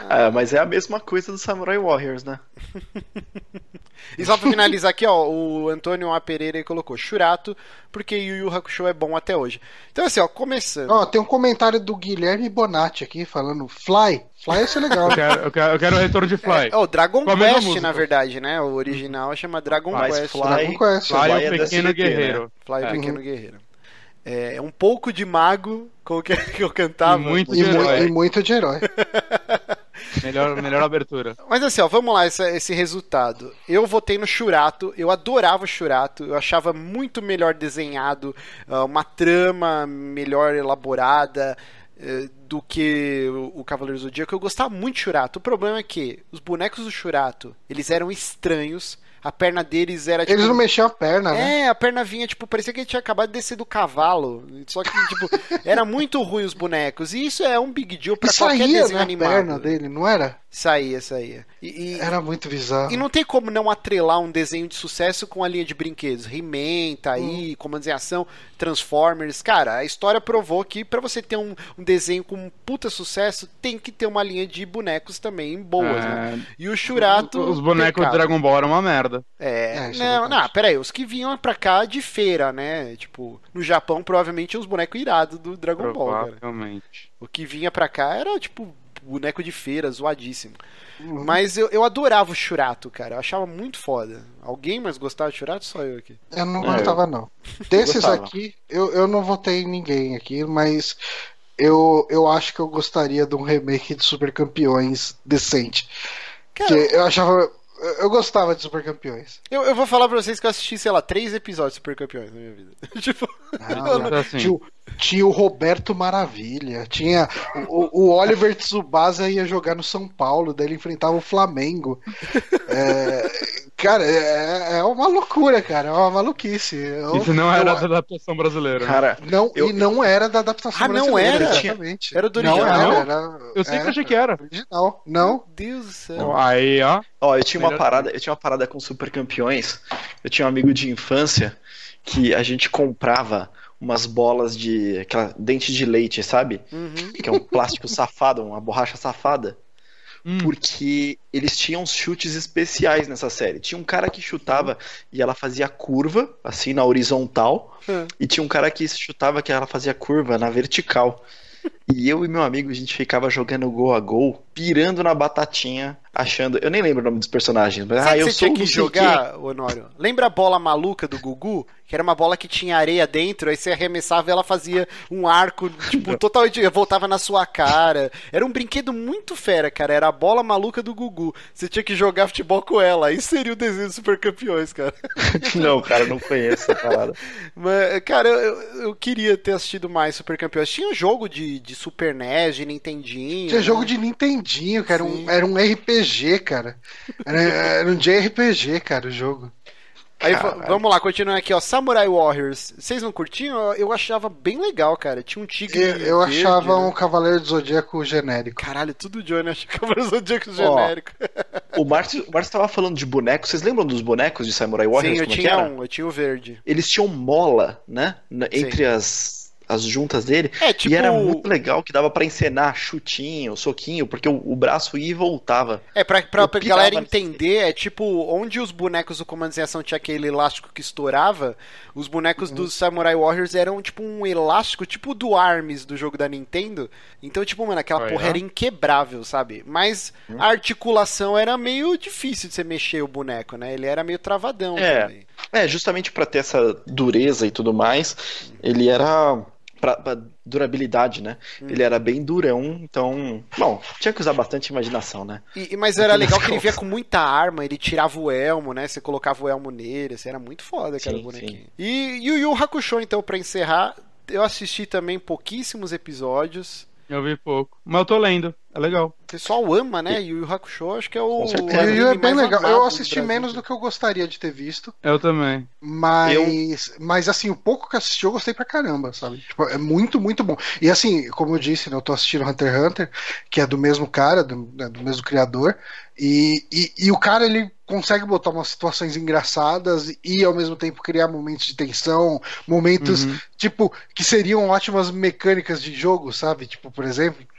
Speaker 4: Ah, mas é a mesma coisa do Samurai Warriors, né?
Speaker 2: E só pra finalizar aqui, ó, o Antônio A. Pereira colocou Shurato, porque Yu Yu Hakusho é bom até hoje. Então assim, ó, começando.
Speaker 1: Ó, tem um comentário do Guilherme Bonatti aqui falando Fly. Fly ia ser legal.
Speaker 3: Eu quero, eu, quero, eu quero o retorno de Fly.
Speaker 2: É, o Dragon
Speaker 3: a mesma
Speaker 2: Quest, na verdade, né? O original chama Dragon
Speaker 4: Mas
Speaker 2: Quest.
Speaker 4: Fly-
Speaker 1: Dragon Quest.
Speaker 3: Fly
Speaker 4: Fly
Speaker 3: é
Speaker 4: é
Speaker 3: o
Speaker 4: da
Speaker 3: pequeno
Speaker 4: SBT, né?
Speaker 3: guerreiro.
Speaker 2: Fly
Speaker 3: É.
Speaker 2: Pequeno Guerreiro. É, é um pouco de mago, que, que eu cantava.
Speaker 3: E muito
Speaker 1: E,
Speaker 3: de
Speaker 1: mu-
Speaker 3: herói.
Speaker 1: e muito de herói.
Speaker 3: Melhor, melhor abertura.
Speaker 2: Mas assim, ó, vamos lá, esse, esse resultado. Eu votei no Shurato, eu adorava o Shurato, eu achava muito melhor desenhado, ah, uma trama melhor elaborada eh, do que o, Cavaleiro do Zodíaco. Eu gostava muito de Shurato. O problema é que os bonecos do Shurato, eles eram estranhos, a perna deles era tipo...
Speaker 1: Eles não mexiam a perna, né?
Speaker 2: É, a perna vinha, tipo, parecia que ele tinha acabado de descer do cavalo. Só que, tipo, era muito ruim os bonecos. E isso é um big deal pra
Speaker 1: E
Speaker 2: qualquer
Speaker 1: saía
Speaker 2: desenho
Speaker 1: na
Speaker 2: animado.
Speaker 1: perna dele, não era?
Speaker 2: Saía, saía. E, e-
Speaker 1: Era muito bizarro.
Speaker 2: e não tem como não atrelar um desenho de sucesso com a linha de brinquedos. He-Man, tá aí, Comandos em Ação, Transformers. Cara, a história provou que pra você ter um, um desenho com um puta sucesso, tem que ter uma linha de bonecos também boas, né?
Speaker 3: É,
Speaker 2: E o Shurato.
Speaker 3: os bonecos do. Dragon Ball eram uma merda.
Speaker 2: É,
Speaker 1: É, é
Speaker 2: não, não, peraí, os que vinham pra cá de feira, né? Tipo, no Japão provavelmente os bonecos irados do Dragon Ball, cara.
Speaker 3: Provavelmente.
Speaker 2: O que vinha pra cá era, tipo, boneco de feira, zoadíssimo.
Speaker 1: Uhum.
Speaker 2: Mas eu, eu adorava o Shurato, cara. Eu achava muito foda. Alguém mais gostava de Shurato? Só eu aqui.
Speaker 1: Eu não
Speaker 4: É,
Speaker 1: gostava, não. Desses
Speaker 4: gostava.
Speaker 1: aqui, eu, eu não votei em ninguém aqui, mas eu, eu acho que eu gostaria de um remake de Super Campeões decente.
Speaker 2: Cara,
Speaker 1: Porque eu achava. Eu- gostava de Super Campeões.
Speaker 2: eu, eu vou falar pra vocês que eu assisti, sei lá, três episódios de Super Campeões na minha vida. tipo,
Speaker 3: Então, assim,
Speaker 1: Tinha, o- tinha o Roberto Maravilha, tinha o, o Oliver Tsubasa ia jogar no São Paulo, daí ele enfrentava o Flamengo. É, cara, é, é uma loucura, cara, é uma maluquice. Eu-
Speaker 3: isso não era
Speaker 1: eu-
Speaker 3: da adaptação brasileira.
Speaker 4: Cara,
Speaker 1: Não,
Speaker 4: Eu-
Speaker 1: e não era da adaptação
Speaker 2: Ah, não
Speaker 1: brasileira,
Speaker 2: era?
Speaker 1: exatamente.
Speaker 2: Era do
Speaker 1: Não
Speaker 2: original?
Speaker 1: era,
Speaker 3: Eu sempre
Speaker 1: era
Speaker 3: achei que era.
Speaker 1: original. Não.
Speaker 2: Meu Deus do céu.
Speaker 3: Aí, ó.
Speaker 4: Ó, eu tinha uma parada, eu tinha uma parada com super campeões. Eu tinha um amigo de infância que a gente comprava umas bolas de aquela dente de leite, sabe?
Speaker 2: Uhum.
Speaker 4: Que é um plástico safado, uma borracha safada,
Speaker 3: Hum,
Speaker 4: porque eles tinham chutes especiais nessa série. Tinha um cara que chutava e ela fazia curva, assim na horizontal,
Speaker 2: Hum.
Speaker 4: e tinha um cara que chutava que ela fazia curva na vertical. E eu e meu amigo, a gente ficava jogando gol a gol, pirando na batatinha, achando. Eu nem lembro o nome dos personagens, mas
Speaker 2: Sabe
Speaker 4: ah, eu
Speaker 2: você
Speaker 4: sou
Speaker 2: tinha que jogar, Honório? Lembra a bola maluca do Gugu? Que era uma bola que tinha areia dentro, aí você arremessava e ela fazia um arco, tipo, totalmente. voltava na sua cara. Era um brinquedo muito fera, cara. Era a bola maluca do Gugu. Você tinha que jogar futebol com ela. Aí seria o desenho dos super campeões, cara.
Speaker 4: Não, cara, eu não conheço essa parada.
Speaker 2: Mas, cara, eu, eu- eu queria ter assistido mais Super Campeões. Tinha um jogo de, de Super NES, de Nintendinho.
Speaker 1: Tinha
Speaker 2: né?
Speaker 1: jogo de Nintendinho, que era
Speaker 2: Sim.
Speaker 1: um, era um RPG, cara. Era, era um JRPG, cara, o jogo.
Speaker 2: Aí
Speaker 4: Caralho.
Speaker 2: vamos lá, continuando aqui, ó. Samurai Warriors. Vocês não curtiam? Eu- Eu achava bem legal, cara. Tinha um tigre.
Speaker 1: Eu, eu
Speaker 2: verde,
Speaker 1: achava
Speaker 2: né?
Speaker 1: um Cavaleiro do Zodíaco genérico.
Speaker 2: Caralho, tudo Johnny acha que é o Zodíaco
Speaker 4: Ó,
Speaker 2: genérico.
Speaker 4: O Márcio, o Márcio tava falando de bonecos. Vocês lembram dos bonecos de Samurai Warriors?
Speaker 2: Sim, eu
Speaker 4: como é que
Speaker 2: tinha
Speaker 4: era?
Speaker 2: um, eu tinha o verde.
Speaker 4: Eles tinham mola, né? na-
Speaker 2: Sim.
Speaker 4: Entre as, as juntas dele.
Speaker 2: É, tipo.
Speaker 4: E era muito legal que dava pra encenar chutinho, soquinho, porque o, o braço ia e voltava.
Speaker 2: É, pra, pra, pra galera entender, é tipo, onde os bonecos do Comandos em Ação tinha aquele elástico que estourava, os bonecos
Speaker 4: Uhum.
Speaker 2: dos Samurai Warriors eram tipo um elástico, tipo o do ARMS do jogo da Nintendo. Então, tipo, mano, aquela
Speaker 3: Aí,
Speaker 2: porra
Speaker 3: ó.
Speaker 2: era inquebrável, sabe? Mas
Speaker 4: Uhum.
Speaker 2: a articulação era meio difícil de você mexer o boneco, né? Ele era meio travadão
Speaker 4: É.
Speaker 2: também.
Speaker 4: É, justamente pra ter essa dureza e tudo mais, ele era. Pra, pra durabilidade, né?
Speaker 2: Hum.
Speaker 4: Ele era bem durão, então. Bom, tinha que usar bastante imaginação, né?
Speaker 2: E, mas era legal que ele vinha
Speaker 4: contas.
Speaker 2: com muita arma, ele tirava o elmo, né? Você colocava o elmo nele, assim, era muito foda aquele
Speaker 4: Sim,
Speaker 2: bonequinho. E, e o Yu Yu Hakusho, então, pra encerrar, eu assisti também pouquíssimos episódios.
Speaker 3: Eu vi pouco. Mas eu tô lendo. É legal.
Speaker 2: O pessoal ama, né? Yu Yu Hakusho, acho que é o.
Speaker 1: E o Yu é bem legal. Eu assisti menos do que eu gostaria de ter visto.
Speaker 3: Eu também.
Speaker 1: Mas, mas assim, o pouco que eu assisti eu gostei pra caramba, sabe? Tipo, é muito, muito bom. E assim, como eu disse, né, eu tô assistindo Hunter x Hunter, que é do mesmo cara, do, né, do mesmo criador, e, e, e o cara ele consegue botar umas situações engraçadas e ao mesmo tempo criar momentos de tensão, momentos
Speaker 3: Uhum.
Speaker 1: tipo que seriam ótimas mecânicas de jogo, sabe? Tipo, por exemplo,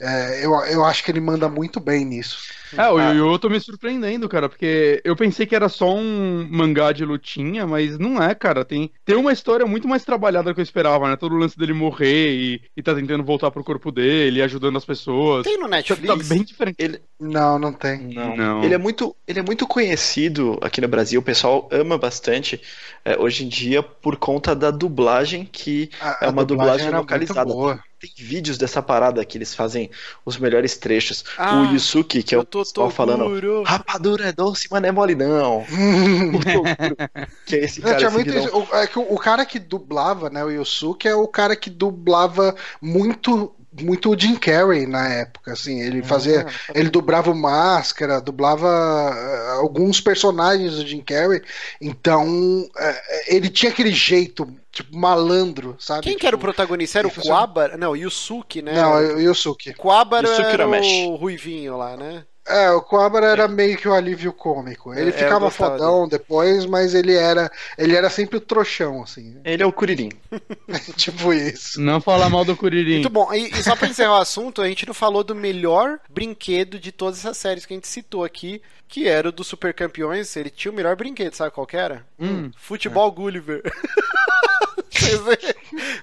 Speaker 1: é, eu, eu acho que ele manda muito bem nisso.
Speaker 3: É, o
Speaker 4: Ah.
Speaker 3: Yu Yu eu tô me surpreendendo, cara, porque eu pensei que era só um mangá de lutinha, mas não é, cara. Tem, tem uma história muito mais trabalhada do que eu esperava, né? Todo o lance dele morrer e, e tá tentando voltar pro corpo dele, ajudando as pessoas.
Speaker 2: Tem no
Speaker 3: Tá,
Speaker 2: Netflix?
Speaker 3: tá bem diferente.
Speaker 4: Ele,
Speaker 1: Não, não tem.
Speaker 4: não.
Speaker 3: Não.
Speaker 4: Ele é muito, ele é muito conhecido aqui no Brasil. O pessoal ama bastante é, hoje em dia por conta da dublagem que
Speaker 1: A,
Speaker 4: É uma dublagem
Speaker 1: muito
Speaker 4: localizada.
Speaker 1: boa.
Speaker 4: tem vídeos dessa parada que eles fazem os melhores trechos.
Speaker 2: Ah,
Speaker 4: o Yusuke, que é
Speaker 2: Eu
Speaker 4: o pessoal falando. Rapadura é doce, mas não é mole não. Que é esse
Speaker 1: Não,
Speaker 4: cara,
Speaker 1: isso. O, é que o, o cara que dublava, né, o Yusuke, é o cara que dublava muito muito o Jim Carrey na época, assim, ele fazia, ele dublava o Máscara, dublava eh, alguns personagens do Jim Carrey, então eh, ele tinha aquele jeito, tipo, malandro, sabe?
Speaker 2: Quem que era o
Speaker 1: Tipo,
Speaker 2: protagonista? Era o Kuwabara? Não, Yusuke, né?
Speaker 1: Não, é o Yusuke.
Speaker 2: O Kuwabara
Speaker 4: Yusuke
Speaker 2: era o ruivinho lá, né?
Speaker 1: É, o Kuwabara era meio que o alívio cômico. Ele
Speaker 2: É,
Speaker 1: ficava fodão depois, mas ele era, ele era sempre o trouxão, assim,
Speaker 4: Ele é o Kuririn.
Speaker 1: tipo isso.
Speaker 3: Não falar mal do Kuririn.
Speaker 2: Muito bom. E, e só pra encerrar o assunto, a gente não falou do melhor brinquedo de todas essas séries que a gente citou aqui, que era o do Super Campeões. Ele tinha o melhor brinquedo, sabe qual que era?
Speaker 3: Hum.
Speaker 2: Futebol Gulliver. Vocês veem?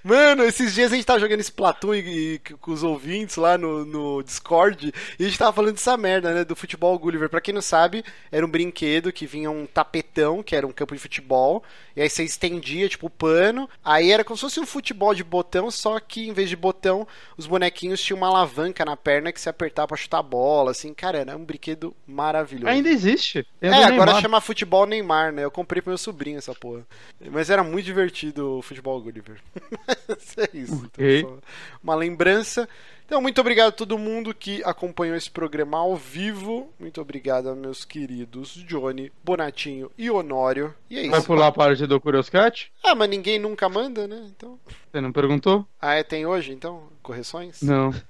Speaker 2: Mano, esses dias a gente tava jogando Splatoon e, e com os ouvintes lá no, no Discord e a gente tava falando dessa merda, né? Do futebol Gulliver. Pra quem não sabe, era um brinquedo que vinha um tapetão, que era um campo de futebol, e aí você estendia, tipo, o pano. Aí era como se fosse um futebol de botão, só que em vez de botão, os bonequinhos tinham uma alavanca na perna que se apertava pra chutar a bola, assim. Cara, era um brinquedo maravilhoso.
Speaker 3: Ainda existe.
Speaker 2: É, agora
Speaker 3: Neymar.
Speaker 2: chama futebol Neymar, né? Eu comprei pro meu sobrinho essa porra. Mas era muito divertido o futebol Gulliver. Mas é isso.
Speaker 3: Ok.
Speaker 2: só uma lembrança. Então, muito obrigado a todo mundo que acompanhou esse programa ao vivo. Muito obrigado aos meus queridos Johnny, Bonatinho e Honório. E é
Speaker 3: Vai
Speaker 2: isso.
Speaker 3: pular a parte do Curious Cat?
Speaker 2: Ah, mas ninguém nunca manda, né? Então.
Speaker 3: Você não perguntou?
Speaker 2: Ah, é, tem hoje, então? Correções?
Speaker 3: Não.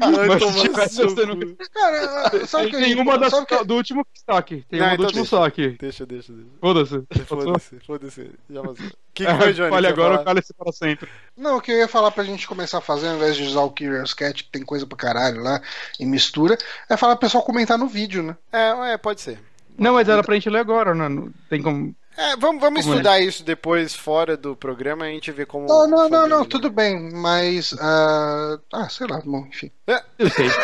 Speaker 3: Não-.
Speaker 1: Cara, sabe que a
Speaker 3: Tem uma da,
Speaker 1: que-
Speaker 3: do último saque. Tem
Speaker 2: Não,
Speaker 3: uma do
Speaker 2: então
Speaker 3: último
Speaker 2: deixa.
Speaker 3: saque.
Speaker 2: Deixa, deixa, deixa.
Speaker 3: Foda-se.
Speaker 2: Foda-se, foda-se. Já vazou. O que, que foi, Johnny?
Speaker 3: Olha, agora
Speaker 2: falar?
Speaker 3: o para sempre.
Speaker 1: Não, o que eu ia falar pra gente começar a fazer, ao invés de usar o Curious Cat, que tem coisa pra caralho lá, e mistura, é falar pro pessoal comentar no vídeo, né?
Speaker 2: É, é, pode ser.
Speaker 3: Não, mas era pra gente ler agora, né? Não Tem como.
Speaker 2: É, vamos, vamos
Speaker 3: Como
Speaker 2: estudar isso depois fora do programa e a gente vê como.
Speaker 1: Não, não, não, não, tudo bem, mas. ah, ah, sei lá, bom, enfim.
Speaker 3: Eu sei.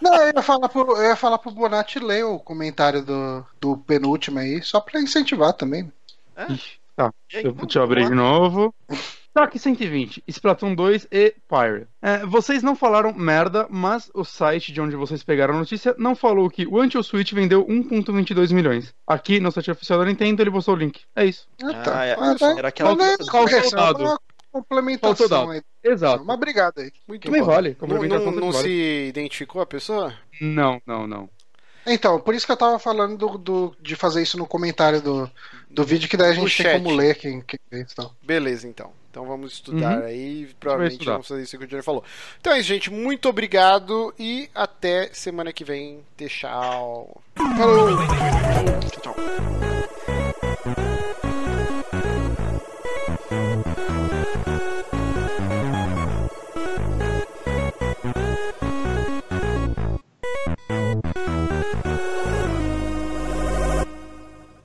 Speaker 1: Não, eu ia falar pro, eu ia falar pro Bonatti ler o comentário do, do penúltimo aí, só pra incentivar também.
Speaker 3: Ixi, tá.
Speaker 4: Aí,
Speaker 3: Eu, deixa eu abrir de novo. TAC 120, Splatoon 2 e Pyre. É, vocês não falaram merda, mas o site de onde vocês pegaram a notícia não falou que o Anti-Switch vendeu 1.22 milhões. Aqui no site oficial da Nintendo ele postou o link. É isso.
Speaker 1: Ah,
Speaker 4: Ah, é-
Speaker 1: Ah, tá.
Speaker 4: era aquela coisa
Speaker 1: é- é uma complementação aí.
Speaker 3: Exato.
Speaker 1: Mas obrigado aí.
Speaker 2: Muito
Speaker 3: Também
Speaker 2: bom.
Speaker 3: vale.
Speaker 2: Não,
Speaker 3: Complementação
Speaker 2: não,
Speaker 3: também
Speaker 2: não
Speaker 3: vale.
Speaker 2: se identificou a pessoa?
Speaker 3: Não, não, não.
Speaker 1: Então, por isso que eu tava falando do, do- de fazer isso no comentário do, do vídeo, que daí a
Speaker 2: No
Speaker 1: gente tem
Speaker 2: chat.
Speaker 1: como ler quem, quem e tal.
Speaker 2: Beleza, então. Então vamos estudar
Speaker 3: Uhum.
Speaker 2: aí. Provavelmente
Speaker 3: estudar.
Speaker 2: vamos fazer isso que o Johnny falou. Então é isso, gente. Muito obrigado e até semana que vem. Tchau.
Speaker 1: Falou!
Speaker 2: Tchau, tchau.